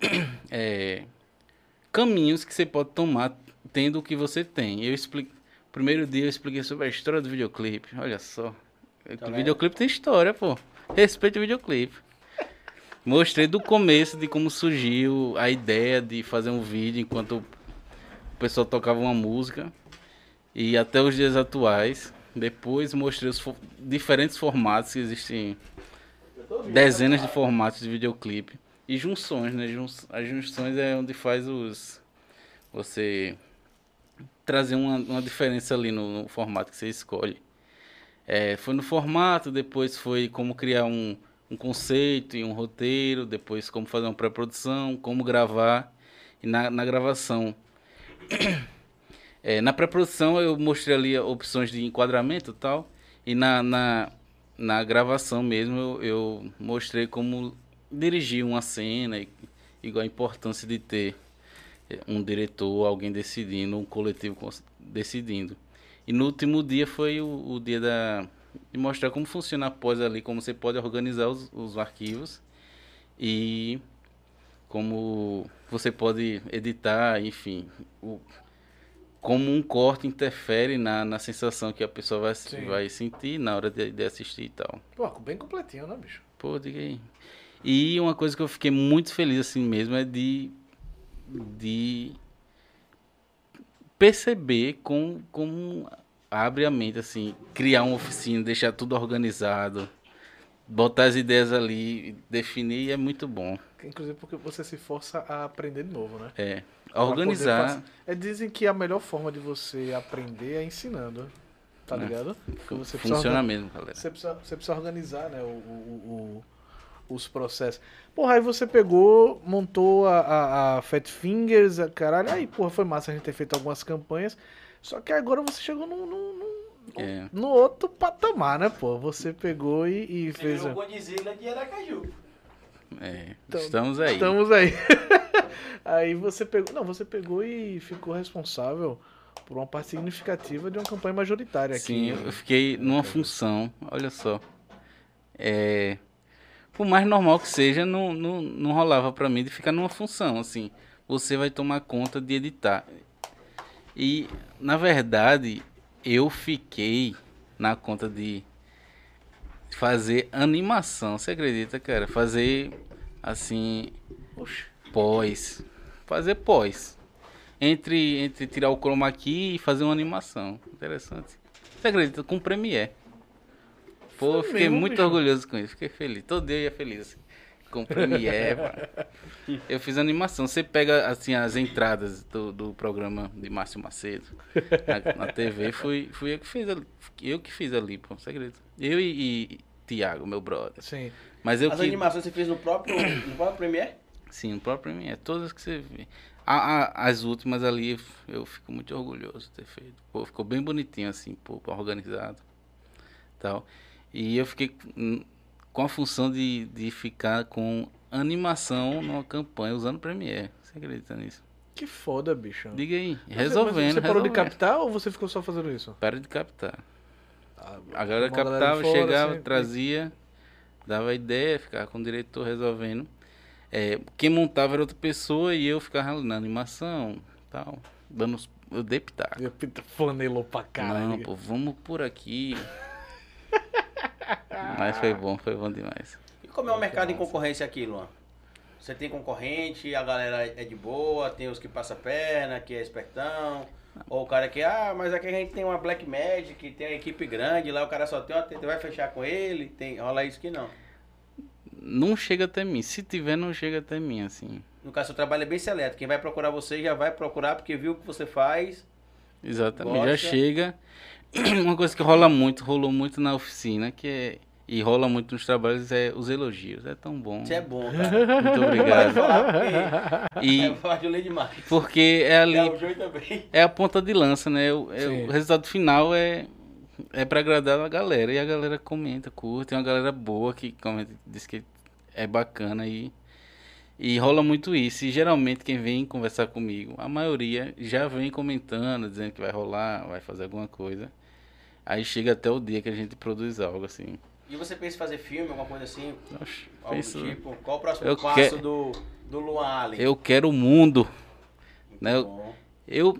é, caminhos que você pode tomar tendo o que você tem. Eu explico, primeiro dia eu expliquei sobre a história do videoclipe. Olha só. Tá o videoclipe tem história, pô. Respeita o videoclipe. Mostrei do começo de como surgiu a ideia de fazer um vídeo enquanto pessoal tocava uma música e até os dias atuais. Depois mostrei os fo- diferentes formatos que existem dezenas de formatos de videoclipe e junções, né? As junções é onde faz os você trazer uma, uma diferença ali no, no formato que você escolhe. É, foi no formato, depois foi como criar um, um conceito e um roteiro, depois como fazer uma pré-produção, como gravar e na, na gravação. É, na pré-produção eu mostrei ali opções de enquadramento e tal, e na, na, na gravação mesmo eu, eu mostrei como dirigir uma cena, e, igual a importância de ter eh, um diretor, alguém decidindo, um coletivo decidindo. E no último dia foi o, o dia da, de mostrar como funciona após ali, como você pode organizar os, os arquivos e como você pode editar, enfim, o, como um corte interfere na, na sensação que a pessoa vai, Sim. vai sentir na hora de, de assistir e tal. Pô, bem completinho, né, bicho? Pô, diga aí. E uma coisa que eu fiquei muito feliz assim mesmo é de, de perceber como, como abre a mente, assim, criar uma oficina, deixar tudo organizado, botar as ideias ali, definir é muito bom. Inclusive porque você se força a aprender de novo, né? É. Poder Organizar. É, dizem que a melhor forma de você aprender é ensinando. Tá É. ligado? Porque você Funciona mesmo, galera. Você precisa, você precisa organizar, né, o, o- o- os processos. Porra, aí você pegou, montou a, a, a Fat Fingers, a caralho. Aí, porra, foi massa a gente ter feito algumas campanhas. Só que agora você chegou num, num- num- É. no outro patamar, né, pô? Você pegou e, e Você fez. virou Godzilla de Aracaju. É. Então, Estamos aí. Estamos aí. aí você pegou. Não, você pegou e ficou responsável por uma parte significativa de uma campanha majoritária aqui. Sim, eu fiquei numa função, olha só. É, por mais normal que seja, não, não, não rolava pra mim de ficar numa função, assim. Você vai tomar conta de editar. E, na verdade, eu fiquei na conta de fazer animação. Você acredita, cara? Fazer, assim, Oxe, pós. Fazer pós. Entre, entre tirar o chroma key e fazer uma animação. Interessante. Você acredita? Com Premiere. Pô, eu fiquei mesmo, muito bicho? orgulhoso com isso. Fiquei feliz. Todo dia eu ia feliz. Assim. Com Premiere, pá. Eu fiz animação. Você pega, assim, as entradas do, do programa de Márcio Macedo na, na TV. Fui, fui eu que fiz ali. Eu que fiz ali, pô. Você acredita? Eu e, e Tiago, meu brother. sim. Mas eu As que... animações você fez no próprio, no próprio Premiere? Sim, no próprio Premiere, todas que você vê. A- a- as últimas ali, eu fico muito orgulhoso de ter feito. Pô, ficou bem bonitinho assim, pô, organizado. Tal. E eu fiquei com a função de, de ficar com animação numa campanha usando Premiere. Você acredita nisso? Que foda, bicho. Diga aí, Mas resolvendo, Você parou de resolvendo. captar ou você ficou só fazendo isso? Para de captar. A galera captava, fora, chegava, assim, trazia, dava ideia, ficava com o diretor resolvendo. É, quem montava era outra pessoa e eu ficava na animação tal. Dando os, eu dei pitaco. Eu flanelou pra caralho. Não, pô, vamos por aqui. Mas foi bom, foi bom demais. E como é o mercado em concorrência aqui, Luan? Você tem concorrente, a galera é de boa, tem os que passa perna, que é espertão. Ou o cara que, ah, mas aqui a gente tem uma Black Magic, tem uma equipe grande, lá o cara só tem uma, você vai fechar com ele, tem, rola isso que não. Não chega até mim. Se tiver, não chega até mim, assim. No caso, seu trabalho é bem seleto. Quem vai procurar você já vai procurar porque viu o que você faz. Exatamente. Já Gosta. chega. Uma coisa que rola muito, rolou muito na oficina, que é. E rola muito nos trabalhos é os elogios. É tão bom. Você é bom, cara. Muito obrigado. E é, eu demais. porque é ali. É Joey também. é a ponta de lança, né? O, é- o resultado final é é para agradar a galera e a galera comenta, curte, tem uma galera boa que comenta, diz que é bacana e e rola muito isso. E geralmente quem vem conversar comigo, a maioria já vem comentando, dizendo que vai rolar, vai fazer alguma coisa. Aí chega até o dia que a gente produz algo assim. E você pensa em fazer filme, alguma coisa assim? Oxe, Algo penso- tipo? Qual o próximo Eu passo que- do, do Luan Allen? eu quero o mundo. Muito né, eu- bom. Eu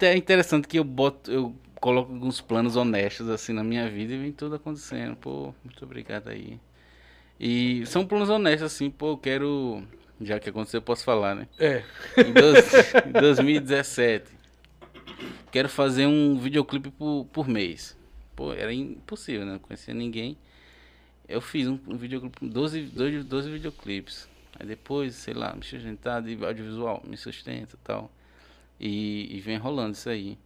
é interessante que eu boto, eu coloco alguns planos honestos assim na minha vida e vem tudo acontecendo. Pô, muito obrigado aí. E são planos honestos assim, pô, eu quero, já que aconteceu, eu posso falar, né? É. Em, dois- em 2017, quero fazer um videoclipe por, por mês. Pô, era impossível, né? Não conhecia ninguém. Eu fiz um, um videoclipe, 12, 12, 12 videoclipes. Aí depois, sei lá, me sustentar de audiovisual, me sustenta tal. E, e vem rolando isso aí.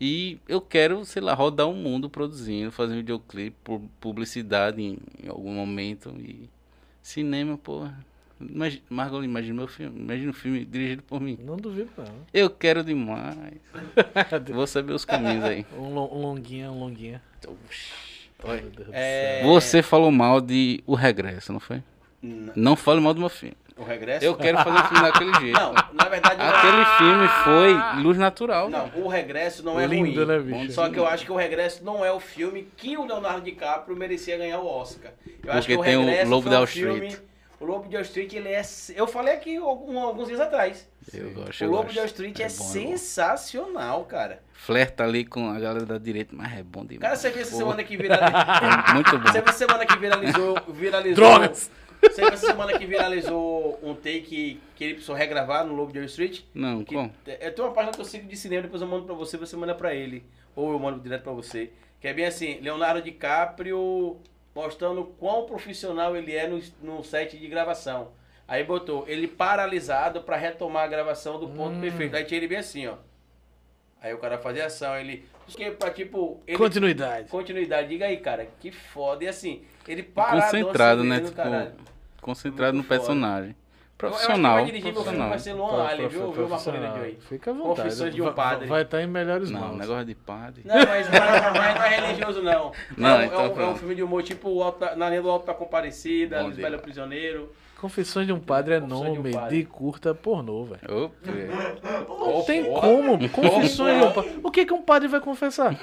E eu quero, sei lá, rodar o mundo produzindo, fazer videoclipe, pu- publicidade em, em algum momento. E cinema, pô. Imagina, Margot, imagina meu filme. Imagina um filme dirigido por mim. Não duvido, não. Eu quero demais. Vou saber os caminhos aí. Um, lo- um longuinha, um longuinha. Oi. Meu Deus do É, Você falou mal de O Regresso, não foi? n- Não fale mal do meu filme. O regresso? Eu quero fazer o filme daquele jeito. Não, na verdade não Aquele filme foi Luz Natural. Não, o regresso não é Lindo, ruim. né, bicho? Só que eu acho que o regresso não é o filme que o Leonardo DiCaprio merecia ganhar o Oscar. Eu acho Porque que o tem o regresso Lobo foi de um Wall filme- Street. O Lobo de Wall Street, ele é. Eu falei aqui algum- alguns dias atrás. Eu gosto, o eu Lobo gosto. de Wall Street é, bom, bom. sensacional, cara. Flerta ali com a galera da direita, mas é bom demais. Cara, você viu essa semana que viralizou. é muito bom. Você viu essa semana que viralizou. viralizou Drogas! Você viu essa semana que viralizou um take que ele precisou regravar no Lobo de Wall Street? Não, Que- como? Eu tenho uma página que eu sigo de cinema, depois eu mando pra você, você manda pra ele. Ou eu mando direto pra você. Que é bem assim, Leonardo DiCaprio mostrando quão profissional ele é no, no set de gravação. Aí botou ele paralisado pra retomar a gravação do ponto Hum. perfeito. Aí tinha ele bem assim, ó. Aí o cara fazia ação, ele. Que pra tipo. Ele, Continuidade. Continuidade, diga aí, cara. Que foda. E assim, ele parado. Concentrado, né? no Tipo, concentrado Muito no foda. personagem. Profissional. Eu acho que vai dirigir meu filme profissional. vai ser Luan Ali, viu? Viu, Marcolino Joy? Fica à vontade. Confissões de um Vai- padre. Vai estar em melhores Não, mãos. negócio de padre. Não, mas, mas não é religioso, não. Não, é, um- então é um, é um filme de humor tipo Na linha do Alto da Comparecida, dia. Prisioneiro. Confissões de um padre é Confissões de um nome de, curta pornô, velho. Opa. Não tem porra. como. Confissões de um padre. O que, que um padre vai confessar?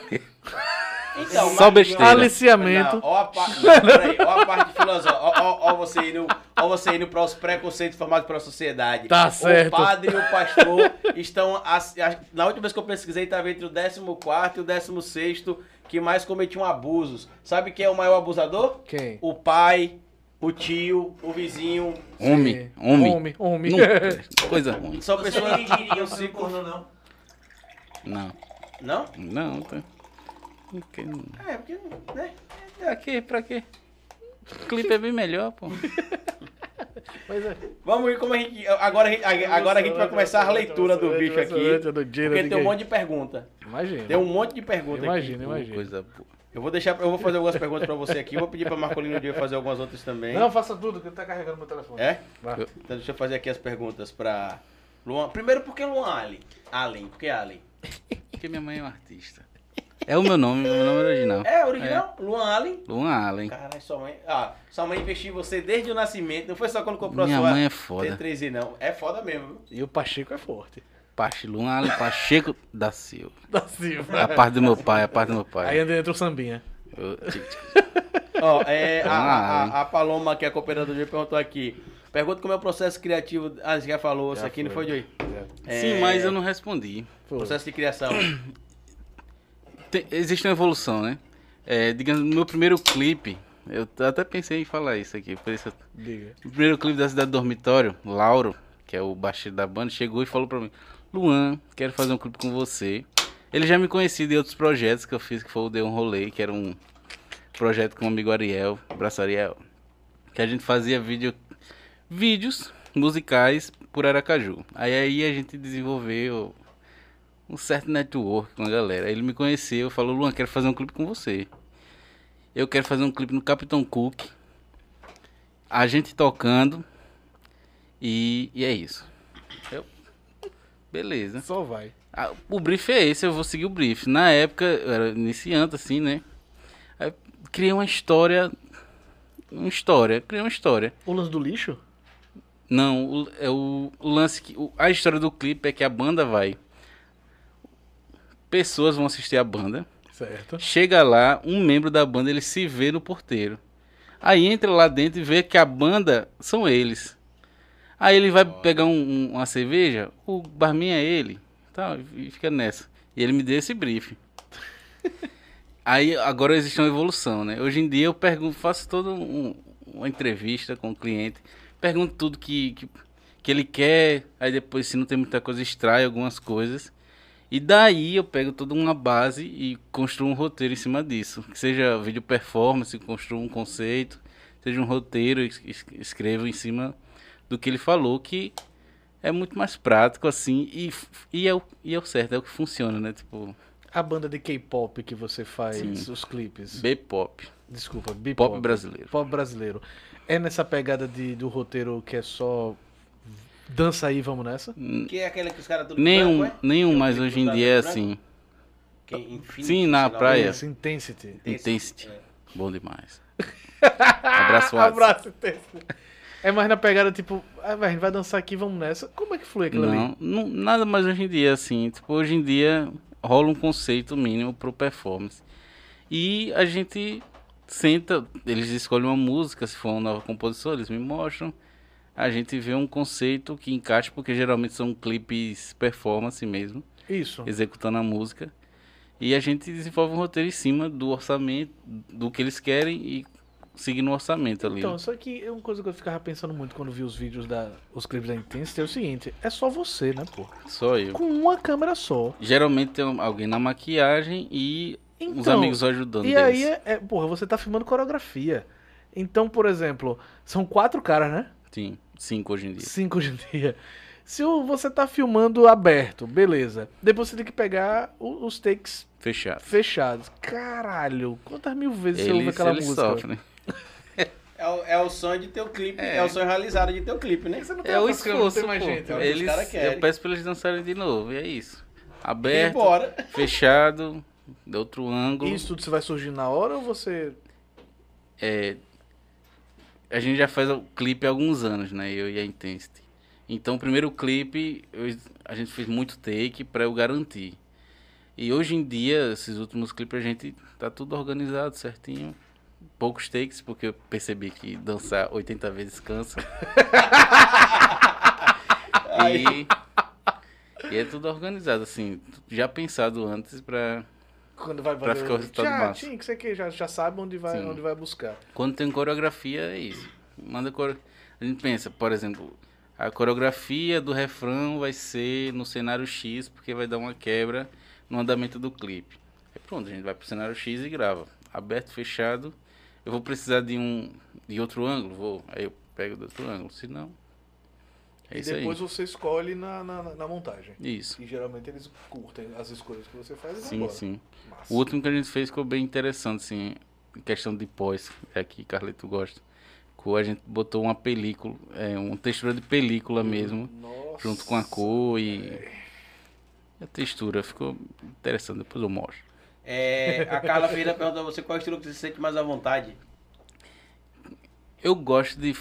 Então, Só besteira. Aliciamento. Não, ó, a pa... não, peraí, ó a parte filosófica. Ó, ó, ó você indo, ó você indo para os preconceitos formados pela sociedade. Tá certo. O padre e o pastor estão. as- as- Na última vez que eu pesquisei, estava entre o 14 e o 16 que mais cometiam abusos. Sabe quem é o maior abusador? Quem? O pai, o tio, o vizinho. Homem, homem. Homem, homem. Coisa ruim. São Você pessoas. um filme ciclo- pornô, não? Não, Não? não. Tá. Que- É, porque. Né? Pra quê? Pra quê? O clipe é bem melhor, pô. Pois é. Vamos ver como a gente. Agora, a gente- agora a gente vai começar a leitura do bicho aqui. Porque tem um monte de pergunta. Imagina. Tem um monte de pergunta Imagina, aqui. imagina. Coisa boa. Eu vou deixar, eu vou fazer algumas perguntas pra você aqui. Vou pedir pra Marcolino Dia fazer algumas outras também. Não, faça tudo, que tá carregando meu telefone. É? Vai. Então deixa eu fazer aqui as perguntas pra Luan. Primeiro, por que Luan Allen? Allen, por que Allen? Porque minha mãe é um artista. É o meu nome, meu nome é original. É, original? Luan Allen? Luan Allen. Caralho, sua mãe. Ah, sua mãe investiu em você desde o nascimento. Não foi só quando comprou Minha a sua mãe é foda. T3i, não. É foda mesmo? E o Pacheco é forte. Pache, Luan Allen Pacheco da Silva. Da Silva. A parte do meu pai, a parte do meu Aí pai. ainda entra o sambinha. Eu-. Ó, é, a, a, a Paloma, que é a cooperadora perguntou aqui. Pergunta como é o processo criativo. Ah, você já falou isso Já aqui, não foi. foi, Joey? É, Sim, mas eu não respondi. Pô, Processo de criação. Tem- existe uma evolução, né? É, digamos, no meu primeiro clipe, eu até pensei em falar isso aqui. Por isso eu-. O primeiro clipe da Cidade do Dormitório, Lauro, que é o baixista da banda, chegou e falou pra mim: Luan, quero fazer um clipe com você. Ele já me conhecia de outros projetos que eu fiz, que foi o Deu um Rolê, que era um projeto com o amigo Ariel, abraço Ariel, que a gente fazia vídeo, vídeos musicais por Aracaju. Aí, aí a gente desenvolveu um certo network com a galera. Ele me conheceu, falou: Luan, quero fazer um clipe com você. Eu quero fazer um clipe no Capitão Cook. A gente tocando. E, e é isso. Eu, beleza. Só vai. Ah, o brief é esse, eu vou seguir o brief. Na época, eu era iniciante, assim, né? Aí, criei uma história. Uma história, criei uma história. O lance do lixo? Não, o, é o, o lance que. o- a história do clipe é que a banda vai. Pessoas vão assistir a banda. Certo. Chega lá, um membro da banda ele se vê no porteiro. Aí entra lá dentro e vê que a banda são eles. Aí ele vai pegar um- um- uma cerveja, o barman é ele, tá, e fica nessa. E ele me deu esse briefing. Aí agora existe uma evolução, né? Hoje em dia eu pergunto, faço toda um- uma entrevista com o cliente, pergunto tudo que, que, que ele quer, aí depois se não tem muita coisa extrai algumas coisas. E daí eu pego toda uma base e construo um roteiro em cima disso. Que seja vídeo performance, construo um conceito, seja um roteiro, es- es- escrevo em cima do que ele falou, que é muito mais prático assim e, e, é, o, e é o certo, é o que funciona, né? Tipo, A banda de K-pop que você faz Sim. os clipes. B-pop, Desculpa, B-pop. pop brasileiro. Pop brasileiro. É nessa pegada de, do roteiro que é só dança aí, vamos nessa? Que é aquele que os caras tudo Nenhum, branco, é? nenhum um mais clipe hoje em dia é branco? assim. Que é Infinity, Sim, na praia. Isso, Intensity. Intensity. É. Bom demais. Abraço, Watson. Abraço, Intensity. É mais na pegada tipo, ah, vai, a gente vai dançar aqui, vamos nessa. Como é que flui aquilo ali? Não, não, nada mais hoje em dia assim. Tipo, hoje em dia rola um conceito mínimo pro performance. E a gente senta, eles escolhem uma música, se for uma nova composição, eles me mostram. A gente vê um conceito que encaixa, porque geralmente são clipes performance mesmo, Isso. executando a música. E a gente desenvolve um roteiro em cima do orçamento, do que eles querem e seguindo o orçamento ali. Então, só que é uma coisa que eu ficava pensando muito quando vi os vídeos da. os clipes da Intensity é o seguinte, é só você, né, pô? Só eu. Com uma câmera só. Geralmente tem alguém na maquiagem e os Então, amigos ajudando E deles. aí, é, é- porra, você tá filmando coreografia. Então, por exemplo, são quatro caras, né? Sim, cinco hoje em dia. Cinco hoje em dia. Se o- você tá filmando aberto, beleza. Depois você tem que pegar os takes Fechado. fechados. Caralho, quantas mil vezes você ouve aquela eles música? sofrem. É o, é o sonho de ter o clipe, é. É. o sonho realizado de ter o clipe, né? Você não tem É o esforço, mais gente. é o que os Eles, eu peço pra eles dançarem de novo, e é isso. E Aberto, bora. fechado, de outro ângulo. Isso tudo você vai surgir na hora ou você. É, a gente já faz o clipe há alguns anos, né? Eu e a Intensity. Então, o primeiro clipe, eu- a gente fez muito take pra eu garantir. E hoje em dia, esses últimos clipes, a gente tá tudo organizado certinho. Poucos takes, porque eu percebi que dançar 80 vezes cansa. e, e é tudo organizado, assim, já pensado antes pra. Quando vai Pra ficar o resultado já, massa. tinha que ser que já, já sabe onde vai, Sim. onde vai buscar. Quando tem coreografia, é isso. Manda. A gente pensa, por exemplo, a coreografia do refrão vai ser no cenário X, porque vai dar uma quebra no andamento do clipe. Aí pronto, a gente vai pro cenário X e grava. Aberto, fechado. Eu vou precisar de um de outro ângulo, vou. Aí eu pego do outro ângulo. Se não. É e depois aí. você escolhe na, na, na montagem. Isso. E geralmente eles curtem as escolhas que você faz e vão Sim, embora. sim. Massa. O último que a gente fez ficou bem interessante, assim, em questão de pós, é que Carlito gosta. A gente botou uma película, é, uma textura de película mesmo, Nossa. junto com a cor e a textura. Ficou interessante, depois eu mostro. É, a Carla Ferreira pergunta a você qual estilo que você se sente mais à vontade. Eu gosto de.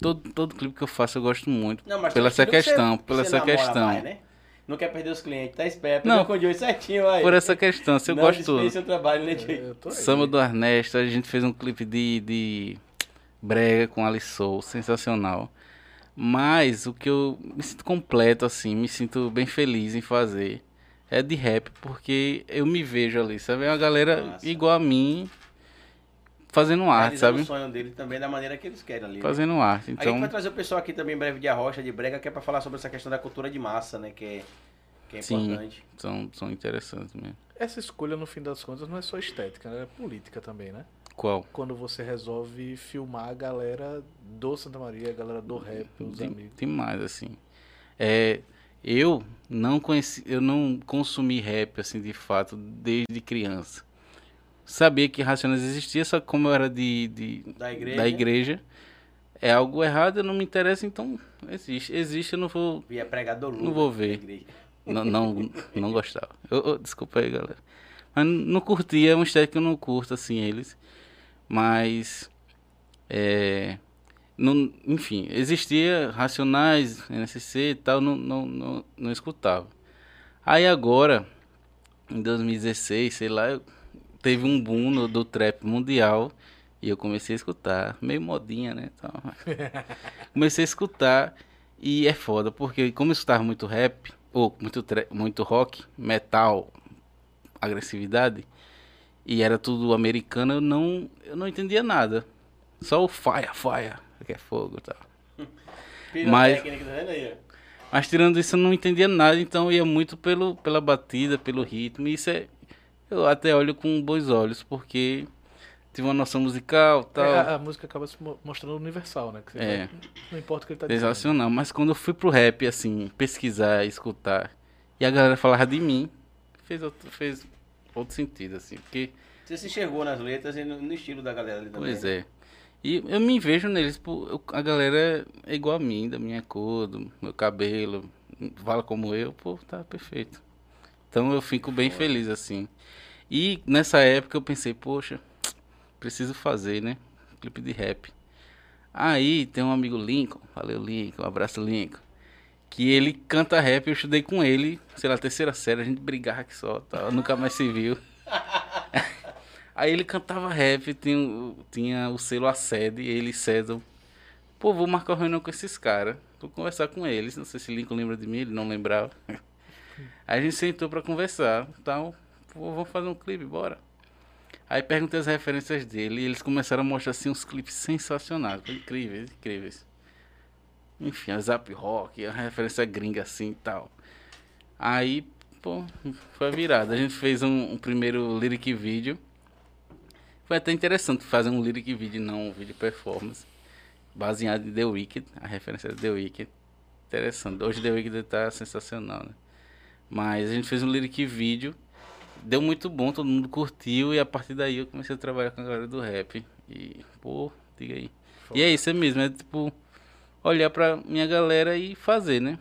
Todo, todo clipe que eu faço eu gosto muito. Não, mas pela essa questão, você- pela você essa questão. mais, né? Não quer perder os clientes, tá esperto. Não. Não. Com o Joey certinho, aí. Por essa questão, se eu Não gosto tudo. dispensa o trabalho, né, Joey? Tô aí. Samba do Ernesto, a gente fez um clipe de, de brega com Ali Soul, sensacional. Mas o que eu me sinto completo, assim, me sinto bem feliz em fazer é de rap, porque eu me vejo ali, sabe? É uma galera Massa. igual a mim fazendo arte, sabe? o sonho dele também da maneira que eles querem ali. né? Fazendo arte. A gente Então, vai trazer o pessoal aqui também em breve de Arrocha, de Brega, que é pra falar sobre essa questão da cultura de massa, né? Que é, que é Sim. importante. são, são interessantes mesmo. Essa escolha, no fim das contas, não é só estética, né? é política também, né? Qual? Quando você resolve filmar a galera do Santa Maria, a galera do rap, os Tem, amigos. tem mais, assim. É, eu não conheci, eu não consumi rap, assim, de fato, desde criança. Sabia que Racionais existia, só que como eu era de, de- Da igreja. da igreja, é algo errado, eu não me interessa, então existe. Existe, eu não vou, Via pregador Lula. Não vou ver. não, não, não gostava. Eu, eu- desculpa aí, galera. Mas não curtia, é uma estética que eu não curto, assim, eles. Mas, é, não, enfim, existia Racionais, NSC e tal, não, não, não, não escutava. Aí agora, em 2016, sei lá, eu- teve um boom no- do trap mundial e eu comecei a escutar, meio modinha, né? Tal. comecei a escutar e é foda, porque como eu escutava muito rap, ou muito, muito rock, metal, agressividade, e era tudo americano, eu não, eu não entendia nada. Só o fire, fire, que é fogo e tal. Mas- ó? Mas tirando isso, eu não entendia nada, então eu ia muito pelo, pela batida, pelo ritmo. E isso é. Eu até olho com bons olhos, porque tive uma noção musical tal. É, a, a música acaba se mo- mostrando universal, né? Que você É. vai- não importa o que ele tá dizendo. Sensacional. Mas quando eu fui pro rap, assim, pesquisar, escutar, e a galera falava de mim, fez outro, fez outro sentido, assim. Porque, Você se enxergou nas letras e no, no estilo da galera ali também. pois é. E eu me vejo neles, eu- a galera é igual a mim, da minha cor, do meu cabelo, fala como eu, pô, tá perfeito. Então eu fico bem feliz, assim. E nessa época eu pensei, poxa, preciso fazer, né? Clipe de rap. Aí tem um amigo Lincoln, valeu Lincoln, um abraço Lincoln. Que ele canta rap, eu estudei com ele, sei lá, terceira série, a gente brigava aqui só, tal, nunca mais se viu. Aí ele cantava rap, tinha, o- tinha o selo Acede, ele e. Pô, vou marcar uma reunião com esses caras, vou conversar com eles, não sei se Lincoln lembra de mim, ele não lembrava. Aí a gente sentou pra conversar, tal, vamos fazer um clipe, bora. Aí perguntei as referências dele e eles começaram a mostrar assim uns clipes sensacionais, incríveis, incríveis. Enfim, a Zap Rock, a referência gringa assim e tal. Aí, pô, foi virada. A gente fez um, um primeiro lyric vídeo. Foi até interessante fazer um lyric vídeo, não um vídeo performance. Baseado em The Wicked, a referência é The Wicked. Interessante. Hoje The Wicked tá sensacional, né? Mas a gente fez um lyric vídeo. Deu muito bom, todo mundo curtiu. E a partir daí eu comecei a trabalhar com a galera do rap. E, pô, diga aí. E é isso é mesmo, é tipo, olhar pra minha galera e fazer, né?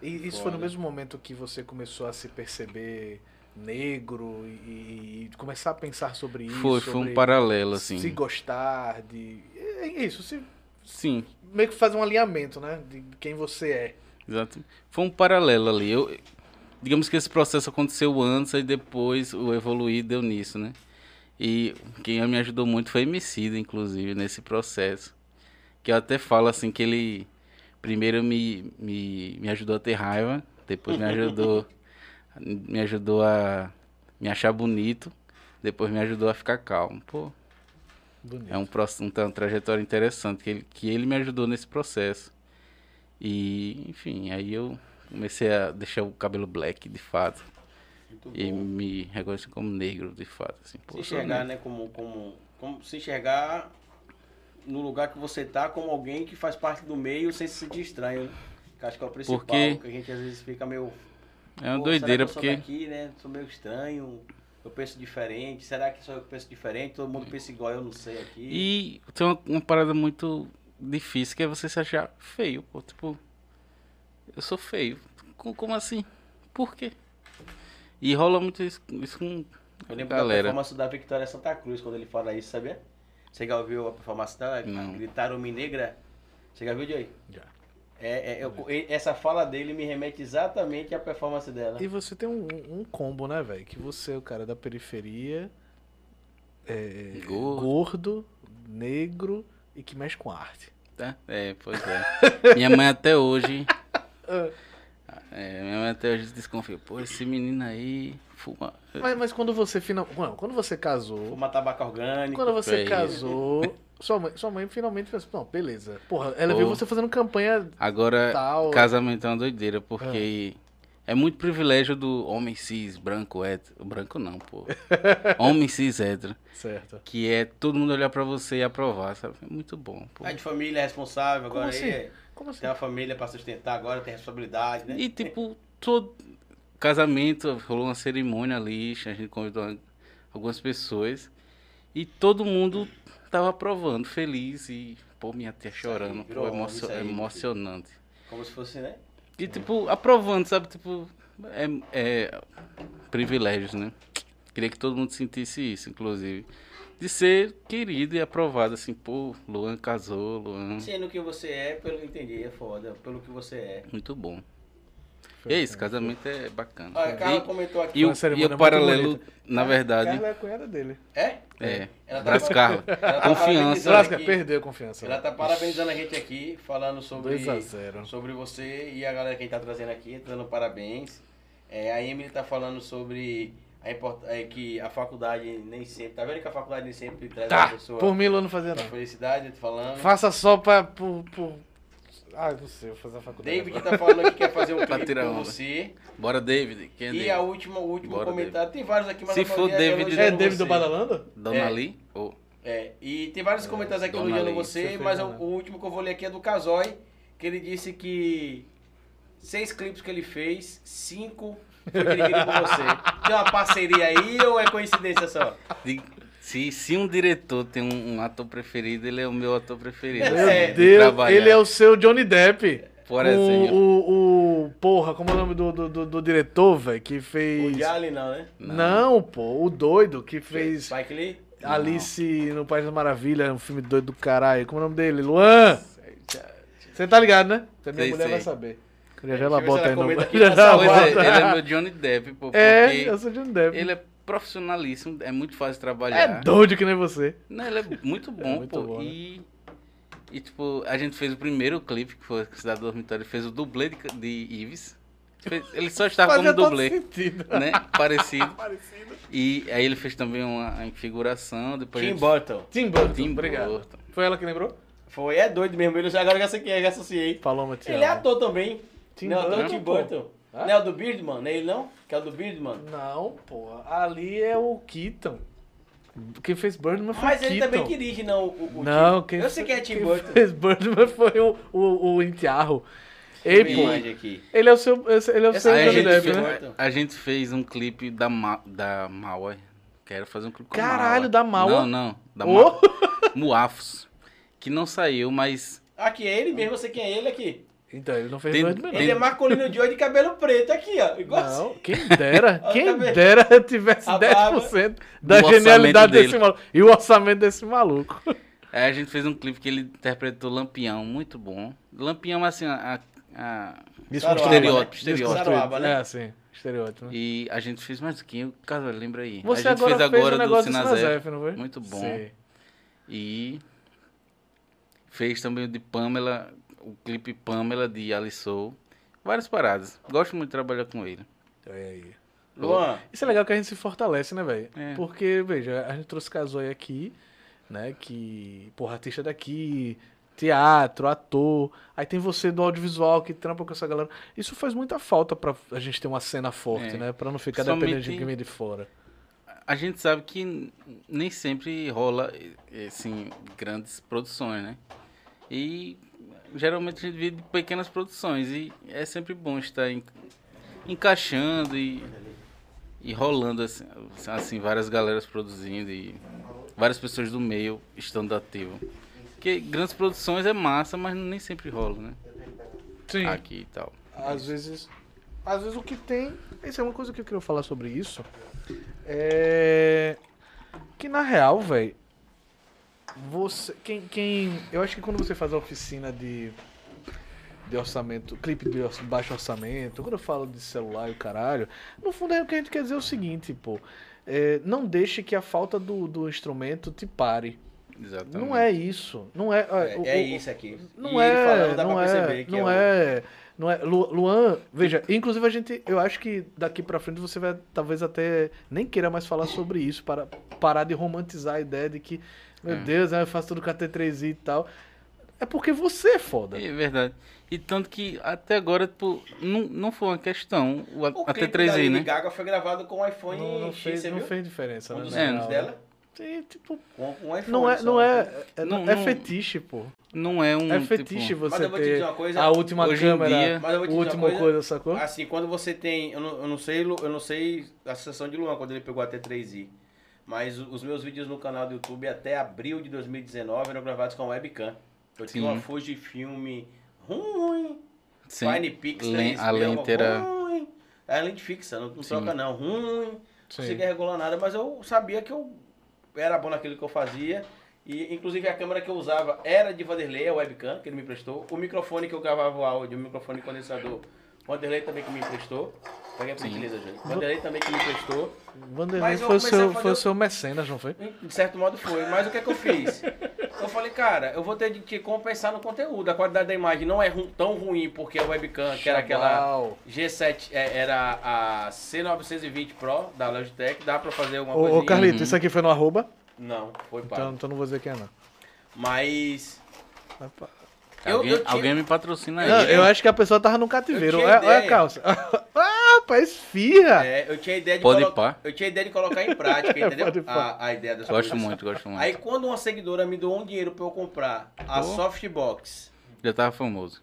E isso foi no mesmo momento que você começou a se perceber negro e, e começar a pensar sobre isso? Foi, foi um sobre paralelo, assim. Se gostar de. É isso, se, Sim, meio que fazer um alinhamento, né? De quem você é. exato. Foi um paralelo ali. Eu, digamos que esse processo aconteceu antes e depois o evoluir deu nisso, né? E quem me ajudou muito foi Emicida, inclusive, nesse processo. Que eu até falo assim que ele primeiro me, me, me ajudou a ter raiva, depois me ajudou me ajudou a me achar bonito, depois me ajudou a ficar calmo. Pô, Bonito. é um, um, uma trajetória interessante que ele, que ele me ajudou nesse processo. E, enfim, aí eu comecei a deixar o cabelo black, de fato. Muito E me reconhecer como negro, de fato. Assim, Se enxergar, né, como, como, como se enxergar no lugar que você tá como alguém que faz parte do meio sem se sentir estranho, né? Que acho que é o principal, Porque- que a gente às vezes fica meio... É uma "Pô, doideira, porque... sou daqui, né? Sou meio estranho, eu penso diferente, será que sou eu que penso diferente? Todo mundo pensa igual, eu não sei aqui. E tem uma, uma parada muito difícil que é você se achar feio, pô. Tipo, eu sou feio. Co- Como assim? Por quê? E rola muito isso, isso com Eu lembro da galera. performance da Victoria Santa Cruz, quando ele fala isso, sabia? Você já ouviu a performance dela? Não. Gritaram-me negra. Você já viu, Joey? Já. É, é, eu- essa fala dele me remete exatamente à performance dela. E você tem um, um combo, né, velho? Que você é o cara da periferia, é, Gordo. gordo, negro e que mexe com arte. Tá? É, pois é. minha mãe até hoje. Ah. É, minha mãe até hoje desconfia. Pô, esse menino aí fuma. Mas, mas quando você final, não, quando você casou, Uma tabaco orgânico. quando você casou, sua mãe, sua mãe finalmente fez, não, beleza. Porra, ela viu Pô. você fazendo campanha Agora, tal. casamento é uma doideira, porque é muito privilégio do homem cis, branco, hétero. Branco não, pô. homem cis, hétero. Certo. Que é todo mundo olhar pra você e aprovar, sabe? É muito bom, pô. Pai de família responsável, Como agora assim? aí é- Como assim? tem uma família pra sustentar, agora tem responsabilidade, né? E tipo, todo casamento, rolou uma cerimônia ali, a gente convidou algumas pessoas e todo mundo tava aprovando, feliz e, pô, minha tia chorando, virou pô, emocio- isso aí. emocionante. Como se fosse, né? E tipo, aprovando, sabe? Tipo, é, é privilégios, né? Queria que todo mundo sentisse isso, inclusive. De ser querido e aprovado, assim, pô, Luan casou, Luan. Sendo o que você é, pelo que eu entendi, é foda. Pelo que você é. Muito bom. E é isso, casamento é bacana. Olha, a Carla E- comentou aqui. E o, e o paralelo, na verdade, Carla é a cunhada dele. É? é. Ela tá- Abraço, Carla. Ela tá Confiança. Lasca, perdeu a confiança. Ela tá parabenizando a gente aqui, falando sobre, 2 a 0. sobre você e a galera que a gente tá trazendo aqui, dando parabéns. É, a Emily tá falando sobre a import... é, que a faculdade nem sempre. Tá vendo que a faculdade nem sempre traz Tá, a pessoa por mim eu não fazia não. felicidade, eu tô falando. Faça só pra, por, por... Ah, não sei, vou fazer a faculdade. David agora. tá falando que quer fazer um clipe com você. Bora, David. Quem é E David? a última, o último Bora, comentário, tem vários aqui, mas Se for David- É David você. do Badalando? Dona É. Ali? É, e tem vários comentários aqui elogiando você, você mas fez, o, né? o último que eu vou ler aqui é do Casói, que ele disse que seis clipes que ele fez, cinco foi por você. Tem uma parceria aí ou é coincidência só? de- se, se um diretor tem um, um ator preferido, ele é o meu ator preferido. Meu É, de Deus, trabalhar. ele é o seu Johnny Depp. Por o, exemplo. o, o- Porra, como é o nome do, do, do- do diretor, velho? Que O fez. Jalen não, né? Não. pô, o doido que fez Spike Lee? Alice no País das Maravilhas, um filme doido do caralho. Como é o nome dele? Luan! Você tá ligado, né? Você minha Sei, mulher sei. vai saber. Deixa já ela eu bota aí no. aqui Já já é, bota. ele é meu Johnny Depp, pô, porque É, eu sou Johnny Depp. ele é profissionalíssimo, é muito fácil É trabalhar. doido que nem você. Não, ele é muito bom, muito pô. bom, né? e, e, tipo, a gente fez o primeiro clipe, que foi Cidade Dormitório, fez o dublê de, de Ives. Fez- ele só estava Fazia como dublê, sentido. né? Parecido. Parecido. E aí ele fez também uma infiguração, depois Tim gente- Burton. Tim Burton, Tim obrigado. Burton. Foi ela que lembrou? Foi, é doido mesmo. Ele, agora já sei quem é, já associei. Paloma, te Ele é ator também. Tim não, Burton, Tim. Burton. Hã? Não é o do Birdman? Não é ele não? Que é o do Birdman? Não, pô. Ali é o Keaton. Quem fez Birdman foi Mas o ele Keaton. também dirige, não, o, o Não, Tim. quem Eu sei quem é Tim quem Burton. fez Birdman foi o, o, o Entearro. Ei, pô. Ele é o seu, ele é o seu Aí a gente, fez, Depp, né? a gente fez um clipe da, Ma, da Mauer. Quero fazer um clipe com Caralho, Mauer. da Mauer? Não, não. Da! Ma, Muafos. que não saiu, mas Aqui é ele mesmo, você quem é ele aqui. Então, ele não fez Tem- minutos. Ele é Marcolino Joy de cabelo preto aqui, ó. Igual assim. Não, quem dera, quem dera tivesse A 10% da genialidade dele. desse maluco. E o orçamento desse maluco. aí a gente fez um clipe que ele interpretou Lampião, muito bom. Lampião, assim, a, a- Saruaba, estereótipo, né? estereótipo. Saruaba, né? É, sim, estereótipo. Né? E a gente fez mais do que, cara, lembra aí. Você a gente agora fez fez agora um do negócio do Sinazef. Sinazef, não foi? Muito bom. Sim. E fez também o de Pamela, o clipe Pamela de Alisou. Várias paradas. Gosto muito de trabalhar com ele. Olha aí. Luan, Isso é legal que a gente se fortalece, né, velho? É. Porque, veja, a gente trouxe Casói aqui, né, que, porra, artista daqui, teatro, ator, aí tem você do audiovisual que trampa com essa galera. Isso faz muita falta pra a gente ter uma cena forte, É. né, pra não ficar Somente- dependendo de quem vem de fora. A gente sabe que nem sempre rola, assim, grandes produções, né? E geralmente a gente vive de pequenas produções e é sempre bom estar en- encaixando e, e rolando, assim, assim, várias galeras produzindo e várias pessoas do meio estando ativo. Porque grandes produções é massa, mas nem sempre rola, né? Sim. Aqui e tal. Às vezes, às vezes o que tem, isso é uma coisa que eu queria falar sobre isso, é que na real, velho, você, quem, quem, eu acho que quando você faz a oficina de de orçamento, clipe de baixo orçamento, quando eu falo de celular e o caralho, no fundo é o que a gente quer dizer o seguinte, pô, é, não deixe que a falta do, do instrumento te pare. Exatamente. Não é isso, não é, é, o- é isso aqui. não E é, falando, dá não pra é, perceber que não é, é, não é. Lu- Luan, veja, inclusive a gente, eu acho que daqui pra frente você vai talvez até nem queira mais falar sobre isso para parar de romantizar a ideia de que, meu É. Deus, eu faço tudo com a T3i e tal. É porque você é foda. É verdade. E tanto que até agora, tipo, não, não foi uma questão. O, a- O a clipe da T3i, Lady né? Gaga foi gravado com o iPhone Não, não X, fez, não viu? fez diferença, Um né? dos É. dela. Sim, tipo, Com, um iPhone não é, só, não é, né? é, Não- é não- fetiche, pô. Não é um. É fetiche tipo, Mas você eu vou te dizer ter uma coisa. a última hoje em câmera, dia- Mas eu vou te o último coisa. coisa, sacou? Assim, quando você tem. Eu não, eu não sei, eu não sei a sensação de Luan quando ele pegou a T3i. Mas os meus vídeos no canal do YouTube até abril de 2019 eram gravados com webcam. Eu tinha Sim. uma Fujifilm ruim. sim. Fine Pix Len- 3, a lente era- ruim. É a lente fixa, não, não troca não. Ruim. Não conseguia regular nada, mas eu sabia que eu era bom naquilo que eu fazia. E inclusive a câmera que eu usava era de Vanderlei, a webcam que ele me emprestou. O microfone que eu gravava o áudio, o microfone condensador, Vanderlei também que me emprestou. Pega a Sim. gentileza, gente. Vanderlei também que me emprestou. Vanderlei eu foi seu, fazer foi o seu mecenas, não foi? De certo modo foi. Mas o que é que eu fiz? Eu falei, cara, eu vou ter de que compensar no conteúdo. A qualidade da imagem não é ru- tão ruim porque a webcam, que era aquela Chaval. G7, é, era a C920 Pro da Logitech, dá pra fazer alguma coisa. ô Carlito, Uhum. isso aqui foi no arroba? Não, foi pago. Então, então não vou dizer quem é, não. Mas pá. Eu- alguém, eu tinha- alguém me patrocina aí. Não, eu acho que a pessoa tava no cativeiro. Eu tinha Olha, olha a calça. ah, rapaz, esfirra. é, eu tinha ideia de Pode colo- pá. eu tinha ideia de colocar em prática, entendeu? A, a ideia das Gosto coisas. muito, gosto muito. Aí quando uma seguidora me doou um dinheiro pra eu comprar a Pô. softbox, Já tava famoso.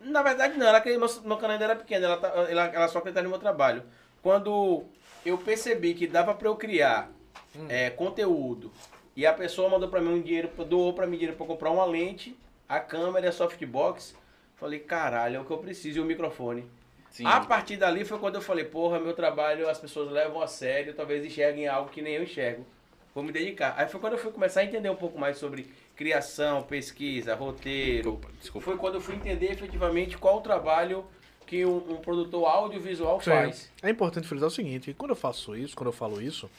na verdade não, ela meu, meu canal ainda era pequeno, ela, tá- ela, ela só acreditava no meu trabalho. Quando eu percebi que dava pra eu criar Hum. é, conteúdo e a pessoa mandou pra mim um dinheiro, doou pra mim dinheiro pra eu comprar uma lente, a câmera e a softbox, falei, caralho, é o que eu preciso e o microfone. Sim. A partir dali foi quando eu falei, porra, meu trabalho as pessoas levam a sério, talvez enxerguem algo que nem eu enxergo. Vou me dedicar. Aí foi quando eu fui começar a entender um pouco mais sobre criação, pesquisa, roteiro. Desculpa, desculpa. Foi quando eu fui entender efetivamente qual o trabalho que um, um produtor audiovisual Sim. faz. É importante frisar o seguinte, que quando eu faço isso, quando eu falo isso,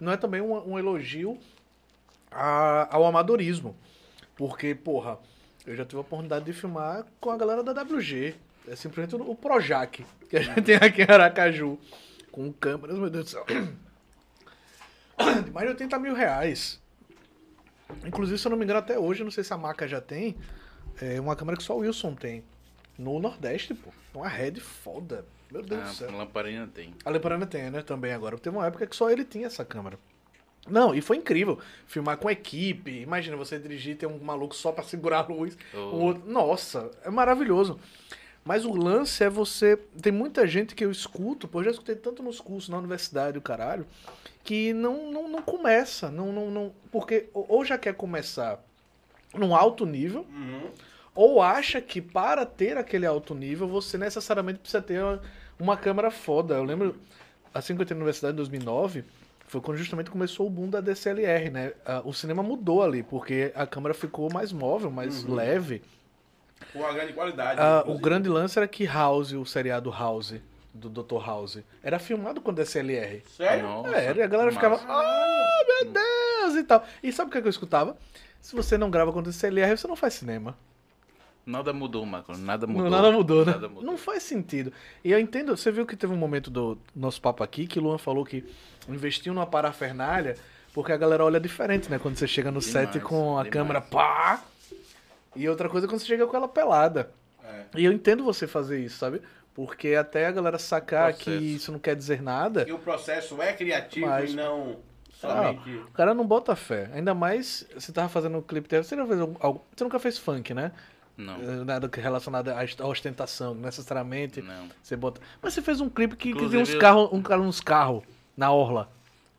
não é também um, um elogio a- ao amadorismo. Porque, porra, eu já tive a oportunidade de filmar com a galera da WG. É simplesmente o Projac, que a gente tem aqui em Aracaju. Com câmeras, meu Deus do céu. De mais de 80 mil reais. Inclusive, se eu não me engano, até hoje, não sei se a marca já tem, é uma câmera que só o Wilson tem. No Nordeste, pô. Uma Red foda. Meu Deus do Ah, céu. lamparina tem. A Lembrana tem, né? Também agora. Teve uma época que só ele tinha essa câmera. Não, e foi incrível. Filmar com equipe. Imagina você dirigir, ter um maluco só pra segurar a luz. Oh. Um outro. Nossa, é maravilhoso. Mas o lance é você. Tem muita gente que eu escuto, pô, eu já escutei tanto nos cursos na universidade, o caralho, que não, não, não começa. Não, não, não, porque ou ou já quer começar num alto nível, Uhum. ou acha que para ter aquele alto nível você necessariamente precisa ter uma, uma câmera foda. Eu lembro, assim que eu entrei na universidade em 2009, foi quando justamente começou o boom da DSLR, né? Ah, O cinema mudou ali, porque a câmera ficou mais móvel, mais Uhum. leve. Com uma grande qualidade. Ah, o grande lance era que House, o seriado House, do Dr. House, era filmado com DSLR. Sério? Nossa, É, e a galera ficava, ah, meu Deus, e tal. E sabe o que, é eu escutava? Se você não grava com DSLR, você não faz cinema. Nada mudou, Marco. Nada mudou. Nada mudou, né? Nada mudou. Não faz sentido. E eu entendo, você viu que teve um momento do nosso papo aqui que Luan falou que investiu numa parafernália porque a galera olha diferente, né? Quando você chega no Demais, set com a demais. câmera pá. E outra coisa é quando você chega com ela pelada. É. E eu entendo você fazer isso, sabe? Porque até a galera sacar que isso não quer dizer nada. E o processo é criativo Mas- e não Ah, somente. o cara não bota fé. Ainda mais você tava fazendo um clipe. Você, fez algo- você nunca fez funk, né? Não, Eh, Nada relacionado à ostentação, necessariamente. não. Você bota. Mas você fez um clipe que, que tem Inclusive, uns eu- carros, um cara uns carros na orla.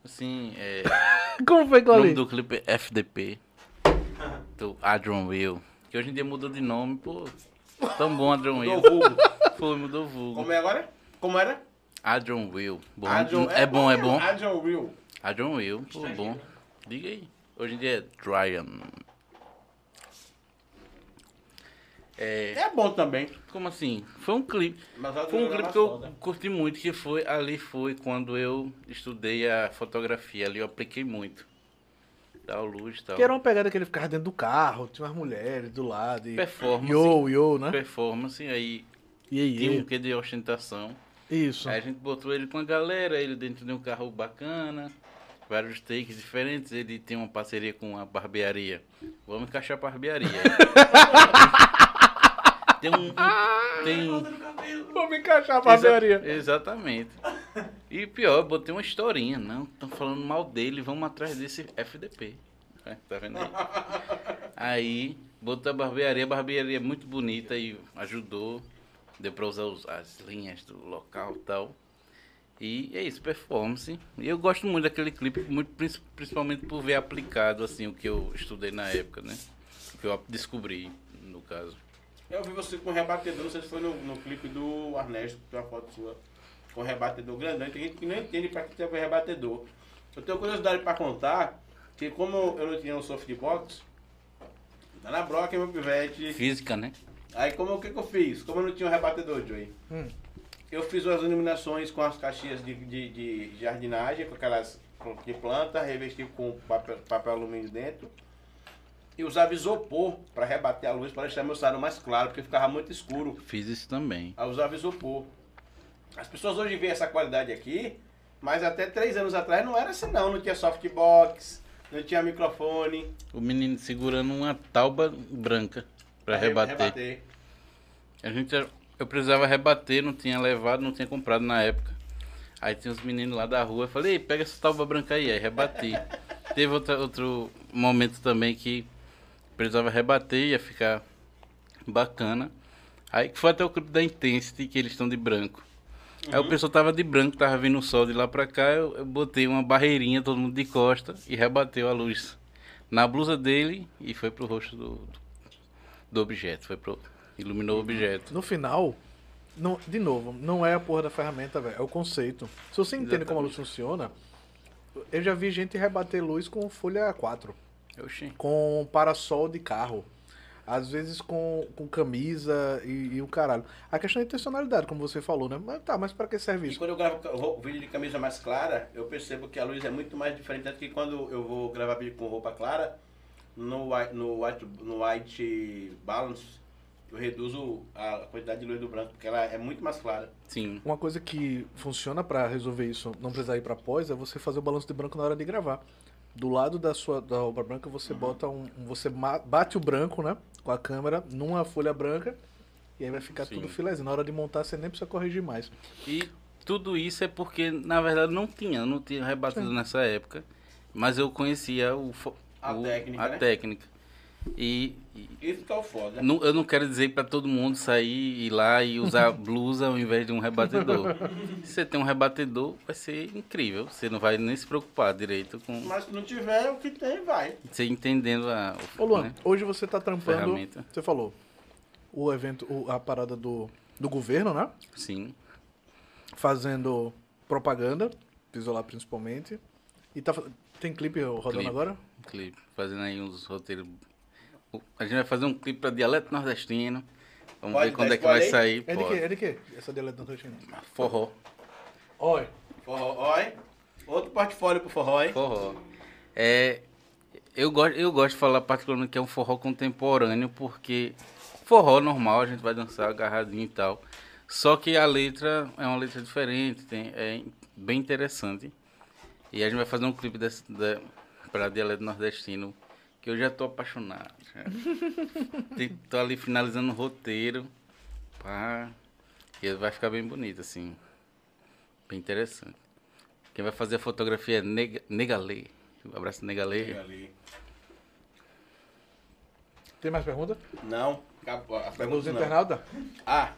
Assim, é... Como foi o aquilo nome do clipe é FDP. Do Adron Will. Que hoje em dia mudou de nome, pô. Tão bom Adron Will. vulgo. Foi, mudou o vulgo. Como é agora? Como era? Adron Will. Bom, Adjon- é bom, é bom. Adjon Will. Adron Will, pô, bom. Diga aí. Hoje em dia é Dryan. É, É bom também. como assim? Foi um clipe. Foi um clipe que eu foda. curti muito, que foi ali foi quando eu estudei a fotografia. Ali eu apliquei muito. Tal luz e tal. Que era uma pegada que ele ficava dentro do carro, tinha umas mulheres do lado. E... Performance. Yo, yo, né? Performance, aí E aí, tinha um quê de ostentação. Isso. Aí a gente botou ele com a galera, ele dentro de um carro bacana, vários takes diferentes, ele tem uma parceria com a barbearia. Vamos encaixar a barbearia. tem um. um- tem. Vamos encaixar a barbearia. Exa- exatamente. E pior, eu botei uma historinha. Não, estão falando mal dele, vamos atrás desse FDP. É, tá vendo aí? Aí, botou a barbearia, a barbearia é muito bonita e ajudou. Deu pra usar os- as linhas do local e tal. E é isso, performance. E eu gosto muito daquele clipe, muito, princi- principalmente por ver aplicado assim o que eu estudei na época, né? O que eu descobri, no caso. Eu vi você com rebatedor, não sei se foi no, no clipe do Ernesto, que tem uma foto sua. Com rebatedor grandão. Tem gente que não entende pra que serve rebatedor. Eu tenho curiosidade pra contar que como eu não tinha um softbox, tá na broca meu pivete. Física, né? Aí como o que, que eu fiz? Como eu não tinha um rebatedor, Joey, Hum. eu fiz umas iluminações com as caixinhas de, de, de jardinagem, com aquelas de planta, revesti com papel, papel alumínio dentro. E usava isopor para rebater a luz, para deixar meu salão mais claro, porque ficava muito escuro. Fiz isso também. Aí usava isopor. As pessoas hoje veem essa qualidade aqui, mas até três anos atrás não era assim não. Não tinha softbox, não tinha microfone. O menino segurando uma tauba branca pra re- rebater. A gente, eu precisava rebater, não tinha levado, não tinha comprado na época. Aí tinha os meninos lá da rua, eu falei, Ei, pega essa tauba branca aí, aí rebati. Teve outra, outro momento também que precisava rebater, ia ficar bacana. Aí que foi até o clipe da Intensity, que eles estão de branco. Aí o pessoal tava de branco, tava vindo o sol de lá pra cá, eu, eu botei uma barreirinha, todo mundo de costa, e rebateu a luz na blusa dele e foi pro rosto do, do, do objeto, foi pro, iluminou o objeto. No final, não, de novo, não é a porra da ferramenta, velho. É o conceito. Se você entende como a luz funciona, eu já vi gente rebater luz com folha 4, Oxi. com parasol de carro. Às vezes com, com camisa e, e o caralho. A questão é intencionalidade, como você falou, né? Mas tá, mas pra que serve E isso? quando eu gravo ro- vídeo de camisa mais clara, eu percebo que a luz é muito mais diferente. Tanto que quando eu vou gravar vídeo com roupa clara, no white, no white, no white balance, eu reduzo a quantidade de luz do branco, porque ela é muito mais clara. Sim. Uma coisa que funciona pra resolver isso, não precisar ir pra pós, é você fazer o balanço de branco na hora de gravar. Do lado da sua da obra branca, você bota um, um- você bate o branco, né, com a câmera numa folha branca e aí vai ficar Sim. tudo filézinho. Na hora de montar, você nem precisa corrigir mais. E tudo isso é porque, na verdade, não tinha, não tinha rebatido nessa época. Mas eu conhecia o, A o- técnica, a né? técnica. E, e Isso que é o foda. não- eu não quero dizer pra todo mundo sair ir lá e usar blusa ao invés de um rebatedor. Se você tem um rebatedor, vai ser incrível. Você não vai nem se preocupar direito com Mas se não tiver, o que tem, vai. você entendendo a, o, Ô, Luan, né, hoje você tá trampando. ferramenta. Você falou. O evento, o- a parada do, do governo, né? Sim. Fazendo propaganda, Isolar principalmente. E tá, tem clipe rodando Clipe. agora? clipe, fazendo aí uns roteiros. A gente vai fazer um clipe pra dialeto nordestino. Vamos Pode ver quando é que vai aí? sair. É de quê? É de quê? Essa dialeto achando. Forró. Olha. Forró, oi. Outro portfólio pro forró, hein? Forró. É, eu, gosto, eu gosto de falar particularmente que é um forró contemporâneo, porque forró normal, a gente vai dançar agarradinho e tal. Só que a letra é uma letra diferente, tem, é bem interessante. E a gente vai fazer um clipe desse, da, pra dialeto nordestino, que eu já tô apaixonado. Tem- tô ali finalizando o roteiro. Pá, e vai ficar bem bonito, assim. Bem interessante. Quem vai fazer a fotografia é Nega, Negalê. Um abraço, Negalê. Tem mais pergunta? Não, acabou. A Dos pergunta não. internautas? Ah,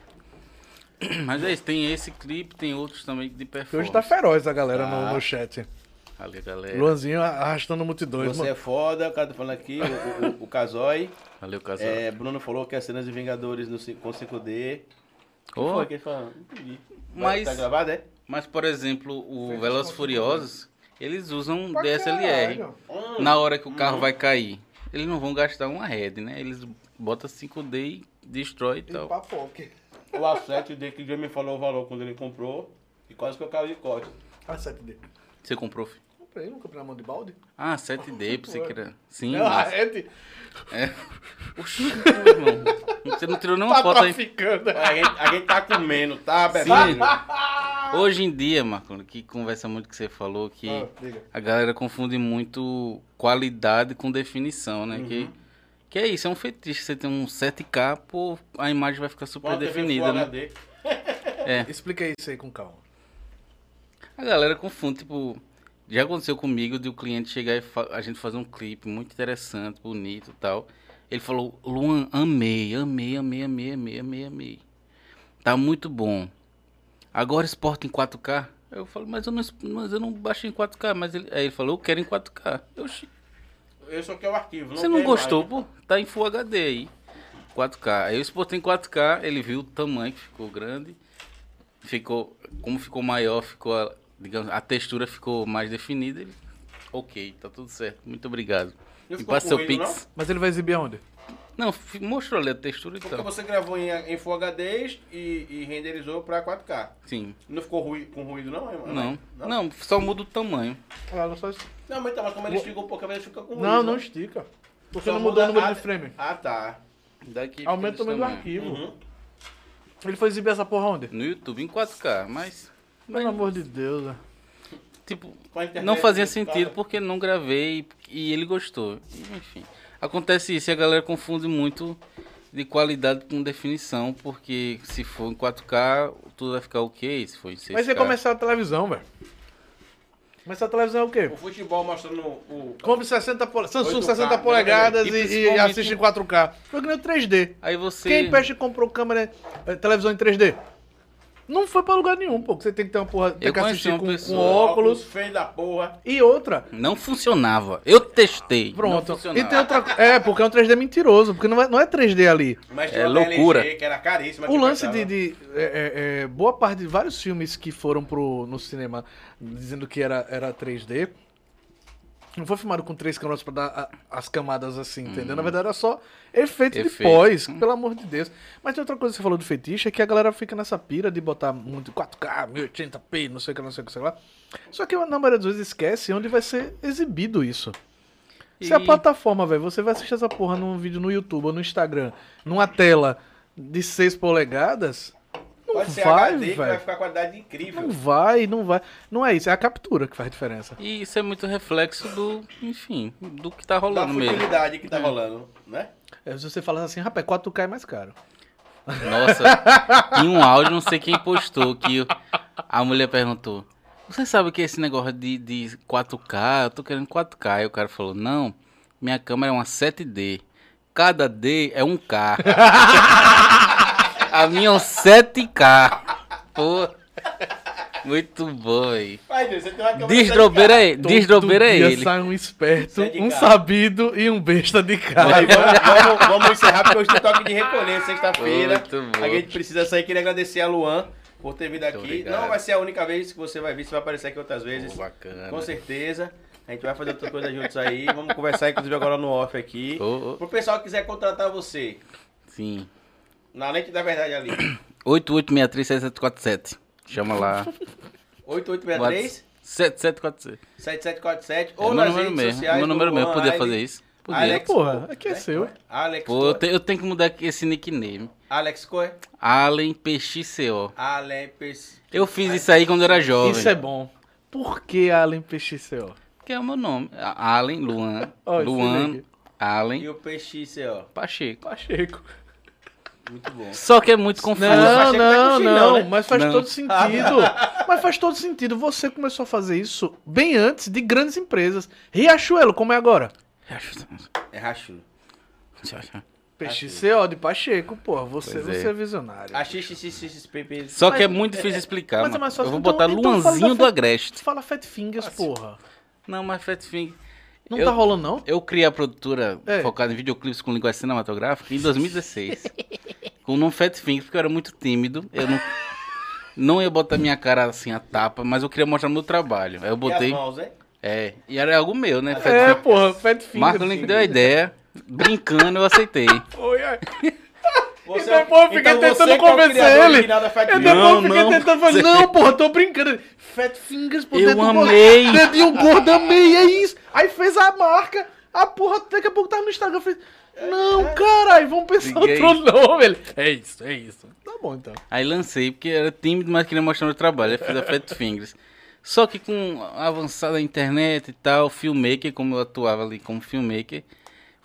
Mas é isso, tem esse clipe, tem outros também de performance. hoje tá feroz a galera no, Tá. no chat. Ali, galera. Luanzinho arrastando multidões, você mano. é foda, o cara tá falando aqui, o, o, o Casói. Valeu, casal. É, Bruno falou que as cenas de Vingadores no, com 5D. O que Ô, foi que ele falou? Vai- Mas- Tá gravado, é? Mas, por exemplo, o Fez Velozes Furiosos, eles usam Pra DSLR. Hum, Na hora que o carro vai cair. Eles não vão gastar uma rede, né? Eles botam 5D e destrói e E tal. papoque. O A7D que o Jamie falou o valor quando ele comprou. E quase que eu caio de corte. Ah, 7D. Você comprou? filho? Comprei, não comprei na mão de balde. Ah, 7D, pensei que era. Sim, Não, mas... a Ed Oxi, irmão. Você não tirou nenhuma tá foto aí. A gente, a gente tá comendo, tá, bebendo? Hoje em dia, Marco, que conversa muito que você falou, que Ah, a galera confunde muito qualidade com definição, né? Que, que é isso, é um fetiche. Você tem um 7K, pô, a imagem vai ficar super definida, né? HD. Explica isso aí com calma. A galera confunde, tipo, já aconteceu comigo de o cliente chegar e a gente fazer um clipe muito interessante, bonito e tal. Ele falou, Luan, amei, amei, amei, amei, amei, amei, amei. Tá muito bom. Agora exporta em 4K? Eu falo, mas eu não, mas eu não baixei em 4K. Mas ele, aí ele falou, eu quero em 4K. Eu, "Xi, Eu só quero o arquivo. você não gostou, pô? Tá em Full HD aí. 4K. Aí eu exportei em 4K, ele viu o tamanho que ficou grande. Ficou, como ficou maior, ficou, a- digamos, a textura ficou mais definida. Ele, ok, tá tudo certo. Muito obrigado. Não ficou passa seu Pix. Mas ele vai exibir aonde? Não, mostrou ali a textura e Porque tal. você gravou em, em Full HD e, e renderizou pra 4K. Sim. Não ficou rui- com ruído, não? é- Não, Não, não, só muda o tamanho. Ah, não, só... Não, mas, tá, mas como ele estica um pouco, às vezes fica com ruído. não, não né? estica. Porque Só não mudou o número a- de frame. Ah, tá. Daqui Aumenta o tamanho do arquivo. Uhum. Ele foi exibir essa porra onde? No YouTube em 4K, mas. Pelo amor de Deus. né? Tipo, não fazia do sentido porque não gravei e ele gostou. Enfim. Acontece isso e a galera confunde muito de qualidade com definição, porque se for em 4K, tudo vai ficar ok, se for em 6K. Mas ia começar a televisão, velho. Começar a televisão é o quê? O futebol mostrando o... Compre 60 pole... Samsung 8K, 60 polegadas E e, e assiste em 4K. Foi que nem o 3D. Aí você. Quem peste comprou câmera, eh, televisão em 3D? Não foi pra lugar nenhum, pô. que Você tem que ter uma porra, tem Eu que assistir uma com, com óculos. Feio da porra. E outra, Não funcionava. Eu testei. Não pronto. funcionava. E tem outra É, porque é um 3D mentiroso, porque não é, não é 3D ali. Mas É loucura. LG, que era caríssima. O lance de- é, é, é, boa parte de vários filmes que foram pro, no cinema dizendo que era, era 3D. Não foi filmado com três câmeras pra dar a- as camadas assim, entendeu? Na verdade era só efeito, de Efeito. pós, Hum. pelo amor de Deus. Mas tem outra coisa que você falou do fetiche, é que a galera fica nessa pira de botar muito 4K, 1080p, não sei o que, não sei o que, sei lá. Só que na maioria das vezes esquece onde vai ser exibido isso. Se a E- plataforma, velho, você vai assistir essa porra num vídeo no YouTube ou no Instagram, numa tela de 6 polegadas, Pode ser vai, HD, que vai ficar com qualidade incrível. Não vai, não vai. Não é isso, é a captura que faz diferença. E isso é muito reflexo do, enfim, do que tá Da rolando mesmo. futilidade que tá rolando, né? É, se você falar assim, rapaz, 4K é mais caro. Nossa, em um áudio, não sei quem postou, que a mulher perguntou: Você sabe o que é esse negócio de, de 4K? Eu tô querendo 4K. Aí o cara falou: Não, minha câmera é uma 7D. cada D é um K. a minha é um 7K. Pô. Muito bom, aí. Desdrobeira de aí. Desdrobeira dia ele. sai um esperto, um sabido e um besta de cara. vamos, vamos, vamos encerrar porque hoje tem toque de recolher, sexta-feira. Muito bom. A gente precisa sair. Queria agradecer a Luan por ter vindo aqui. obrigado. Não vai ser a única vez que você vai vir, você vai aparecer aqui outras vezes. Pô, bacana. Com certeza. A gente vai fazer outra coisa juntos aí. Vamos conversar, inclusive, agora no off aqui. Ô, ô, Pro pessoal que quiser contratar você, sim. Na lente da verdade ali. 8863-7747. Chama lá. 8863 7747. 7747 É ou meu nas número redes mesmo. É sociais. meu número mesmo. Eu Luan podia Aile. fazer isso. Podia. Alex Porra, aqui é né? seu. Alex Pô, eu, te- eu tenho que mudar esse nickname. Alex Coe. Allen PXCO. Alex Pes- Eu fiz isso aí quando eu era jovem. Isso é bom. Por que Allen PXCO? Que é o meu nome. Allen, Luan. Se Luan, liga. E Allen, o PXCO. Pacheco. Pacheco. Muito bom. Só que é muito confuso. Não, não é não, né? mas faz Não. todo sentido. mas faz todo sentido. Você começou a fazer isso bem antes de grandes empresas. Riachuelo, como é agora? É rachulo. PXCO de Pacheco, pô. Você, é. você é visionário. A XXXPP. Só que é muito difícil explicar, mas é mano. mais fácil, Eu vou então- botar então fala Luanzinho do Agreste. Fala Fat Fingers, porra. Não, mas Fat Finger... Não Eu- tá rolando, não? Eu criei a produtora É. focada em videoclipes com linguagem cinematográfica em 2016. com o nome Fat Finger, porque eu era muito tímido. Eu não, não ia botar minha cara assim a tapa, mas eu queria mostrar meu trabalho. Aí eu botei. E as mãos? É, e era algo meu, né? Fat É, Finger. porra, Fat Fingers. Marco Link deu a ideia. Brincando, eu aceitei. Foi, é. Você, E depois eu fiquei então tentando você é convencer criador ele. Eu Finger. depois Não, fiquei não. tentando falar, não, porra, tô brincando. Fat Fingers, pô, Eu dedo gordo- amei. Dedinho gordo, amei, é isso. Aí fez a marca, a porra, daqui a pouco tava no Instagram, fez... Não, caralho, vamos pensar Liguei. outro nome. Ele, é isso, é isso. Tá bom, então. Aí lancei, porque era tímido, mas queria mostrar meu trabalho. Aí fiz a Fat Fingers. Só que com a avançada internet e tal, filmmaker, como eu atuava ali como filmmaker,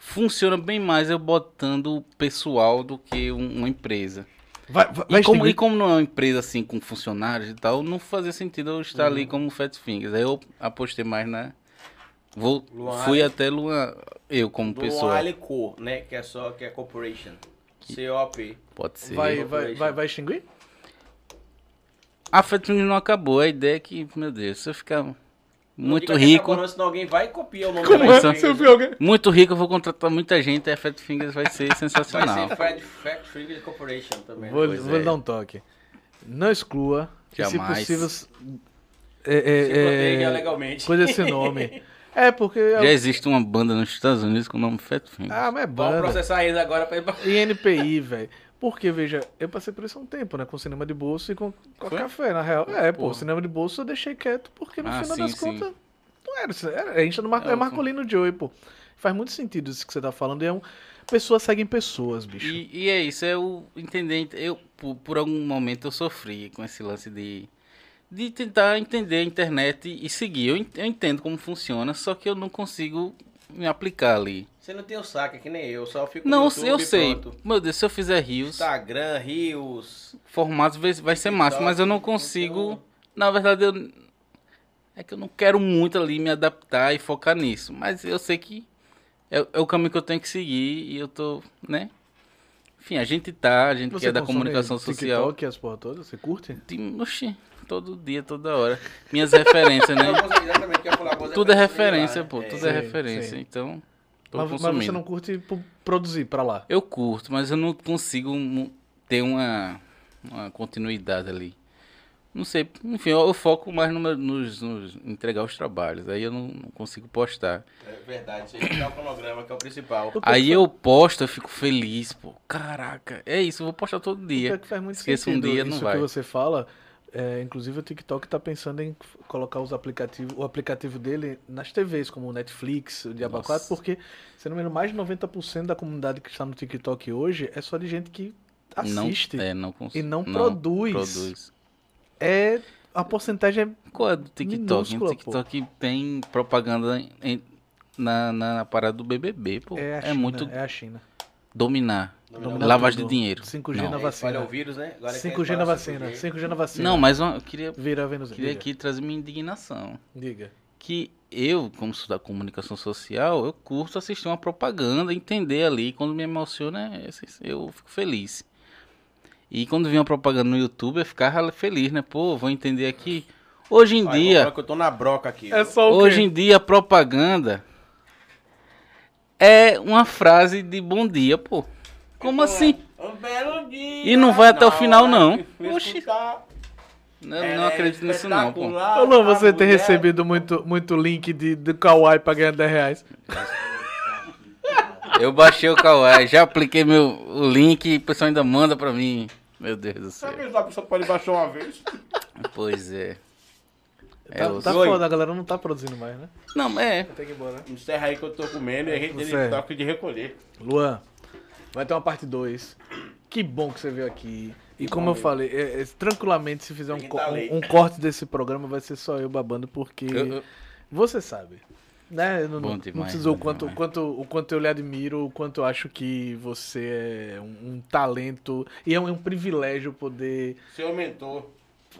funciona bem mais eu botando o pessoal do que um- uma empresa. Vai, vai, E como, e como não é uma empresa assim com funcionários e tal, não fazia sentido eu estar ali como Fat Fingers. Aí eu apostei mais na. Vou, Luan fui até Luan, eu como Do pessoa. Ale Co, né? Que é só que é corporation. COP. Pode ser. Vai, vai, vai, vai extinguir? A Fat Fingers não acabou. A ideia é que, meu Deus, se eu ficar muito que rico. não, senão alguém vai e copia o nome Como da é? Você Fingers. viu alguém? Muito rico, eu vou contratar muita gente, a Fat Fingers vai ser Vai sensacional. ser Fat, Fat Finger Corporation também. Vou, vou lhe é. dar um toque. Não exclua. que Se Jamais. possível. É, é, Se é, proteja legalmente. Coisa esse nome. É, porque. Já existe uma banda nos Estados Unidos com o nome Fat Fingers. Ah, mas é Vamos banda. processar eles agora pra ir pra... E NPI, velho. Porque, veja, eu passei por isso há um tempo, né? Com cinema de bolso e com, com café, na real. É, pô, Porra. cinema de bolso eu deixei quieto, porque no Ah, final sim, das sim. contas. Não era, isso, era. A gente é, no Mar, É, é Marcolino Joey, pô. Faz muito sentido isso que você tá falando. E é um. Pessoas seguem pessoas, bicho. E, e é isso, é o entender. Eu, por, por algum momento, eu sofri com esse lance de. De tentar entender a internet e seguir. Eu, en- eu entendo como funciona, só que eu não consigo me aplicar ali. Você não tem o saco, é que nem eu. Só fico Não, no YouTube eu sei. pronto. Meu Deus, se eu fizer rios, Instagram, Rios. formatos vai, vai ser massa, mas eu não consigo. Então, Na verdade, eu. É que eu não quero muito ali me adaptar e focar nisso. Mas eu sei que é, é o caminho que eu tenho que seguir e eu tô, né? Enfim, a gente tá, a gente que é da comunicação social. TikTok as porra todas? Você curte? Tem- Oxi, todo dia, toda hora. Minhas referências, né? Não, Tudo é referência, lá, pô. né? Tudo é referência. Então, tô Mas, mas você não curte produzir pra lá. Eu curto, mas eu não consigo ter uma, uma continuidade ali. Não sei, enfim, eu, eu foco mais no nos, nos entregar os trabalhos. Aí eu não, não consigo postar. É verdade, é o cronograma que é o principal. Eu- Aí eu posto, eu fico feliz, pô. Caraca, é isso, eu vou postar todo Pior dia. que faz muito Esqueça um dia, não isso vai. que você fala. É, inclusive o TikTok tá pensando em colocar os aplicativos, o aplicativo dele nas TVs, como o Netflix, o Diaba Nossa. 4, porque, se não me engano, mais de 90% da comunidade que está no TikTok hoje é só de gente que assiste. Não, é, não consigo. e não produz. produz. É, a porcentagem é Qual é do TikTok? O TikTok tem propaganda em- na, na, na parada do BBB, pô. é, É, China, muito é a China. dominar. Dominar Lavagem tudo. de dinheiro. 5G Não. na É, vacina. espalha o vírus, né? Agora 5G na vacina. 5G na vacina. Não, mas eu queria, Vira a Vênus. queria Diga. aqui trazer minha indignação. Diga. que eu, como sou da comunicação social, eu curto assistir uma propaganda, entender ali. Quando me emociona, é- eu fico feliz. E quando vinha uma propaganda no YouTube, eu ficava feliz, né? Pô, vou entender aqui. Hoje em Olha, vou dia, eu tô na broca aqui. É só o hoje quê? em dia, a propaganda é uma frase de bom dia, pô. Como assim? Um belo dia. E não vai até o final, né? não. Oxi. escutar. Eu É não acredito nisso não, pô. espetacular, Ô, Luan, você tem mulher- recebido muito, muito link de, de Kawaii pra ganhar 10 reais. Eu baixei o Kawaii, já apliquei meu, o link e o pessoal ainda manda pra mim. Meu Deus do céu. Sabe que a pessoa pode baixar uma vez? Pois é. É, Tá, eu- tá Oi. foda, a galera não tá produzindo mais, né? Não, é. Tem que ir embora. Encerra aí que eu tô comendo e a gente Você. tem toque de recolher. Luan, vai ter uma parte 2. Que bom que você veio aqui. E Que como eu mesmo. falei, é- é, tranquilamente, se fizer um, co- tá um- um corte desse programa, vai ser só eu babando, porque Eu- eu- você sabe. Né? Eu não, Bom não demais, precisou o quanto, demais. quanto, o quanto eu lhe admiro, o quanto eu acho que você é um, um talento e é um, é um privilégio poder Seu mentor.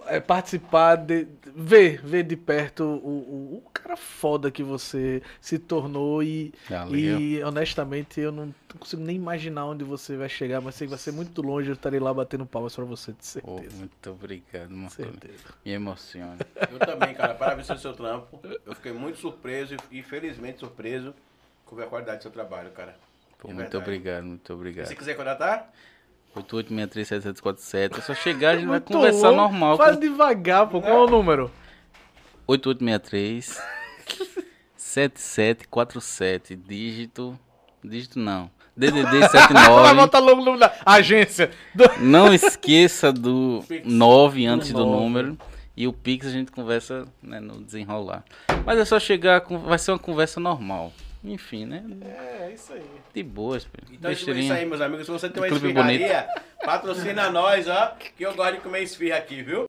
É, participar, de, ver, ver de perto o, o, o cara foda que você se tornou e, Valeu. e honestamente eu não consigo nem imaginar onde você vai chegar, mas sei que vai ser muito longe, eu estarei lá batendo palmas pra você, de certeza. muito obrigado, mano. certeza. Me emociona. Eu também, cara. Parabéns pelo seu trampo. Eu fiquei muito surpreso e, felizmente surpreso com a qualidade do seu trabalho, cara. Pô, É muito verdade. obrigado, muito obrigado. Se quiser contratar, 88637747. É só chegar, a gente vai Muito conversar louco. normal. Fala devagar, pô, qual é o número? 8863 7747. Dígito. Dígito não. DDD Vai 79. botar logo o número da agência. Do- Não esqueça do Pix. 9 antes do nove. número. E o Pix a gente conversa né, no desenrolar. Mas é só chegar, com- vai ser uma conversa normal. Enfim, né? É, isso aí. De boas, pô. então é isso Besteirinha. aí, meus amigos. Se você tem uma Clube esfirraria, patrocina nós, ó. Que eu gosto de comer esfirra aqui, viu?